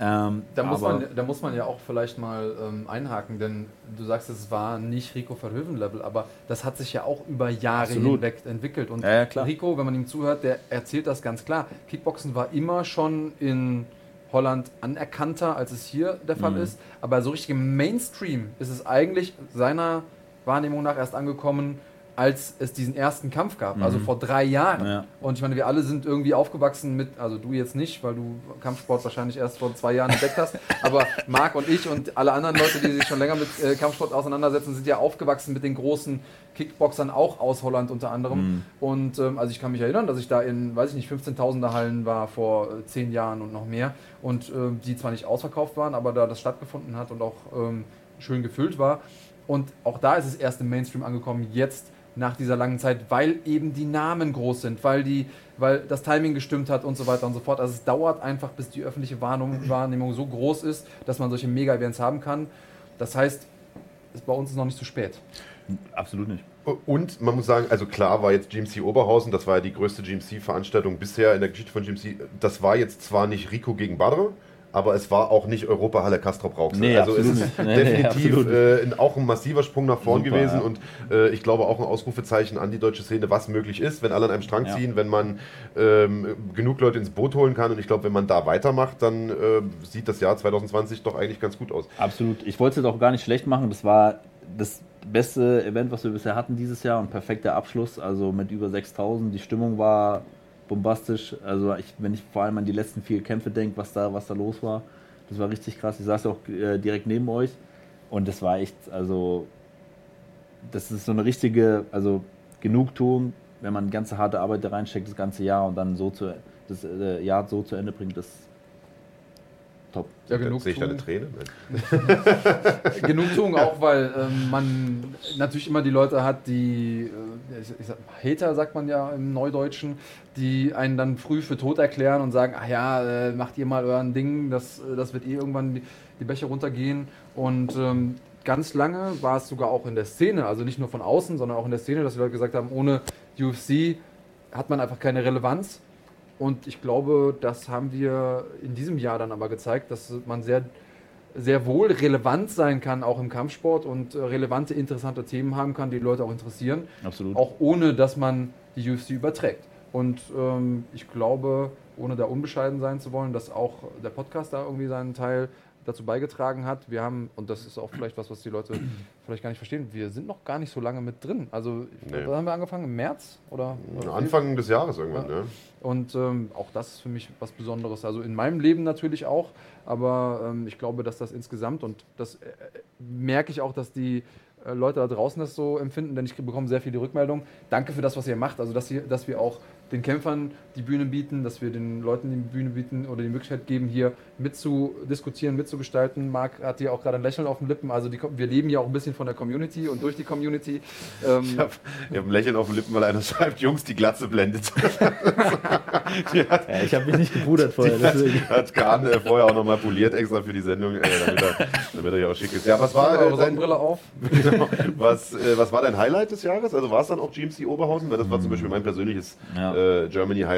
Ähm, Da muss, man, da muss man ja auch vielleicht mal ähm, einhaken, denn du sagst, es war nicht Rico Verhoeven-Level, aber das hat sich ja auch über Jahre Absolut. hinweg entwickelt. Und Ja, ja, klar. Rico, wenn man ihm zuhört, der erzählt das ganz klar. Kickboxen war immer schon in Holland anerkannter, als es hier der Mhm. Fall ist. Aber so richtig im Mainstream ist es eigentlich seiner Wahrnehmung nach erst angekommen, als es diesen ersten Kampf gab, also vor drei Jahren. Mhm. Ja. Und ich meine, wir alle sind irgendwie aufgewachsen mit, also du jetzt nicht, weil du Kampfsport wahrscheinlich erst vor zwei Jahren entdeckt hast, aber Marc und ich und alle anderen Leute, die sich schon länger mit äh, Kampfsport auseinandersetzen, sind ja aufgewachsen mit den großen Kickboxern, auch aus Holland unter anderem. Und ähm, also ich kann mich erinnern, dass ich da in, weiß ich nicht, 15.000er Hallen war vor äh, zehn Jahren und noch mehr und ähm, die zwar nicht ausverkauft waren, aber da das stattgefunden hat und auch ähm, schön gefüllt war. Und auch da ist es erst im Mainstream angekommen, jetzt nach dieser langen Zeit, weil eben die Namen groß sind, weil, die, weil das Timing gestimmt hat und so weiter und so fort. Also es dauert einfach, bis die öffentliche Wahrnehmung, Wahrnehmung so groß ist, dass man solche Mega-Events haben kann. Das heißt, es, bei uns ist noch nicht zu spät. Absolut nicht. Und man muss sagen, also klar war jetzt GMC Oberhausen, das war ja die größte GMC-Veranstaltung bisher in der Geschichte von GMC. Das war jetzt zwar nicht Rico gegen Badr, aber es war auch nicht Europahalle Castro Brauxel. Nee, also es ist. Nee, nee, definitiv nicht. äh, auch ein massiver Sprung nach vorn Super, gewesen ja. und äh, ich glaube auch ein Ausrufezeichen an die deutsche Szene, was möglich ist, wenn alle an einem Strang Ja. ziehen, wenn man ähm, genug Leute ins Boot holen kann und ich glaube, wenn man da weitermacht, dann äh, sieht das Jahr 2020 doch eigentlich ganz gut aus. Absolut. Ich wollte es auch gar nicht schlecht machen. Das war das beste Event, was wir bisher hatten dieses Jahr und perfekter Abschluss, also mit über 6000. Die Stimmung war bombastisch. Also ich, wenn ich vor allem an die letzten vier Kämpfe denke, was da, was da los war, das war richtig krass. Ich saß auch äh, direkt neben euch und das war echt, also das ist so eine richtige, also Genugtuung, wenn man ganze harte Arbeit da reinsteckt, das ganze Jahr und dann so zu, das äh, Jahr so zu Ende bringt, das top. Ja, genug Sehe ich deine Tränen? Genugtuung auch, weil ähm, man natürlich immer die Leute hat, die, äh, ich, ich sag, Hater sagt man ja im Neudeutschen, die einen dann früh für tot erklären und sagen, ach ja, äh, macht ihr mal euren Ding, das, das wird eh irgendwann die, die Bäche runtergehen. Und ähm, ganz lange war es sogar auch in der Szene, also nicht nur von außen, sondern auch in der Szene, dass die Leute gesagt haben, ohne UFC hat man einfach keine Relevanz. Und ich glaube, das haben wir in diesem Jahr dann aber gezeigt, dass man sehr, sehr wohl relevant sein kann, auch im Kampfsport und äh, relevante, interessante Themen haben kann, die, die Leute auch interessieren. Absolut. Auch ohne, dass man die UFC überträgt. Und ähm, ich glaube, ohne da unbescheiden sein zu wollen, dass auch der Podcast da irgendwie seinen Teil dazu beigetragen hat. Wir haben, und das ist auch vielleicht was, was die Leute vielleicht gar nicht verstehen, wir sind noch gar nicht so lange mit drin. Also, Nee. wann haben wir angefangen? Im März? Oder? oder Anfang des Jahres irgendwann, Ja. ne? Und ähm, auch das ist für mich was Besonderes. Also in meinem Leben natürlich auch, aber ähm, ich glaube, dass das insgesamt und das äh, äh, merke ich auch, dass die äh, Leute da draußen das so empfinden, denn ich bekomme sehr viele Rückmeldungen. Danke für das, was ihr macht. Also dass, ihr, dass wir auch den Kämpfern die Bühne bieten, dass wir den Leuten die Bühne bieten oder die Möglichkeit geben, hier mitzudiskutieren, mitzugestalten. Marc hat hier auch gerade ein Lächeln auf den Lippen. Also die, wir leben ja auch ein bisschen von der Community und durch die Community. Ähm, Ich habe hab ein Lächeln auf den Lippen, weil einer schreibt, Jungs, die Glatze blendet. die hat, Ja, ich habe mich nicht gepudert vorher, deswegen. hat Kahn äh, vorher auch nochmal poliert extra für die Sendung, äh, damit, er, damit er ja auch schick ist. Ja, was war, äh, dein, auf. genau, was, äh, was war dein Highlight des Jahres? Also war es dann auch GMC Oberhausen? Weil das war zum Beispiel mein persönliches Ja. äh,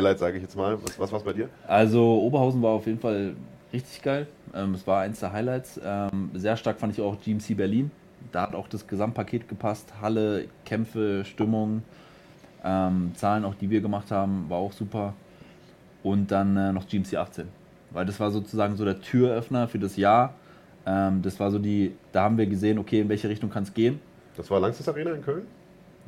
Germany-Highlight, sage ich jetzt mal. Was, was war es bei dir? Also Oberhausen war auf jeden Fall richtig geil. Ähm, es war eins der Highlights. Ähm, sehr stark fand ich auch GMC Berlin. Da hat auch das Gesamtpaket gepasst. Halle, Kämpfe, Stimmung, ähm, Zahlen auch, die wir gemacht haben, war auch super. Und dann äh, noch GMC 18. Weil das war sozusagen so der Türöffner für das Jahr. Ähm, das war so die, da haben wir gesehen, okay, in welche Richtung kann es gehen. Das war Langsys Arena in Köln?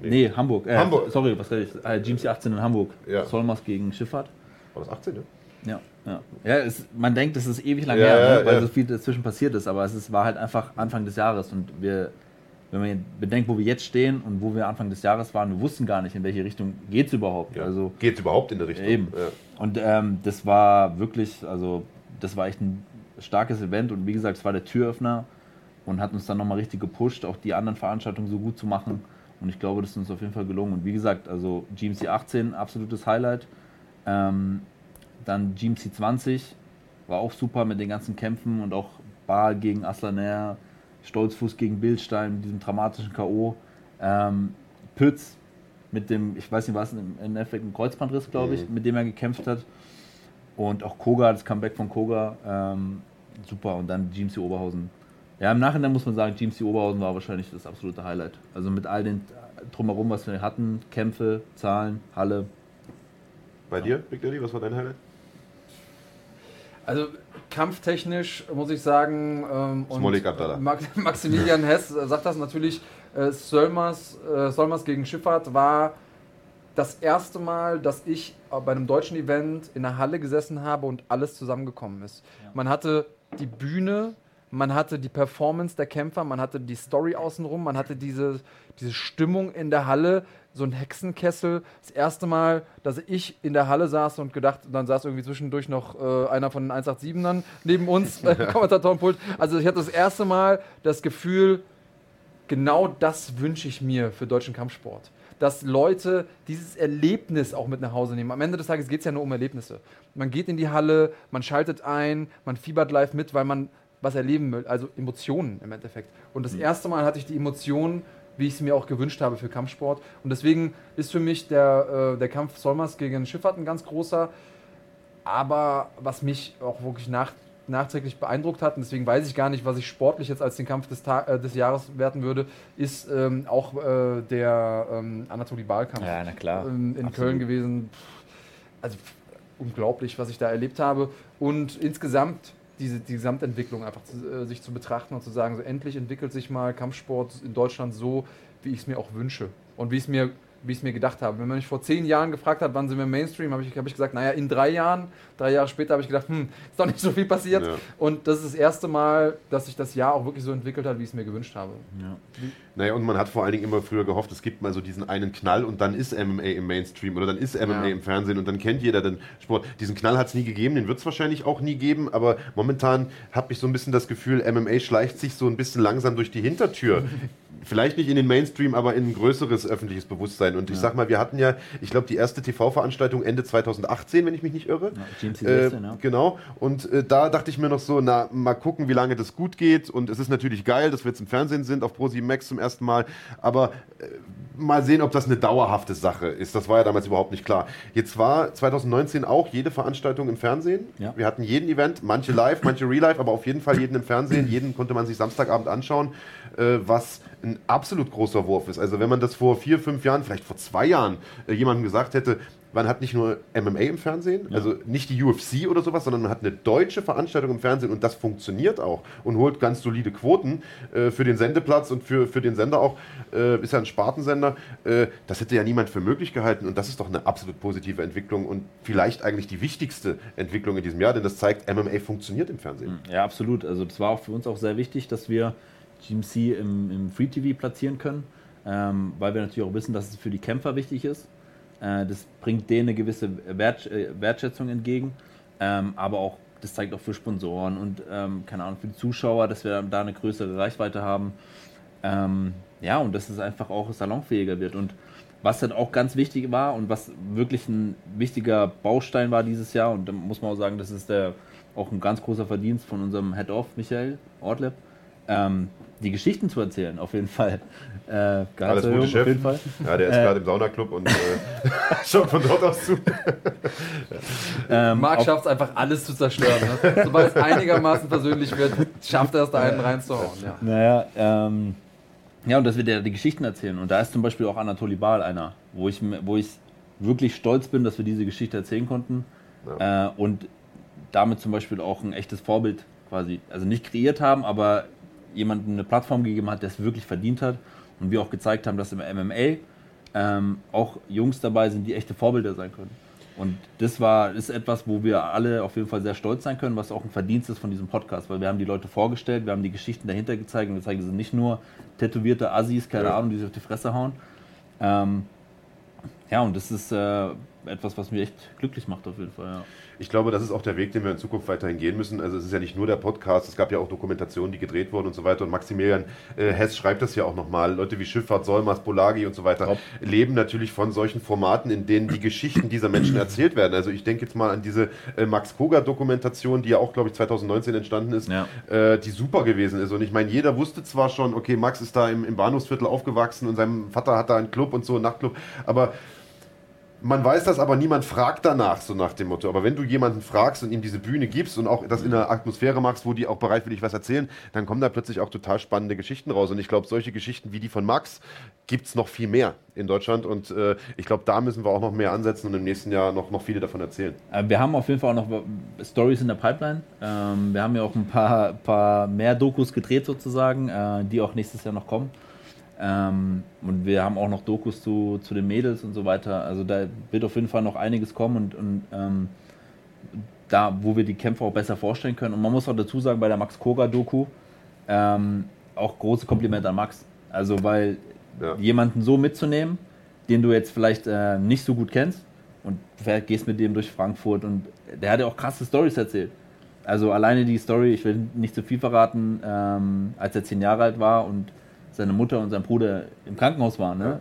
Nee, Hamburg. Äh, Hamburg. Sorry, was rede ich? Äh, GMC 18 in Hamburg. Ja. Solmers gegen Schifffahrt. War das 18, ne? Ja, ja. ja es, man denkt, es ist ewig lang Ja, her, ne, weil ja. so viel dazwischen passiert ist, aber es ist, war halt einfach Anfang des Jahres und wir, wenn man bedenkt, wo wir jetzt stehen und wo wir Anfang des Jahres waren, wir wussten gar nicht, in welche Richtung geht es überhaupt. Ja. Also, Geht überhaupt in der Richtung? Eben. Und ähm, das war wirklich, also das war echt ein starkes Event und wie gesagt, es war der Türöffner und hat uns dann nochmal richtig gepusht, auch die anderen Veranstaltungen so gut zu machen. Und ich glaube, das ist uns auf jeden Fall gelungen. Und wie gesagt, also GMC 18, absolutes Highlight. Ähm, dann GMC 20 war auch super mit den ganzen Kämpfen und auch Bar gegen Aslaner, Stolzfuß gegen Bildstein mit diesem dramatischen K.O. Ähm, Pütz mit dem, ich weiß nicht, was im Endeffekt ein Kreuzbandriss, glaube ich, Mhm. mit dem er gekämpft hat. Und auch Koga, das Comeback von Koga, ähm, super. Und dann GMC Oberhausen. Ja, im Nachhinein muss man sagen, GMC Oberhausen war wahrscheinlich das absolute Highlight. Also mit all den drumherum, was wir hatten, Kämpfe, Zahlen, Halle. Bei dir, Big Daddy, was war dein Highlight? Also kampftechnisch muss ich sagen, ähm, und Smolik Abdallah. Max Maximilian Hess äh, sagt das natürlich, äh, Solmers, äh, Solmers gegen Schifffahrt war das erste Mal, dass ich äh, bei einem deutschen Event in der Halle gesessen habe und alles zusammengekommen ist. Man hatte die Bühne, man hatte die Performance der Kämpfer, man hatte die Story außenrum, man hatte diese, diese Stimmung in der Halle, so ein Hexenkessel. Das erste Mal, dass ich in der Halle saß und gedacht, dann saß irgendwie zwischendurch noch äh, einer von den 187ern neben uns, äh, Kommentatorenpult. Also ich hatte das erste Mal das Gefühl, genau das wünsche ich mir für deutschen Kampfsport. Dass Leute dieses Erlebnis auch mit nach Hause nehmen. Am Ende des Tages geht es ja nur um Erlebnisse. Man geht in die Halle, man schaltet ein, man fiebert live mit, weil man was erleben will. Also Emotionen im Endeffekt. Und das erste Mal hatte ich die Emotionen, wie ich es mir auch gewünscht habe für Kampfsport. Und deswegen ist für mich der, äh, der Kampf Solmers gegen Schifffahrt ein ganz großer. Aber was mich auch wirklich nach, nachträglich beeindruckt hat, und deswegen weiß ich gar nicht, was ich sportlich jetzt als den Kampf des, Ta äh, des Jahres werten würde, ist ähm, auch äh, der ähm, Anatoly Bahl-Kampf Ja, na klar. ähm, in Absolut. Köln gewesen. Pff, Also pff, unglaublich, was ich da erlebt habe. Und insgesamt diese die Gesamtentwicklung einfach zu, äh, sich zu betrachten und zu sagen, so endlich entwickelt sich mal Kampfsport in Deutschland so, wie ich es mir auch wünsche. Und wie ich es mir wie ich es mir gedacht habe. Wenn man mich vor zehn Jahren gefragt hat, wann sind wir Mainstream, habe ich, hab ich gesagt, naja, in drei Jahren. Drei Jahre später habe ich gedacht, hm, ist doch nicht so viel passiert. Ja. Und das ist das erste Mal, dass sich das Jahr auch wirklich so entwickelt hat, wie ich es mir gewünscht habe. Ja. Naja, und man hat vor allen Dingen immer früher gehofft, es gibt mal so diesen einen Knall und dann ist MMA im Mainstream oder dann ist MMA ja. im Fernsehen und dann kennt jeder den Sport. Diesen Knall hat es nie gegeben, den wird es wahrscheinlich auch nie geben, aber momentan habe ich so ein bisschen das Gefühl, MMA schleicht sich so ein bisschen langsam durch die Hintertür. vielleicht nicht in den Mainstream, aber in ein größeres öffentliches Bewusstsein. Und ich ja. sag mal, wir hatten ja, ich glaube, die erste TV-Veranstaltung Ende 2018, wenn ich mich nicht irre. Ja, äh, ja. Genau. Und äh, da dachte ich mir noch so, na, mal gucken, wie lange das gut geht. Und es ist natürlich geil, dass wir jetzt im Fernsehen sind, auf Pro7 Max zum ersten Mal. Aber äh, mal sehen, ob das eine dauerhafte Sache ist. Das war ja damals überhaupt nicht klar. Jetzt war 2019 auch jede Veranstaltung im Fernsehen. Ja. Wir hatten jeden Event, manche live, manche real live, aber auf jeden Fall jeden im Fernsehen. Jeden konnte man sich Samstagabend anschauen, äh, was ein absolut großer Wurf ist. Also wenn man das vor vier, fünf Jahren, vielleicht vor zwei Jahren äh, jemandem gesagt hätte, man hat nicht nur MMA im Fernsehen, ja. also nicht die UFC oder sowas, sondern man hat eine deutsche Veranstaltung im Fernsehen und das funktioniert auch und holt ganz solide Quoten äh, für den Sendeplatz und für, für den Sender auch, äh, ist ja ein Spartensender. Äh, das hätte ja niemand für möglich gehalten und das ist doch eine absolut positive Entwicklung und vielleicht eigentlich die wichtigste Entwicklung in diesem Jahr, denn das zeigt, MMA funktioniert im Fernsehen. Ja, absolut. Also das war auch für uns auch sehr wichtig, dass wir GMC im, im Free TV platzieren können, ähm, weil wir natürlich auch wissen, dass es für die Kämpfer wichtig ist äh, das bringt denen eine gewisse Wert, äh, Wertschätzung entgegen, ähm, aber auch das zeigt auch für Sponsoren und ähm, keine Ahnung für die Zuschauer, dass wir da eine größere Reichweite haben. Ähm, ja, und dass es einfach auch salonfähiger wird. Und was dann auch ganz wichtig war und was wirklich ein wichtiger Baustein war dieses Jahr, und da muss man auch sagen, das ist der, auch ein ganz großer Verdienst von unserem Head-Off Michael Ortleb, ähm, die Geschichten zu erzählen, auf jeden Fall. Äh, Alles gute Chef. Auf jeden Fall. Ja, der ist äh, gerade im Saunaclub und äh, schaut von dort aus zu. ähm, Marc schafft es einfach, alles zu zerstören. Ne? Sobald es einigermaßen persönlich wird, schafft er es, da einen reinzuhauen. Ja. Naja, ähm, ja, und dass wir dir die Geschichten erzählen. Und da ist zum Beispiel auch Anatoly Baal einer, wo ich, wo ich wirklich stolz bin, dass wir diese Geschichte erzählen konnten. Ja. Äh, und damit zum Beispiel auch ein echtes Vorbild quasi, also nicht kreiert haben, aber jemandem eine Plattform gegeben hat, der es wirklich verdient hat. Und wir auch gezeigt haben, dass im MMA ähm, auch Jungs dabei sind, die echte Vorbilder sein können. Und das war ist etwas, wo wir alle auf jeden Fall sehr stolz sein können, was auch ein Verdienst ist von diesem Podcast, weil wir haben die Leute vorgestellt, wir haben die Geschichten dahinter gezeigt und wir zeigen, es sind nicht nur tätowierte Assis, keine ja. Ahnung, die sich auf die Fresse hauen. Ähm, ja, und das ist äh, etwas, was mich echt glücklich macht auf jeden Fall. Ja ich glaube, das ist auch der Weg, den wir in Zukunft weiterhin gehen müssen. Also es ist ja nicht nur der Podcast, es gab ja auch Dokumentationen, die gedreht wurden und so weiter. Und Maximilian äh, Hess schreibt das ja auch nochmal. Leute wie Schifffahrt, Solmas, Bolagi und so weiter Top. leben natürlich von solchen Formaten, in denen die Geschichten dieser Menschen erzählt werden. Also ich denke jetzt mal an diese äh, Max Koga-Dokumentation, die ja auch, glaube ich, 2019 entstanden ist, ja. äh, die super gewesen ist. Und ich meine, jeder wusste zwar schon, okay, Max ist da im, im Bahnhofsviertel aufgewachsen und sein Vater hat da einen Club und so, einen Nachtclub, aber man weiß das, aber niemand fragt danach, so nach dem Motto. Aber wenn du jemanden fragst und ihm diese Bühne gibst und auch das in einer Atmosphäre machst, wo die auch bereitwillig was erzählen, dann kommen da plötzlich auch total spannende Geschichten raus. Und ich glaube, solche Geschichten wie die von Max gibt es noch viel mehr in Deutschland. Und äh, ich glaube, da müssen wir auch noch mehr ansetzen und im nächsten Jahr noch, noch viele davon erzählen. Äh, wir haben auf jeden Fall auch noch Stories in der Pipeline. Ähm, wir haben ja auch ein paar, paar mehr Dokus gedreht sozusagen, äh, die auch nächstes Jahr noch kommen. Ähm, und wir haben auch noch Dokus zu, zu den Mädels und so weiter. Also da wird auf jeden Fall noch einiges kommen und, und ähm, da, wo wir die Kämpfer auch besser vorstellen können. Und man muss auch dazu sagen, bei der Max Koga-Doku ähm, auch große Komplimente an Max. Also weil ja. jemanden so mitzunehmen, den du jetzt vielleicht äh, nicht so gut kennst und du gehst mit dem durch Frankfurt und der hat ja auch krasse Stories erzählt. Also alleine die Story, ich will nicht zu viel verraten, ähm, als er zehn Jahre alt war und seine Mutter und sein Bruder im Krankenhaus waren. Ne?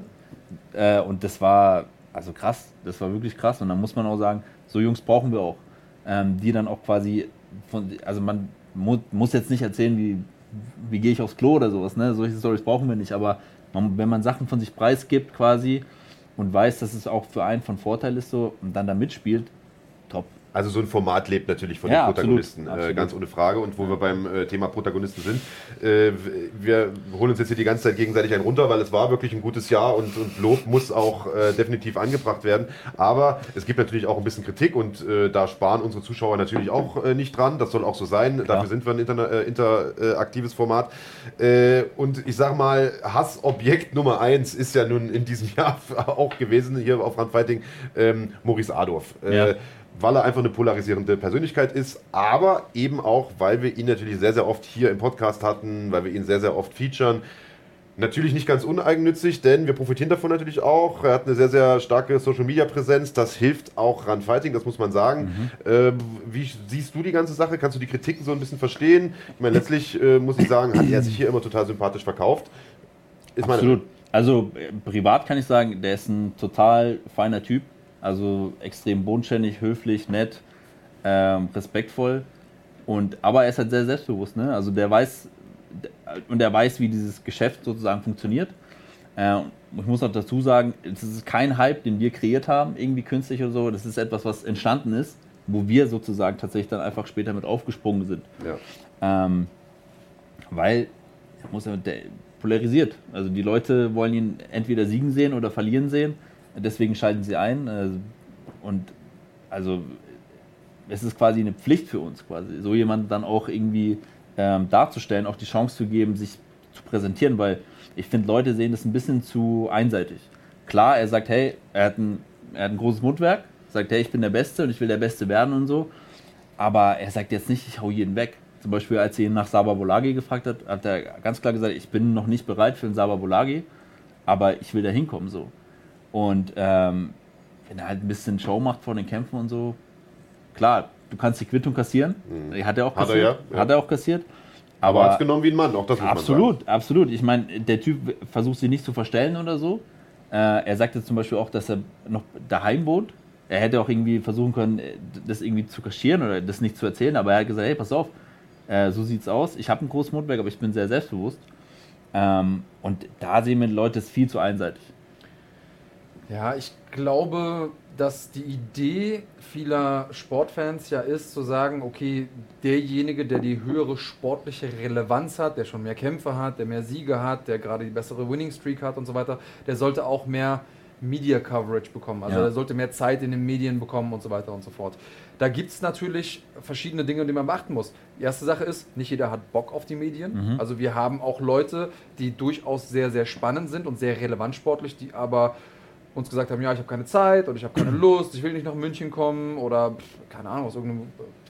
Ja. Äh, und das war also krass, das war wirklich krass. Und dann muss man auch sagen, so Jungs brauchen wir auch, ähm, die dann auch quasi von, also man mu muss jetzt nicht erzählen, wie, wie gehe ich aufs Klo oder sowas, ne? Solche Stories brauchen wir nicht, aber man, wenn man Sachen von sich preisgibt quasi und weiß, dass es auch für einen von Vorteil ist so und dann da mitspielt, top. Also so ein Format lebt natürlich von Ja, den Protagonisten, absolut, absolut. Äh, ganz ohne Frage. Und wo wir beim äh, Thema Protagonisten sind, äh, wir holen uns jetzt hier die ganze Zeit gegenseitig einen runter, weil es war wirklich ein gutes Jahr und, und Lob muss auch äh, definitiv angebracht werden. Aber es gibt natürlich auch ein bisschen Kritik und äh, da sparen unsere Zuschauer natürlich auch äh, nicht dran. Das soll auch so sein. Dafür sind wir ein interna- äh, interaktives Format. Äh, und ich sag mal, Hassobjekt Nummer eins ist ja nun in diesem Jahr auch gewesen hier auf Randfighting ähm, Maurice Adorf. Äh, Ja. Weil er einfach eine polarisierende Persönlichkeit ist, aber eben auch, weil wir ihn natürlich sehr, sehr oft hier im Podcast hatten, weil wir ihn sehr, sehr oft featuren. Natürlich nicht ganz uneigennützig, denn wir profitieren davon natürlich auch. Er hat eine sehr, sehr starke Social-Media-Präsenz. Das hilft auch Runfighting, das muss man sagen. Ähm, wie siehst du die ganze Sache? Kannst du die Kritiken so ein bisschen verstehen? Ich meine, letztlich äh, muss ich sagen, hat er sich hier immer total sympathisch verkauft. Ist meine- Absolut. Also äh, privat kann ich sagen, der ist ein total feiner Typ. Also extrem bodenständig, höflich, nett, ähm, respektvoll. Und, aber er ist halt sehr selbstbewusst. Ne? Also der weiß und er weiß, wie dieses Geschäft sozusagen funktioniert. Äh, ich muss auch dazu sagen, es ist kein Hype, den wir kreiert haben, irgendwie künstlich oder so. Das ist etwas, was entstanden ist, wo wir sozusagen tatsächlich dann einfach später mit aufgesprungen sind. Ja. Ähm, weil er muss ja, der polarisiert. Also die Leute wollen ihn entweder siegen sehen oder verlieren sehen. Deswegen schalten sie ein. äh, Und also es ist quasi eine Pflicht für uns, quasi, so jemanden dann auch irgendwie ähm, darzustellen, auch die Chance zu geben, sich zu präsentieren, weil ich finde, Leute sehen das ein bisschen zu einseitig. Klar, er sagt, hey, er hat ein, er hat ein großes Mundwerk, sagt, hey, ich bin der Beste und ich will der Beste werden und so. Aber er sagt jetzt nicht, ich hau jeden weg. Zum Beispiel, als sie ihn nach Saba Bolagi gefragt hat, hat er ganz klar gesagt, ich bin noch nicht bereit für einen Saba Bolagi, aber ich will da hinkommen so. Und ähm, wenn er halt ein bisschen Show macht vor den Kämpfen und so, klar, du kannst die Quittung kassieren. Die hat er auch Hat er kassiert. ja. Hat er auch kassiert. Aber Aber hat es genommen wie ein Mann, auch das muss man sagen. Absolut, absolut. Ich meine, der Typ versucht sie nicht zu verstellen oder so. Äh, er sagte zum Beispiel auch, dass er noch daheim wohnt. Er hätte auch irgendwie versuchen können, äh, das irgendwie zu kaschieren oder das nicht zu erzählen, aber er hat gesagt, hey, pass auf, äh, so sieht's aus. Ich habe ein großes Mundwerk, aber ich bin sehr selbstbewusst. Ähm, und da sehen wir Leute, es ist viel zu einseitig. Ja, ich glaube, dass die Idee vieler Sportfans ja ist, zu sagen, okay, derjenige, der die höhere sportliche Relevanz hat, der schon mehr Kämpfe hat, der mehr Siege hat, der gerade die bessere Winning Streak hat und so weiter, der sollte auch mehr Media Coverage bekommen. Also Ja. der sollte mehr Zeit in den Medien bekommen und so weiter und so fort. Da gibt es natürlich verschiedene Dinge, die man beachten muss. Die erste Sache ist, nicht jeder hat Bock auf die Medien. Also wir haben auch Leute, die durchaus sehr, sehr spannend sind und sehr relevant sportlich, die aber uns gesagt haben, ja, ich habe keine Zeit oder ich habe keine Lust, ich will nicht nach München kommen oder pff, keine Ahnung, aus irgendeinem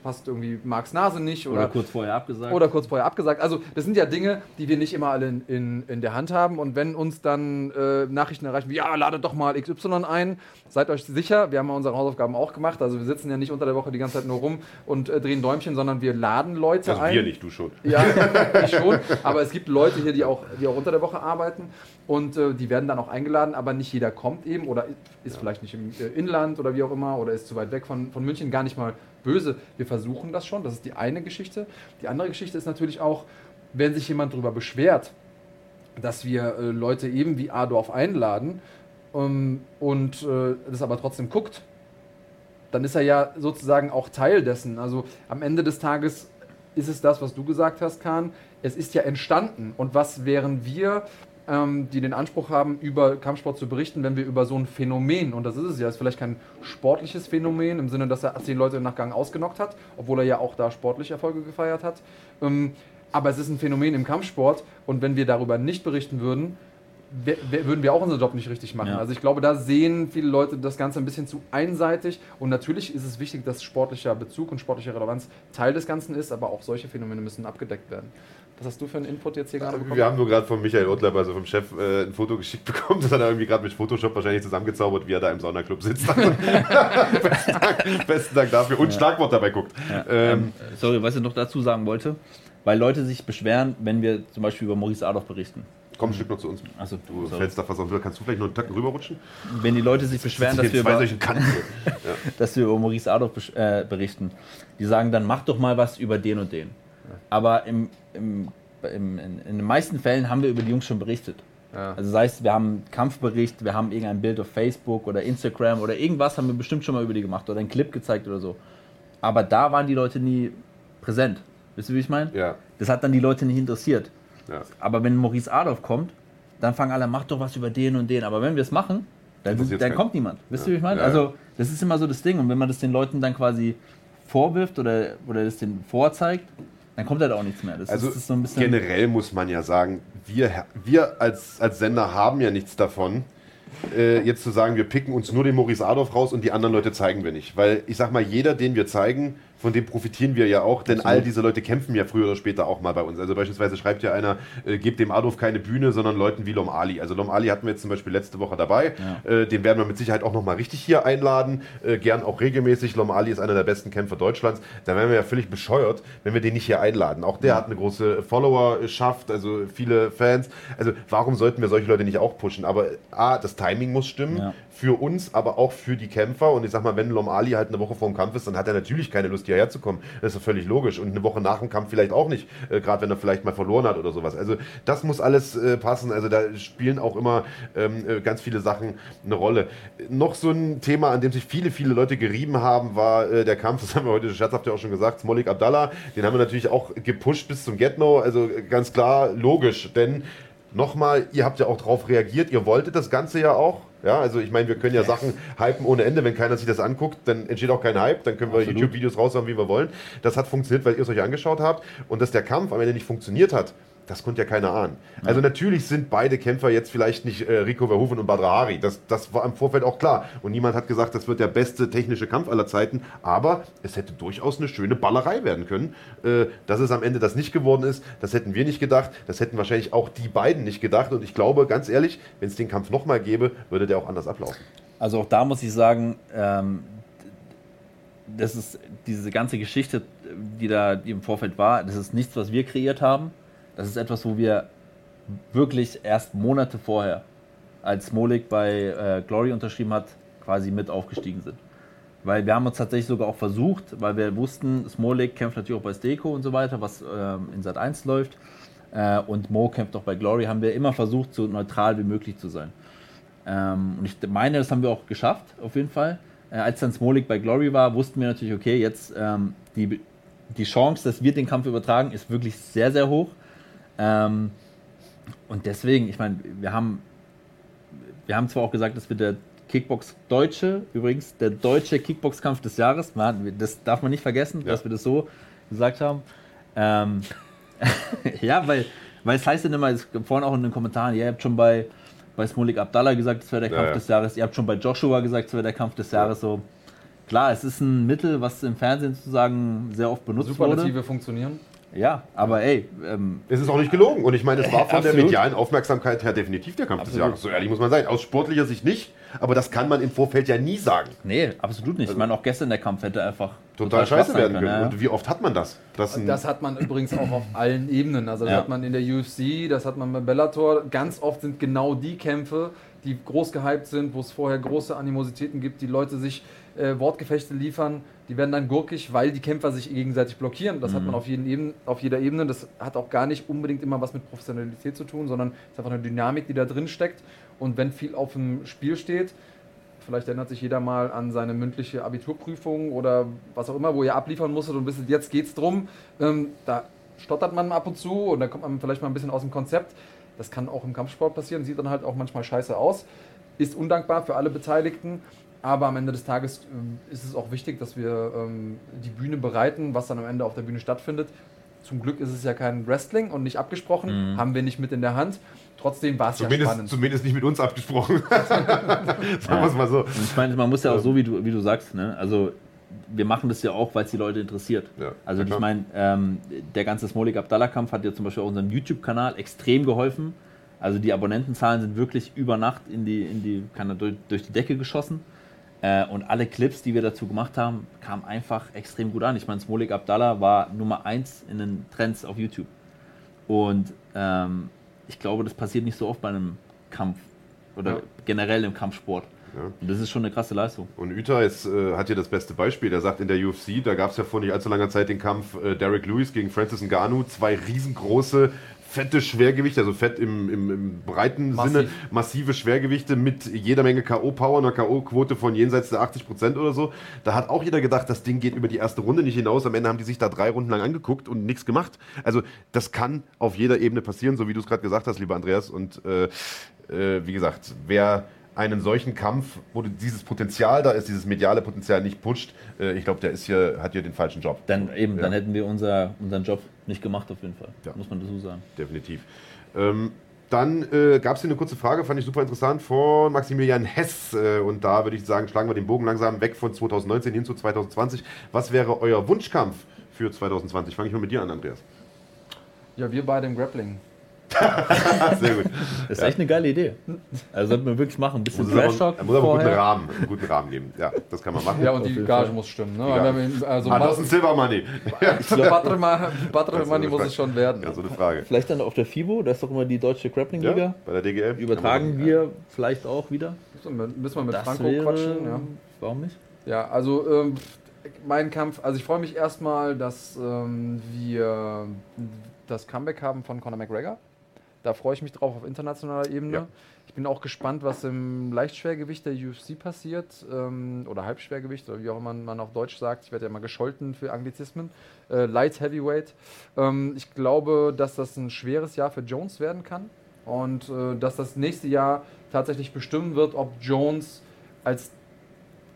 passt irgendwie Marks Nase nicht Oder oder, kurz vorher abgesagt. oder kurz vorher abgesagt. Also das sind ja Dinge, die wir nicht immer alle in, in, in der Hand haben und wenn uns dann äh, Nachrichten erreichen, wie, ja, ladet doch mal XY ein, seid euch sicher, wir haben ja unsere Hausaufgaben auch gemacht, also wir sitzen ja nicht unter der Woche die ganze Zeit nur rum und äh, drehen Däumchen, sondern wir laden Leute Also ein. wir nicht, du schon. Ja, ich schon. Aber es gibt Leute hier, die auch, die auch unter der Woche arbeiten und äh, die werden dann auch eingeladen, aber nicht jeder kommt eben oder ist vielleicht nicht im äh, Inland oder wie auch immer oder ist zu weit weg von, von München, gar nicht mal böse. Wir versuchen das schon, das ist die eine Geschichte. Die andere Geschichte ist natürlich auch, wenn sich jemand darüber beschwert, dass wir äh, Leute eben wie Adorf einladen ähm, und äh, das aber trotzdem guckt, dann ist er ja sozusagen auch Teil dessen. Also am Ende des Tages ist es das, was du gesagt hast, Kahn. Es ist ja entstanden. Und was wären wir, ähm, die den Anspruch haben, über Kampfsport zu berichten, wenn wir über so ein Phänomen, und das ist es ja, ist vielleicht kein sportliches Phänomen, im Sinne, dass er zehn Leute nach Gang ausgenockt hat, obwohl er ja auch da sportliche Erfolge gefeiert hat. Ähm, aber es ist ein Phänomen im Kampfsport. Und wenn wir darüber nicht berichten würden, würden wir auch unseren Job nicht richtig machen. Ja. Also ich glaube, da sehen viele Leute das Ganze ein bisschen zu einseitig. Und natürlich ist es wichtig, dass sportlicher Bezug und sportliche Relevanz Teil des Ganzen ist, aber auch solche Phänomene müssen abgedeckt werden. Was hast du für einen Input jetzt hier gerade bekommen? Wir haben nur gerade von Michael Ottler, also vom Chef, äh, ein Foto geschickt bekommen. Das hat er irgendwie gerade mit Photoshop wahrscheinlich zusammengezaubert, wie er da im Saunaclub sitzt. besten, Dank, besten Dank dafür. Und Schlagwort dabei guckt. Ja, Ähm, ähm, sorry, was ich noch dazu sagen wollte, weil Leute sich beschweren, wenn wir zum Beispiel über Maurice Adolf berichten. komm ein Stück noch zu uns. Also, Du sorry. fällst da fast auf. Kannst du vielleicht noch einen Tacken rüberrutschen? wenn die Leute sich beschweren, dass wir, über, dass wir über Maurice Adolf äh, berichten, die sagen dann, mach doch mal was über den und den. Aber im, im, im, in, in den meisten Fällen haben wir über die Jungs schon berichtet. Ja. Also sei es, wir haben einen Kampfbericht, wir haben irgendein Bild auf Facebook oder Instagram oder irgendwas haben wir bestimmt schon mal über die gemacht oder einen Clip gezeigt oder so. aber da waren die Leute nie präsent. Wisst ihr, wie ich meine? Ja. Das hat dann die Leute nicht interessiert. Ja. Aber wenn Maurice Adolf kommt, dann fangen alle, mach doch was über den und den. Aber wenn wir es machen, dann, dann kommt niemand. Wisst ihr, wie ich meine? Ja, ja. Also, das ist immer so das Ding. Und wenn man das den Leuten dann quasi vorwirft oder, oder das den vorzeigt, dann kommt halt auch nichts mehr. Das Also ist, ist generell muss man ja sagen, wir, wir als, als Sender haben ja nichts davon, äh, jetzt zu sagen, wir picken uns nur den Maurice Adolf raus und die anderen Leute zeigen wir nicht. Weil ich sag mal, jeder, den wir zeigen, von dem profitieren wir ja auch, denn all diese Leute kämpfen ja früher oder später auch mal bei uns. Also beispielsweise schreibt ja einer, äh, gebt dem Adolf keine Bühne, sondern Leuten wie Lom Ali. Also Lom Ali hatten wir jetzt zum Beispiel letzte Woche dabei. Äh, den werden wir mit Sicherheit auch nochmal richtig hier einladen. Äh, gern auch regelmäßig. Lom Ali ist einer der besten Kämpfer Deutschlands. Da wären wir ja völlig bescheuert, wenn wir den nicht hier einladen. Auch der hat eine große Followerschaft, also viele Fans. Also warum sollten wir solche Leute nicht auch pushen? Aber A, das Timing muss stimmen. Ja. Für uns, aber auch für die Kämpfer. Und ich sag mal, wenn Lom Ali halt eine Woche vor dem Kampf ist, dann hat er natürlich keine Lust, hierher zu kommen. Das ist völlig logisch. Und eine Woche nach dem Kampf vielleicht auch nicht, äh, gerade wenn er vielleicht mal verloren hat oder sowas. Also das muss alles äh, passen. Also da spielen auch immer ähm, äh, ganz viele Sachen eine Rolle. Noch so ein Thema, an dem sich viele, viele Leute gerieben haben, war äh, der Kampf, das haben wir heute scherzhaft ja auch schon gesagt, Smolik Abdallah. Den haben wir natürlich auch gepusht bis zum Get-No. Also äh, ganz klar logisch, denn Nochmal, ihr habt ja auch darauf reagiert, ihr wolltet das Ganze ja auch. Ja, also ich meine, wir können ja Sachen hypen ohne Ende. Wenn keiner sich das anguckt, dann entsteht auch kein Hype. Dann können wir. YouTube-Videos raushauen, wie wir wollen. Das hat funktioniert, weil ihr es euch angeschaut habt. Und dass der Kampf am Ende nicht funktioniert hat, das konnte ja keiner ahnen. Also natürlich sind beide Kämpfer jetzt vielleicht nicht äh, Rico Verhoeven und Badr Hari. Das, das war im Vorfeld auch klar. Und niemand hat gesagt, das wird der beste technische Kampf aller Zeiten. Aber es hätte durchaus eine schöne Ballerei werden können. Äh, dass es am Ende das nicht geworden ist, das hätten wir nicht gedacht. Das hätten wahrscheinlich auch die beiden nicht gedacht. Und ich glaube, ganz ehrlich, wenn es den Kampf nochmal gäbe, würde der auch anders ablaufen. Also auch da muss ich sagen, ähm, das ist diese ganze Geschichte, die da im Vorfeld war, das ist nichts, was wir kreiert haben. Das ist etwas, wo wir wirklich erst Monate vorher, als Smolik bei äh, Glory unterschrieben hat, quasi mit aufgestiegen sind. Weil wir haben uns tatsächlich sogar auch versucht, weil wir wussten, Smolik kämpft natürlich auch bei Steko und so weiter, was ähm, in Sat 1 läuft. Äh, und Mo kämpft auch bei Glory, haben wir immer versucht, so neutral wie möglich zu sein. Ähm, und ich meine, das haben wir auch geschafft, auf jeden Fall. Äh, als dann Smolik bei Glory war, wussten wir natürlich, okay, jetzt ähm, die, die Chance, dass wir den Kampf übertragen, ist wirklich sehr, sehr hoch. Ähm, und deswegen, ich meine, wir haben, wir haben zwar auch gesagt, dass wir der Kickbox Deutsche, übrigens, der deutsche Kickbox-Kampf des Jahres, man, das darf man nicht vergessen, Ja. dass wir das so gesagt haben. Ähm, ja, weil, weil es heißt dann immer, es vorhin auch in den Kommentaren, ihr habt schon bei, bei Smolik Abdallah gesagt, das wäre der Ja, Kampf ja. des Jahres, ihr habt schon bei Joshua gesagt, das wäre der Kampf des Jahres, so. Klar, es ist ein Mittel, was im Fernsehen sozusagen sehr oft benutzt Superlative wurde. funktionieren. Ja, aber ey, ähm, Es ist auch nicht gelogen. Und ich meine, es war von der Absolut. medialen Aufmerksamkeit her definitiv der Kampf des Absolut. Jahres. So ehrlich muss man sein. Aus sportlicher Sicht nicht. Aber das kann man im Vorfeld ja nie sagen. nee, absolut nicht. ich meine, auch gestern der Kampf hätte einfach Total, Spaß scheiße werden können. ja. Und wie oft hat man das? Das Das hat man übrigens auch auf allen Ebenen. Also das Ja. hat man in der UFC, das hat man bei Bellator. Ganz oft sind genau die Kämpfe, die groß gehypt sind, wo es vorher große Animositäten gibt, die Leute sich äh, Wortgefechte liefern, die werden dann gurkig, weil die Kämpfer sich gegenseitig blockieren. Das hat man auf, jeden Eben, auf jeder Ebene. Das hat auch gar nicht unbedingt immer was mit Professionalität zu tun, sondern es ist einfach eine Dynamik, die da drin steckt. Und wenn viel auf dem Spiel steht, Vielleicht erinnert sich jeder mal an seine mündliche Abiturprüfung oder was auch immer, wo ihr abliefern musstet und wisst, jetzt geht's drum. Ähm, da stottert man ab und zu und da kommt man vielleicht mal ein bisschen aus dem Konzept. Das kann auch im Kampfsport passieren, sieht dann halt auch manchmal scheiße aus. Ist undankbar für alle Beteiligten, aber am Ende des Tages ähm, ist es auch wichtig, dass wir ähm, die Bühne bereiten, was dann am Ende auf der Bühne stattfindet. Zum Glück ist es ja kein Wrestling und nicht abgesprochen, haben wir nicht mit in der Hand. Trotzdem war es ja zumindest, spannend. zumindest nicht mit uns abgesprochen. Sagen wir es mal so. Und ich meine, man muss ja auch so, wie du, wie du sagst, ne? also wir machen das ja auch, weil es die Leute interessiert. Ja, also ich meine, ähm, der ganze Smolik Abdallah-Kampf hat ja zum Beispiel auch unserem YouTube-Kanal extrem geholfen. Also die Abonnentenzahlen sind wirklich über Nacht in die, in die, kann er durch, durch die Decke geschossen. Äh, und alle Clips, die wir dazu gemacht haben, kamen einfach extrem gut an. Ich meine, Smolik Abdallah war Nummer 1 in den Trends auf YouTube. Und ähm, ich glaube, das passiert nicht so oft bei einem Kampf oder Ja. generell im Kampfsport. Ja. Und das ist schon eine krasse Leistung. Und Uta ist, äh, hat hier das beste Beispiel. Er sagt in der UFC, da gab es ja vor nicht allzu langer Zeit den Kampf äh, Derek Lewis gegen Francis Ngannou. Zwei riesengroße, fette Schwergewichte, also fett im, im, im breiten Massiv. Sinne, massive Schwergewichte mit jeder Menge K.O.-Power, einer K.O.-Quote von jenseits der 80% oder so. Da hat auch jeder gedacht, das Ding geht über die erste Runde nicht hinaus. Am Ende haben die sich da drei Runden lang angeguckt und nichts gemacht. Also das kann auf jeder Ebene passieren, so wie du es gerade gesagt hast, lieber Andreas. Und äh, äh, wie gesagt, wer einen solchen Kampf, wo dieses Potenzial da ist, dieses mediale Potenzial nicht pusht, äh, ich glaube, der ist hier, hat hier den falschen Job. Dann eben, dann Ja. hätten wir unser, unseren Job nicht gemacht auf jeden Fall. Ja. Muss man dazu sagen. definitiv. Ähm, dann äh, gab es hier eine kurze Frage, fand ich super interessant, von Maximilian Hess. Äh, und da würde ich sagen, schlagen wir den Bogen langsam weg von 2019 hin zu 2020. Was wäre euer Wunschkampf für 2020? Fange ich mal mit dir an, Andreas. Ja, wir beide im Grappling. Sehr gut. Das ist echt eine geile Idee. Also sollten wir wirklich machen. Ein bisschen Trash-Talk er muss aber einen guten. Rahmen, einen guten Rahmen geben. Ja, das kann man machen. Ja, und die Gage Fall. muss stimmen. Ne? Gage. Also ah, das ist ein Silver Money. Ja, Das Patrimoney ist muss es schon werden. ja, so eine Frage. Vielleicht dann auf der FIBO, da ist doch immer die deutsche Grappling-Liga. Ja, bei der DGL. Übertragen man- wir vielleicht auch wieder. Müssen wir mit Das Franco wäre, quatschen. Ja. Warum nicht? Ja, also ähm, mein Kampf, also ich freue mich erstmal, dass ähm, wir das Comeback haben von Conor McGregor. Da freue ich mich drauf auf internationaler Ebene. Ja. Ich bin auch gespannt, was im Leichtschwergewicht der UFC passiert ähm, oder Halbschwergewicht oder wie auch immer man auf Deutsch sagt. Ich werde ja mal gescholten für Anglizismen. Äh, Light Heavyweight. Ähm, ich glaube, dass das ein schweres Jahr für Jones werden kann und äh, dass das nächste Jahr tatsächlich bestimmen wird, ob Jones als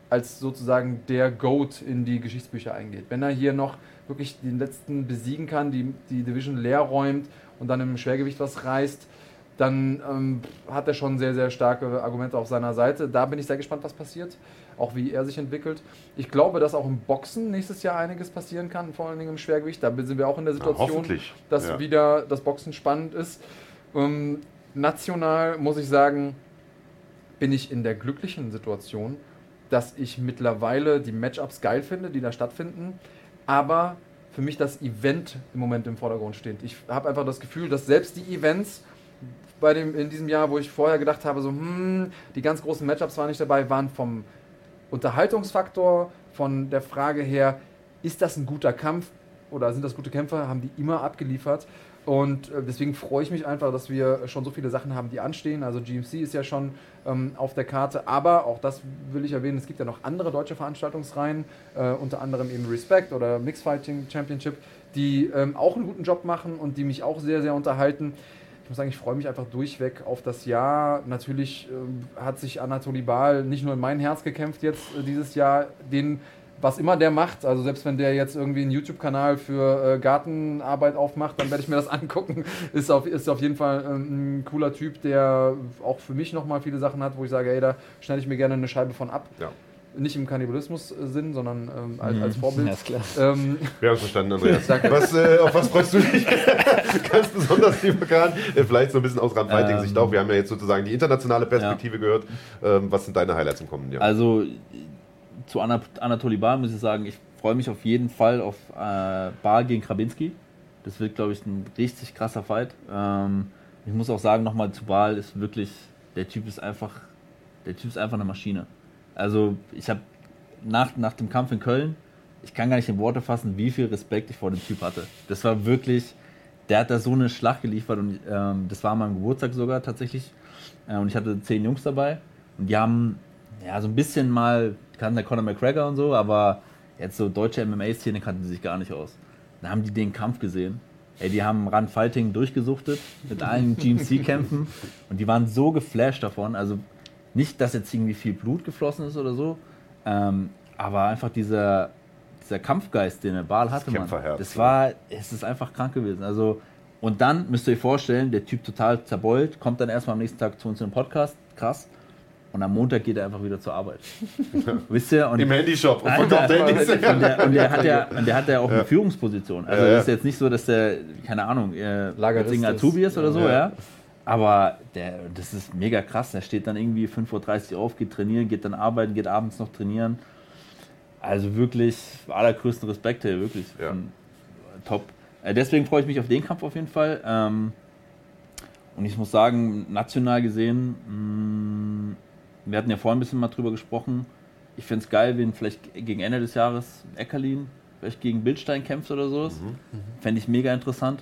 als sozusagen der Goat in die Geschichtsbücher eingeht. Wenn er hier noch wirklich den letzten besiegen kann, die, die Division leer räumt und dann im Schwergewicht was reißt, dann ähm, hat er schon sehr, sehr starke Argumente auf seiner Seite. Da bin ich sehr gespannt, was passiert, auch wie er sich entwickelt. Ich glaube, dass auch im Boxen nächstes Jahr einiges passieren kann, vor allen Dingen im Schwergewicht. Da sind wir auch in der Ja, Situation, hoffentlich. dass Ja. wieder das Boxen spannend ist. Ähm, national muss ich sagen, bin ich in der glücklichen Situation, dass ich mittlerweile die Matchups geil finde, die da stattfinden, aber für mich das Event im Moment im Vordergrund steht. Ich habe einfach das Gefühl, dass selbst die Events bei dem, in diesem Jahr, wo ich vorher gedacht habe, so, hm, die ganz großen Matchups waren nicht dabei, waren vom Unterhaltungsfaktor, von der Frage her, ist das ein guter Kampf oder sind das gute Kämpfer, haben die immer abgeliefert. Und äh, deswegen freue ich mich einfach, dass wir schon so viele Sachen haben, die anstehen. Also GMC ist ja schon ähm, auf der Karte, aber auch das will ich erwähnen, es gibt ja noch andere deutsche Veranstaltungsreihen, äh, unter anderem eben Respect oder Mixed Fighting Championship, die ähm, auch einen guten Job machen und die mich auch sehr, sehr unterhalten. Ich muss sagen, ich freue mich einfach durchweg auf das Jahr. Natürlich ähm, hat sich Anatoly Baal nicht nur in mein Herz gekämpft jetzt äh, dieses Jahr, den was immer der macht, also selbst wenn der jetzt irgendwie einen YouTube-Kanal für äh, Gartenarbeit aufmacht, dann werde ich mir das angucken. Ist auf, ist auf jeden Fall ähm, ein cooler Typ, der auch für mich nochmal viele Sachen hat, wo ich sage, ey, da schneide ich mir gerne eine Scheibe von ab. Ja. Nicht im Kannibalismus-Sinn, sondern ähm, als, als Vorbild. Ja, ist klar. Ähm, Wir haben es verstanden, Andreas. Danke. Was, äh, auf was freust du dich ganz besonders, lieber Kahn? Äh, vielleicht so ein bisschen aus Rand-Fighting-Sicht Ähm, auch. Wir haben ja jetzt sozusagen die internationale Perspektive gehört. Ähm, was sind deine Highlights im kommenden Jahr? Also zu Anat Anatoly Bar muss ich sagen, ich freue mich auf jeden Fall auf äh, Bar gegen Krabinski. Das wird, glaube ich, ein richtig krasser Fight. Ähm, ich muss auch sagen, nochmal zu Baal ist wirklich, der Typ ist einfach, der Typ ist einfach eine Maschine. Also ich habe nach, nach dem Kampf in Köln, ich kann gar nicht in Worte fassen, wie viel Respekt ich vor dem Typ hatte. Das war wirklich, der hat da so eine Schlacht geliefert und ähm, das war an meinem Geburtstag sogar tatsächlich. Äh, und ich hatte zehn Jungs dabei und die haben ja so ein bisschen mal, kannten der Conor McGregor und so, aber jetzt so deutsche MMA-Szene kannten sie sich gar nicht aus. Dann haben die den Kampf gesehen. Ey, die haben Run Fighting durchgesuchtet mit allen GMC-Kämpfen und die waren so geflasht davon. Also nicht, dass jetzt irgendwie viel Blut geflossen ist oder so, ähm, aber einfach dieser, dieser Kampfgeist, den der Baal hatte, man, Kämpferherz, das war, es ist einfach krank gewesen. Also und dann müsst ihr euch vorstellen, der Typ total zerbeult, kommt dann erstmal am nächsten Tag zu uns in den Podcast, krass. Und am Montag geht er einfach wieder zur Arbeit. Wisst ihr? Und Im Handyshop und Alter, Handys. und der, und der hat ja, und der hat ja auch eine Führungsposition. Also Ja, ja. ist jetzt nicht so, dass der, keine Ahnung, äh, Lagerist. Azubi ist oder so, Ja. ja. Aber der, das ist mega krass. Der steht dann irgendwie 5.30 Uhr auf, geht trainieren, geht dann arbeiten, geht abends noch trainieren. Also wirklich allergrößten Respekt hier, wirklich. Ja. Ähm, Top. Äh, deswegen freue ich mich auf den Kampf auf jeden Fall. Ähm, und ich muss sagen, national gesehen, mh, wir hatten ja vorhin ein bisschen mal drüber gesprochen. Ich fände es geil, wenn vielleicht gegen Ende des Jahres Eckerlin vielleicht gegen Bildstein kämpft oder sowas. Fände ich mega interessant.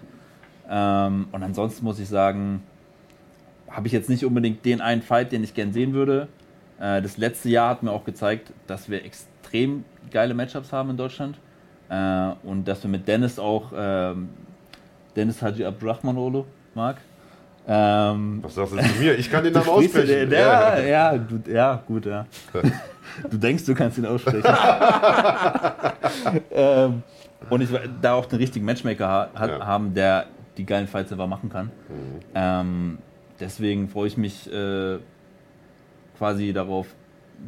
Ähm, und ansonsten muss ich sagen, habe ich jetzt nicht unbedingt den einen Fight, den ich gern sehen würde. Äh, das letzte Jahr hat mir auch gezeigt, dass wir extrem geile Matchups haben in Deutschland. Äh, und dass wir mit Dennis auch, ähm, Dennis Haji Abdurrahman Olo mag. Ähm, Was sagst du zu mir? Ich kann den Namen aussprechen. Den, ja, ja, ja, du, ja, gut, ja. Du denkst, du kannst ihn aussprechen. ähm, und ich da auch den richtigen Matchmaker ha ja. haben, der die geilen Fights selber machen kann. Mhm. Ähm, deswegen freue ich mich äh, quasi darauf,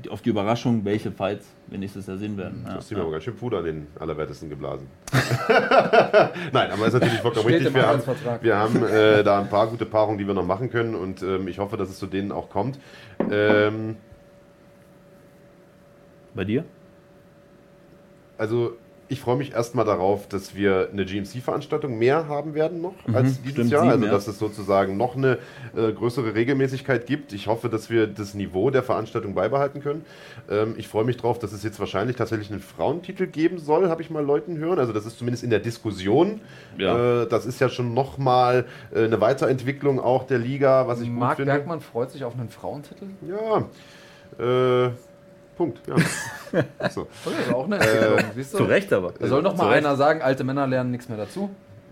auf die Überraschung, welche Fights wir nächstes Jahr sehen werden. Ja, das ist ja. aber ganz schön Puder an den Allerwertesten geblasen. Nein, aber ist natürlich vollkommen richtig. Wir haben, wir haben äh, da ein paar gute Paarungen, die wir noch machen können und ähm, ich hoffe, dass es zu denen auch kommt. Ähm, Bei dir? Also ich freue mich erstmal darauf, dass wir eine GMC-Veranstaltung mehr haben werden noch mhm, als dieses Jahr. Also dass ja. es sozusagen noch eine äh, größere Regelmäßigkeit gibt. Ich hoffe, dass wir das Niveau der Veranstaltung beibehalten können. Ähm, ich freue mich darauf, dass es jetzt wahrscheinlich tatsächlich einen Frauentitel geben soll, habe ich mal Leuten hören. Also das ist zumindest in der Diskussion. Ja. Äh, das ist ja schon nochmal äh, eine Weiterentwicklung auch der Liga, was ich Marc gut finde. Marc Bergmann freut sich auf einen Frauentitel? Ja. Äh, Punkt. Ja. so. Das ist auch eine äh, Zu Recht aber. Da soll noch mal einer sagen, alte Männer lernen nichts mehr dazu.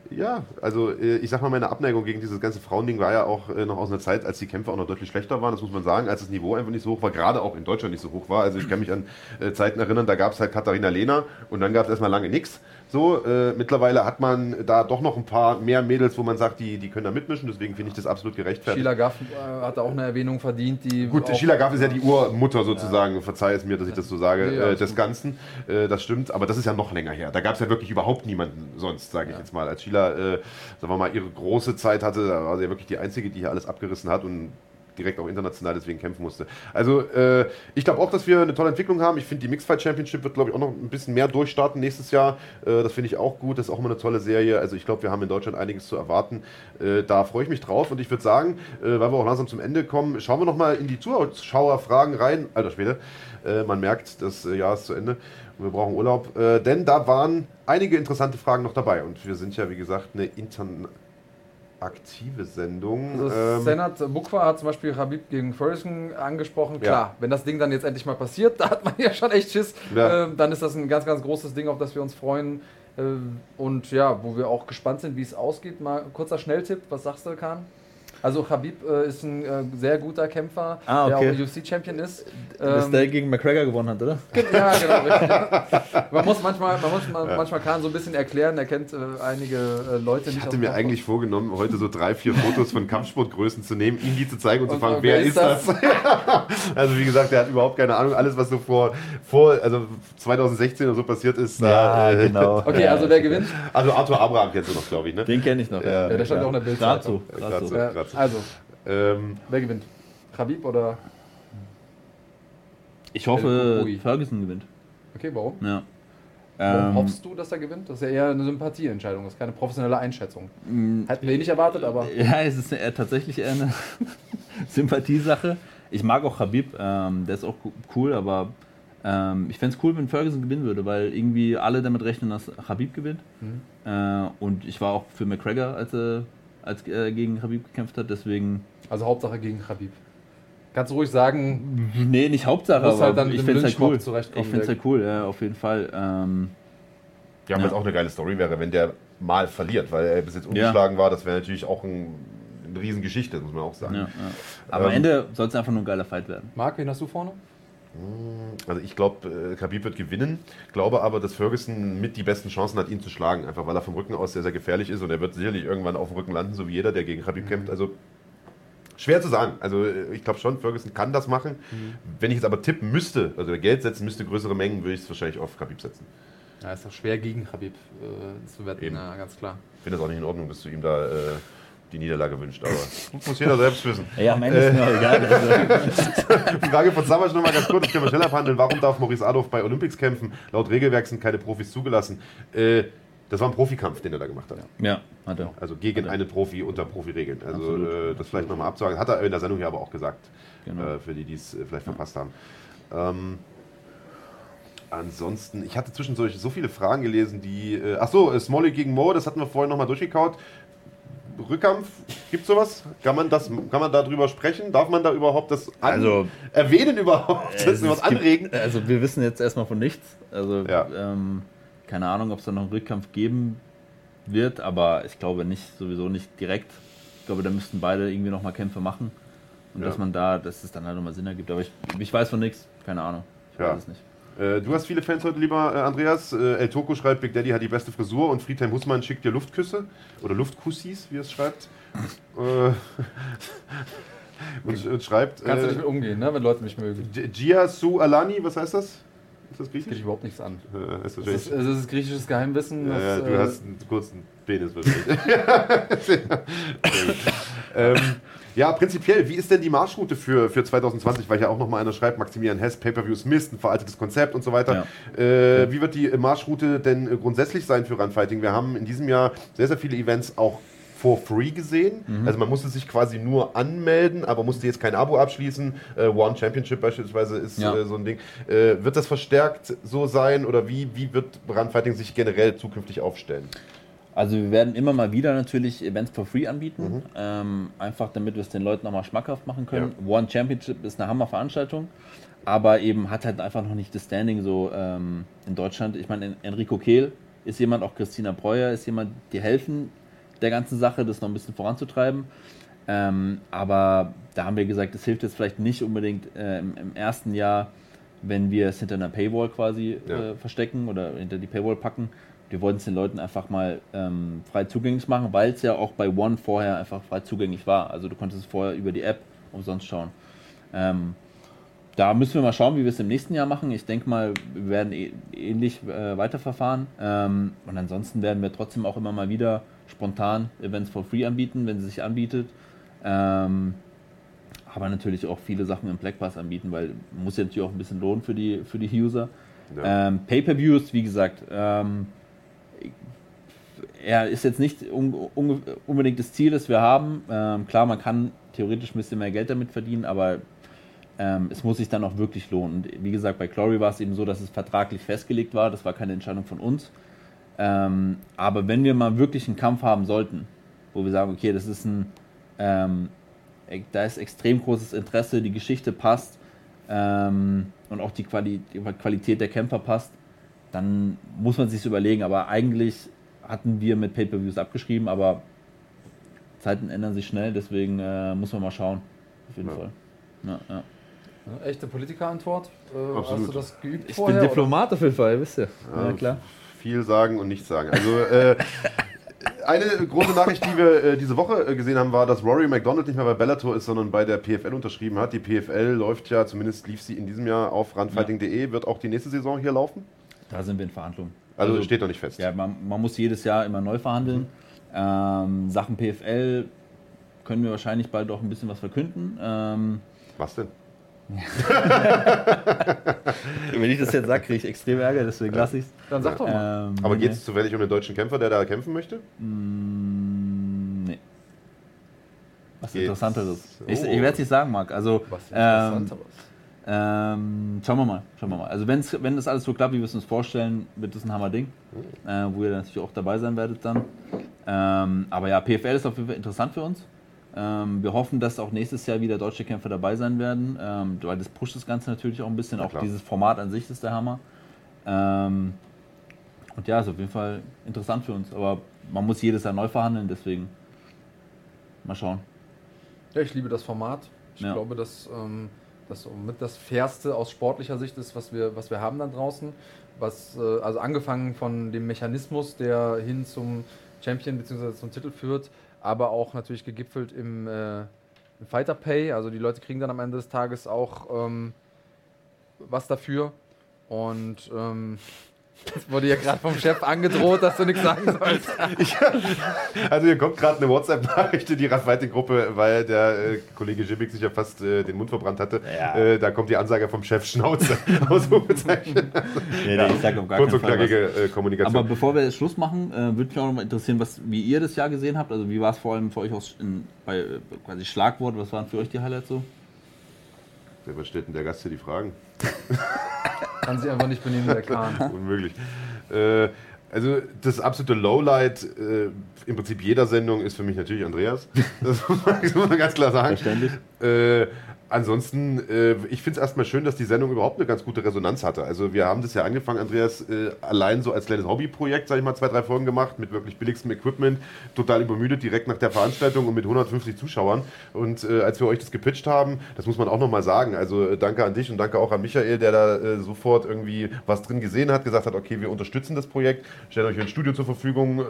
Ja, also äh, ich sag mal, meine Abneigung gegen dieses ganze Frauending war ja auch äh, noch aus einer Zeit, als die Kämpfe auch noch deutlich schlechter waren, das muss man sagen, als das Niveau einfach nicht so hoch war, gerade auch in Deutschland nicht so hoch war. Also ich kann mich an Zeiten erinnern, da gab es halt Katharina Lehner und dann gab es erstmal lange nichts. So, äh, mittlerweile hat man da doch noch ein paar mehr Mädels, wo man sagt, die, die können da mitmischen, deswegen finde ich das absolut gerechtfertigt. Sheila Gaff äh, hat auch eine Erwähnung verdient, die. Gut, Sheila Gaff ist ja die Urmutter sozusagen, ja. verzeih es mir, dass ich das so sage, ja, äh, des Ganzen. Äh, das stimmt, aber das ist ja noch länger her. Da gab es ja wirklich überhaupt niemanden sonst, sage ich ja. jetzt mal. Als Sheila, äh, sagen wir mal, ihre große Zeit hatte, da war sie ja wirklich die Einzige, die hier alles abgerissen hat und direkt auch international deswegen kämpfen musste. Also äh, ich glaube auch, dass wir eine tolle Entwicklung haben. Ich finde, die Mixfight Championship wird, glaube ich, auch noch ein bisschen mehr durchstarten nächstes Jahr. Äh, das finde ich auch gut. Das ist auch immer eine tolle Serie. Also ich glaube, wir haben in Deutschland einiges zu erwarten. Äh, da freue ich mich drauf und ich würde sagen, äh, weil wir auch langsam zum Ende kommen, schauen wir nochmal in die Zuschauerfragen rein. Alter Schwede, äh, man merkt, das äh, Jahr ist zu Ende. Wir brauchen Urlaub, denn da waren einige interessante Fragen noch dabei. Und wir sind ja, wie gesagt, eine internationale aktive Sendung. Also ähm, Senat Bukwa hat zum Beispiel Habib gegen Ferguson angesprochen. Klar, ja. wenn das Ding dann jetzt endlich mal passiert, da hat man ja schon echt Schiss. Ja. Ähm, dann ist das ein ganz, ganz großes Ding, auf das wir uns freuen. Äh, und ja, wo wir auch gespannt sind, wie es ausgeht. Mal kurzer Schnelltipp, was sagst du, Kahn? Also Habib äh, ist ein äh, sehr guter Kämpfer, ah, okay. der auch UFC-Champion ist. Ähm, ist der gegen McGregor gewonnen hat, oder? Ja, genau. man muss manchmal, man muss ja. manchmal Kahn so ein bisschen erklären, er kennt äh, einige äh, Leute nicht. Ich hatte mir eigentlich vorgenommen, heute so drei, vier Fotos von Kampfsportgrößen zu nehmen, ihm die zu zeigen und, und zu fragen, wer, wer ist das? das? also wie gesagt, er hat überhaupt keine Ahnung. Alles, was so vor, vor also 2016 oder so passiert ist. Ja, da, genau. Okay, also wer gewinnt? Also Arthur Abraham kennst du noch, glaube ich, ne? Den kenne ich noch. Ja, ja der stand ja. auch in der Bild. Dazu. Dazu. Dazu. Also, ähm, wer gewinnt? Khabib oder? Ich hoffe, Ferguson gewinnt. Okay, warum? Ja. Warum ähm, hoffst du, dass er gewinnt? Das ist ja eher eine Sympathieentscheidung, das ist keine professionelle Einschätzung. Mm, Hätten wir eh nicht erwartet, aber. Ja, es ist eher tatsächlich eher eine Sympathiesache. Ich mag auch Habib, ähm, der ist auch cool, aber ähm, ich fände es cool, wenn Ferguson gewinnen würde, weil irgendwie alle damit rechnen, dass Habib gewinnt. Mhm. Äh, und ich war auch für McGregor, als er als er gegen Habib gekämpft hat, deswegen. Also Hauptsache gegen Habib. Kannst du ruhig sagen. Nee, nicht Hauptsache, aber halt dann ich finde es halt cool. Ich finde es halt cool, ja, auf jeden Fall. Ähm, ja, ja. was auch eine geile Story wäre, wenn der mal verliert, weil er bis jetzt ungeschlagen ja. war, das wäre natürlich auch ein, eine Riesengeschichte, muss man auch sagen. Ja, ja. Aber ähm, am Ende soll es einfach nur ein geiler Fight werden. Marc, wen hast du vorne? Also ich glaube, äh, Khabib wird gewinnen, glaube aber, dass Ferguson mit die besten Chancen hat, ihn zu schlagen, einfach weil er vom Rücken aus sehr, sehr gefährlich ist und er wird sicherlich irgendwann auf dem Rücken landen, so wie jeder, der gegen Khabib kämpft. Also schwer zu sagen. Also äh, ich glaube schon, Ferguson kann das machen. Mhm. Wenn ich jetzt aber tippen müsste, also Geld setzen müsste, größere Mengen, würde ich es wahrscheinlich auf Khabib setzen. Ja, ist doch schwer gegen Khabib äh, zu wetten, Eben. ja, ganz klar. Ich finde das auch nicht in Ordnung, dass du ihm da... Äh, die Niederlage wünscht. Aber muss jeder selbst wissen. Ja, am Ende ist mir auch egal. Also. Frage von Samasch nochmal ganz kurz, das können wir schnell abhandeln. Warum darf Maurice Adolf bei Olympics kämpfen? Laut Regelwerk sind keine Profis zugelassen. Äh, das war ein Profikampf, den er da gemacht hat. Ja, hat er. Also gegen einen Profi unter Profiregeln. Also äh, das vielleicht nochmal abzusagen. Hat er in der Sendung hier aber auch gesagt. Genau. Äh, für die, die es äh, vielleicht verpasst haben. Ähm, ansonsten, ich hatte zwischendurch so viele Fragen gelesen, die. Äh, ach so, Smolly gegen Mo, das hatten wir vorhin nochmal durchgekaut Rückkampf, gibt sowas? Kann man das, kann man darüber sprechen? Darf man da überhaupt das Also- erwähnen überhaupt? Das Es was gibt- anregen? Also wir wissen jetzt erstmal von nichts. Also Ja. ähm, keine Ahnung, ob es da noch einen Rückkampf geben wird, aber ich glaube nicht, sowieso nicht direkt. Ich glaube, da müssten beide irgendwie nochmal Kämpfe machen. Und Ja. dass man da, dass es dann halt nochmal Sinn ergibt. Aber ich, ich weiß von nichts, keine Ahnung. Ich Ja. weiß es nicht. Äh, du hast viele Fans heute, lieber äh, Andreas. Äh, El Toko schreibt, Big Daddy hat die beste Frisur und Friedhelm Hussmann schickt dir Luftküsse oder Luftkussis, wie er es schreibt. äh, und, und schreibt, Kannst du äh, nicht mit umgehen, ne, wenn Leute mich mögen. Gia Su Alani, was heißt das? Ist das Geht dich griechisch? überhaupt nichts an. Äh, ist Das wahrscheinlich- ist, es ist griechisches Geheimwissen. Ja, ja, das, du äh, hast einen kurzen Penis wahrscheinlich. Ähm, ja, prinzipiell, wie ist denn die Marschroute für, für 2020? Weil ja auch nochmal einer schreibt, Maximilian Hess, Pay-Per-Views Mist, ein veraltetes Konzept und so weiter. Äh, wie wird die Marschroute denn äh, grundsätzlich sein für Runfighting? Wir haben in diesem Jahr sehr, sehr viele Events auch for free gesehen. Also man musste sich quasi nur anmelden, aber musste jetzt kein Abo abschließen. Äh, One Championship beispielsweise ist Ja. äh, so ein Ding. Äh, wird das verstärkt so sein oder wie, wie wird Runfighting sich generell zukünftig aufstellen? Also wir werden immer mal wieder natürlich Events for free anbieten, Mhm. ähm, einfach damit wir es den Leuten nochmal schmackhaft machen können. One Championship ist eine Hammerveranstaltung, aber eben hat halt einfach noch nicht das Standing so ähm, in Deutschland. Ich meine, Enrico Kehl ist jemand, auch Christina Breuer ist jemand, die helfen der ganzen Sache, das noch ein bisschen voranzutreiben. Ähm, aber da haben wir gesagt, es hilft jetzt vielleicht nicht unbedingt äh, im, im ersten Jahr, wenn wir es hinter einer Paywall quasi Ja. äh, verstecken oder hinter die Paywall packen. Wir wollten es den Leuten einfach mal ähm, frei zugänglich machen, weil es ja auch bei One vorher einfach frei zugänglich war. Also du konntest es vorher über die App umsonst schauen. Ähm, da müssen wir mal schauen, wie wir es im nächsten Jahr machen. Ich denke mal, wir werden eh- ähnlich äh, weiterverfahren. Ähm, und ansonsten werden wir trotzdem auch immer mal wieder spontan Events for free anbieten, wenn es sich anbietet. Ähm, aber natürlich auch viele Sachen im Black Pass anbieten, weil muss ja natürlich auch ein bisschen lohnen für die, für die User. Ja. Ähm, Pay-per-Views, wie gesagt, ähm, er ist jetzt nicht un un unbedingt das Ziel, das wir haben. Ähm, klar, man kann theoretisch ein bisschen mehr Geld damit verdienen, aber ähm, es muss sich dann auch wirklich lohnen. Und wie gesagt, bei Glory war es eben so, dass es vertraglich festgelegt war. Das war keine Entscheidung von uns. Ähm, aber wenn wir mal wirklich einen Kampf haben sollten, wo wir sagen, okay, das ist ein, ähm, e- da ist extrem großes Interesse, die Geschichte passt ähm, und auch die, Quali die Qualität der Kämpfer passt, dann muss man sich überlegen. Aber eigentlich hatten wir mit Pay-per-Views abgeschrieben, aber Zeiten ändern sich schnell, deswegen äh, muss man mal schauen. Auf jeden Ja. Fall. Ja, ja. Echte Politikerantwort. Äh, Absolut. Hast du das geübt Ich vorher? bin Diplomat auf jeden Fall, wisst ihr. Ja, Viel sagen und nichts sagen. Also äh, eine große Nachricht, die wir äh, diese Woche äh, gesehen haben, war, dass Rory McDonald nicht mehr bei Bellator ist, sondern bei der PFL unterschrieben hat. Die PFL läuft ja, zumindest lief sie in diesem Jahr auf runfighting.de. Wird auch die nächste Saison hier laufen? Da sind wir in Verhandlungen. Also, steht noch nicht fest. Ja, man, man muss jedes Jahr immer neu verhandeln. Ähm, Sachen PFL können wir wahrscheinlich bald auch ein bisschen was verkünden. Ähm, Was denn? wenn ich das jetzt sage, kriege ich extrem Ärger, deswegen lasse ich es. Dann sag doch mal. Ähm, Aber geht es zufällig um den deutschen Kämpfer, der da kämpfen möchte? Mm, nee. Was Geht's- Interessanteres. Ich, Oh. ich werde es nicht sagen, Marc. Also, Was ähm, Interessanteres. Ähm, schauen wir mal. Schauen wir mal. Also, wenn's, wenn das alles so klappt, wie wir es uns vorstellen, wird das ein Hammer-Ding. Äh, wo ihr natürlich auch dabei sein werdet dann. Ähm, aber ja, PFL ist auf jeden Fall interessant für uns. Ähm, wir hoffen, dass auch nächstes Jahr wieder deutsche Kämpfer dabei sein werden, ähm, weil das pusht das Ganze natürlich auch ein bisschen. Na auch dieses Format an sich ist der Hammer. Ähm, und ja, ist auf jeden Fall interessant für uns. Aber man muss jedes Jahr neu verhandeln, deswegen mal schauen. Ja, ich liebe das Format. Ich Ja. glaube, dass ähm, das so mit das Fairste aus sportlicher Sicht ist, was wir, was wir haben da draußen. Was, äh, also angefangen von dem Mechanismus, der hin zum Champion bzw. zum Titel führt, aber auch natürlich gegipfelt im, äh, im Fighter Pay. Also die Leute kriegen dann am Ende des Tages auch ähm, was dafür. Und ähm, es wurde ja gerade vom Chef angedroht, dass du nichts sagen sollst. Also hier kommt gerade eine WhatsApp-Nachricht in die Raffighting-Gruppe, weil der äh, Kollege Jimmick sich ja fast äh, den Mund verbrannt hatte. Ja. Äh, da kommt die Ansage vom Chef Schnauze. Ausrufezeichen. Nee, nee, ich sag auf gar Kurz und knackige äh, Kommunikation. Aber bevor wir jetzt Schluss machen, äh, würde mich auch noch mal interessieren, was, wie ihr das Jahr gesehen habt. Also wie war es vor allem für euch aus, in, bei äh, quasi Schlagwort? Was waren für euch die Highlights so? Ja, was stellt denn der Gast hier die Fragen? Kann sich einfach nicht benehmen, der Kahn. Unmöglich. Äh, Also das absolute Lowlight äh, im Prinzip jeder Sendung ist für mich natürlich Andreas. Das muss man ganz klar sagen. Verständlich. Äh, ansonsten, äh, ich finde es erstmal schön, dass die Sendung überhaupt eine ganz gute Resonanz hatte. Also wir haben das ja angefangen, Andreas, äh, allein so als kleines Hobbyprojekt, sage ich mal, zwei, drei Folgen gemacht, mit wirklich billigstem Equipment, total übermüdet, direkt nach der Veranstaltung und mit 150 Zuschauern. Und äh, als wir euch das gepitcht haben, das muss man auch nochmal sagen, also äh, danke an dich und danke auch an Michael, der da äh, sofort irgendwie was drin gesehen hat, gesagt hat, okay, wir unterstützen das Projekt, stellen euch ein Studio zur Verfügung, äh,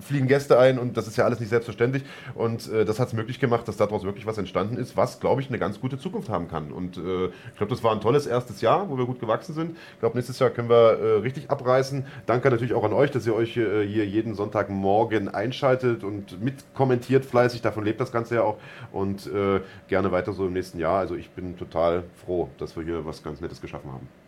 fliegen Gäste ein und das ist ja alles nicht selbstverständlich. Und äh, das hat es möglich gemacht, dass daraus wirklich was entstanden ist, was, glaube ich, eine ganz gute Zukunft haben kann. Und äh, ich glaube, das war ein tolles erstes Jahr, wo wir gut gewachsen sind. Ich glaube, nächstes Jahr können wir äh, richtig abreißen. Danke natürlich auch an euch, dass ihr euch äh, hier jeden Sonntagmorgen einschaltet und mitkommentiert fleißig. Davon lebt das Ganze ja auch. Und äh, gerne weiter so im nächsten Jahr. Also ich bin total froh, dass wir hier was ganz Nettes geschaffen haben.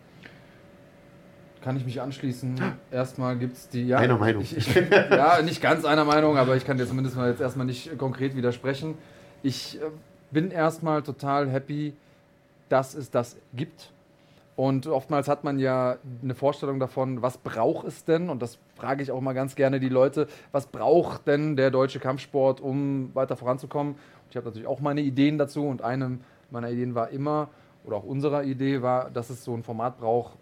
Kann ich mich anschließen. Erstmal gibt es die. Ja, Einer Meinung. Ich, ich, ja, nicht ganz einer Meinung, aber ich kann dir zumindest mal jetzt erstmal nicht konkret widersprechen. Ich äh, bin erstmal total happy, dass es das gibt. Und oftmals hat man ja eine Vorstellung davon, was braucht es denn? Und das frage ich auch mal ganz gerne die Leute, was braucht denn der deutsche Kampfsport, um weiter voranzukommen? Und ich habe natürlich auch meine Ideen dazu und eine meiner Ideen war immer, oder auch unserer Idee war, dass es so ein Format braucht,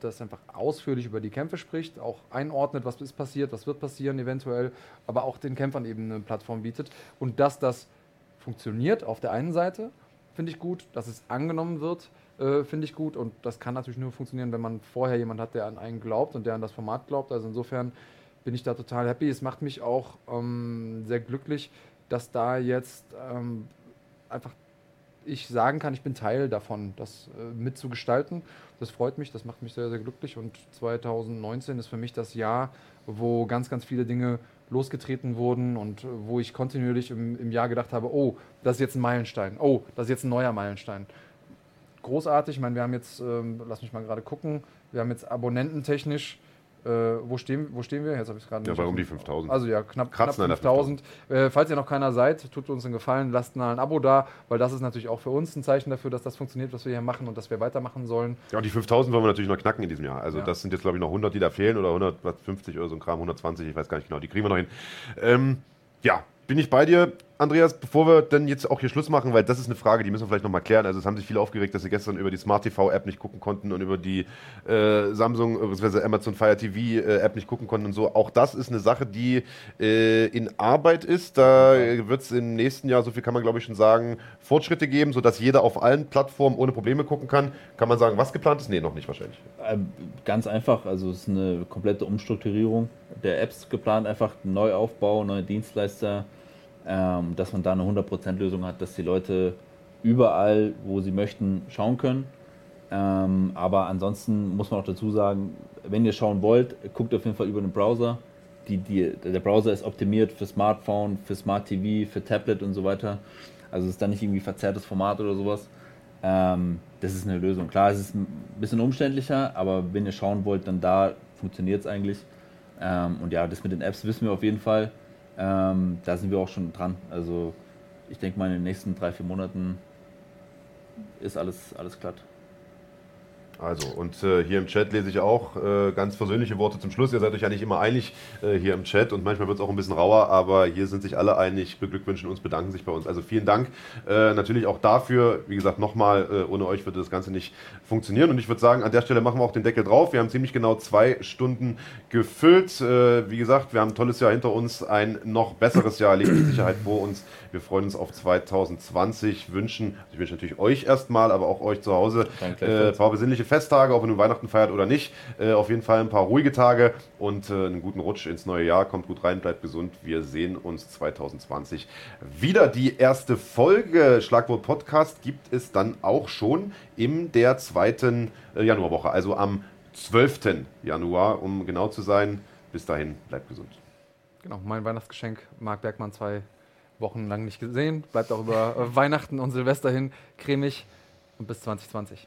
das einfach ausführlich über die Kämpfe spricht, auch einordnet, was ist passiert, was wird passieren eventuell, aber auch den Kämpfern eben eine Plattform bietet. Und dass das funktioniert auf der einen Seite, finde ich gut, dass es angenommen wird, äh, finde ich gut. Und das kann natürlich nur funktionieren, wenn man vorher jemand hat, der an einen glaubt und der an das Format glaubt. Also insofern bin ich da total happy. Es macht mich auch ähm, sehr glücklich, dass da jetzt ähm, einfach ich sagen kann, ich bin Teil davon, das äh, mitzugestalten. Das freut mich, das macht mich sehr, sehr glücklich. Und 2019 ist für mich das Jahr, wo ganz, ganz viele Dinge losgetreten wurden und äh, wo ich kontinuierlich im, im Jahr gedacht habe, oh, das ist jetzt ein Meilenstein, oh, das ist jetzt ein neuer Meilenstein. Großartig, ich meine, wir haben jetzt, ähm, lass mich mal gerade gucken, wir haben jetzt abonnententechnisch äh, wo, stehen, wo stehen wir? Jetzt habe ich es gerade Ja, nicht bei auf um die 5000. Also ja, knapp, knapp Kratzen an der 5000. Äh, falls ihr noch keiner seid, tut uns einen Gefallen, lasst mal ein Abo da, weil das ist natürlich auch für uns ein Zeichen dafür, dass das funktioniert, was wir hier machen und dass wir weitermachen sollen. Ja, und die 5000 wollen wir natürlich noch knacken in diesem Jahr. Also Ja. das sind jetzt, glaube ich, noch 100, die da fehlen oder 150 oder so ein Kram, 120, ich weiß gar nicht genau, die kriegen wir noch hin. Ähm, ja, bin ich bei dir, Andreas, bevor wir dann jetzt auch hier Schluss machen, weil das ist eine Frage, die müssen wir vielleicht nochmal klären. Also es haben sich viele aufgeregt, dass sie gestern über die Smart TV App nicht gucken konnten und über die äh, Samsung bzw. Amazon Fire TV äh, nicht gucken konnten und so. Auch das ist eine Sache, die äh, in Arbeit ist. Da wird es im nächsten Jahr, so viel kann man glaube ich schon sagen, Fortschritte geben, sodass jeder auf allen Plattformen ohne Probleme gucken kann. Kann man sagen, was geplant ist? Nee, noch nicht wahrscheinlich. Ähm, Ganz einfach, also es ist eine komplette Umstrukturierung der Apps geplant, einfach Neuaufbau, neue Dienstleister, ähm, dass man da eine 100% Lösung hat, dass die Leute überall, wo sie möchten, schauen können. Ähm, aber ansonsten muss man auch dazu sagen, wenn ihr schauen wollt, guckt auf jeden Fall über den Browser. Die, die, der Browser ist optimiert für Smartphone, für Smart TV, für Tablet und so weiter. Also es ist dann nicht irgendwie verzerrtes Format oder sowas. Ähm, das ist eine Lösung. Klar, es ist ein bisschen umständlicher, aber wenn ihr schauen wollt, dann da funktioniert es eigentlich. Ähm, und ja, das mit den Apps wissen wir auf jeden Fall. Ähm, da sind wir auch schon dran. Also ich denke mal, in den nächsten drei, vier Monaten ist alles, alles glatt. Also, und äh, hier im Chat lese ich auch äh, ganz versöhnliche Worte zum Schluss. Ihr seid euch ja nicht immer einig äh, hier im Chat und manchmal wird es auch ein bisschen rauer, aber hier sind sich alle einig, beglückwünschen uns, bedanken sich bei uns. Also vielen Dank äh, natürlich auch dafür. Wie gesagt, nochmal, äh, ohne euch würde das Ganze nicht funktionieren. Und ich würde sagen, an der Stelle machen wir auch den Deckel drauf. Wir haben ziemlich genau zwei Stunden gefüllt. Äh, wie gesagt, wir haben ein tolles Jahr hinter uns, ein noch besseres Jahr liegt mit Sicherheit vor uns. Wir freuen uns auf 2020, wünschen, also ich wünsche natürlich euch erstmal, aber auch euch zu Hause ein äh, paar besinnliche Festtage, ob ihr nun Weihnachten feiert oder nicht. Äh, auf jeden Fall ein paar ruhige Tage und äh, einen guten Rutsch ins neue Jahr. Kommt gut rein, bleibt gesund. Wir sehen uns 2020 wieder. Die erste Folge Schlagwort Podcast gibt es dann auch schon in der zweiten Januarwoche, also am 12. Januar, um genau zu sein. Bis dahin, bleibt gesund. Genau, mein Weihnachtsgeschenk, Marc Bergmann 2 wochenlang nicht gesehen. Bleibt auch über äh, Weihnachten und Silvester hin cremig und bis 2020.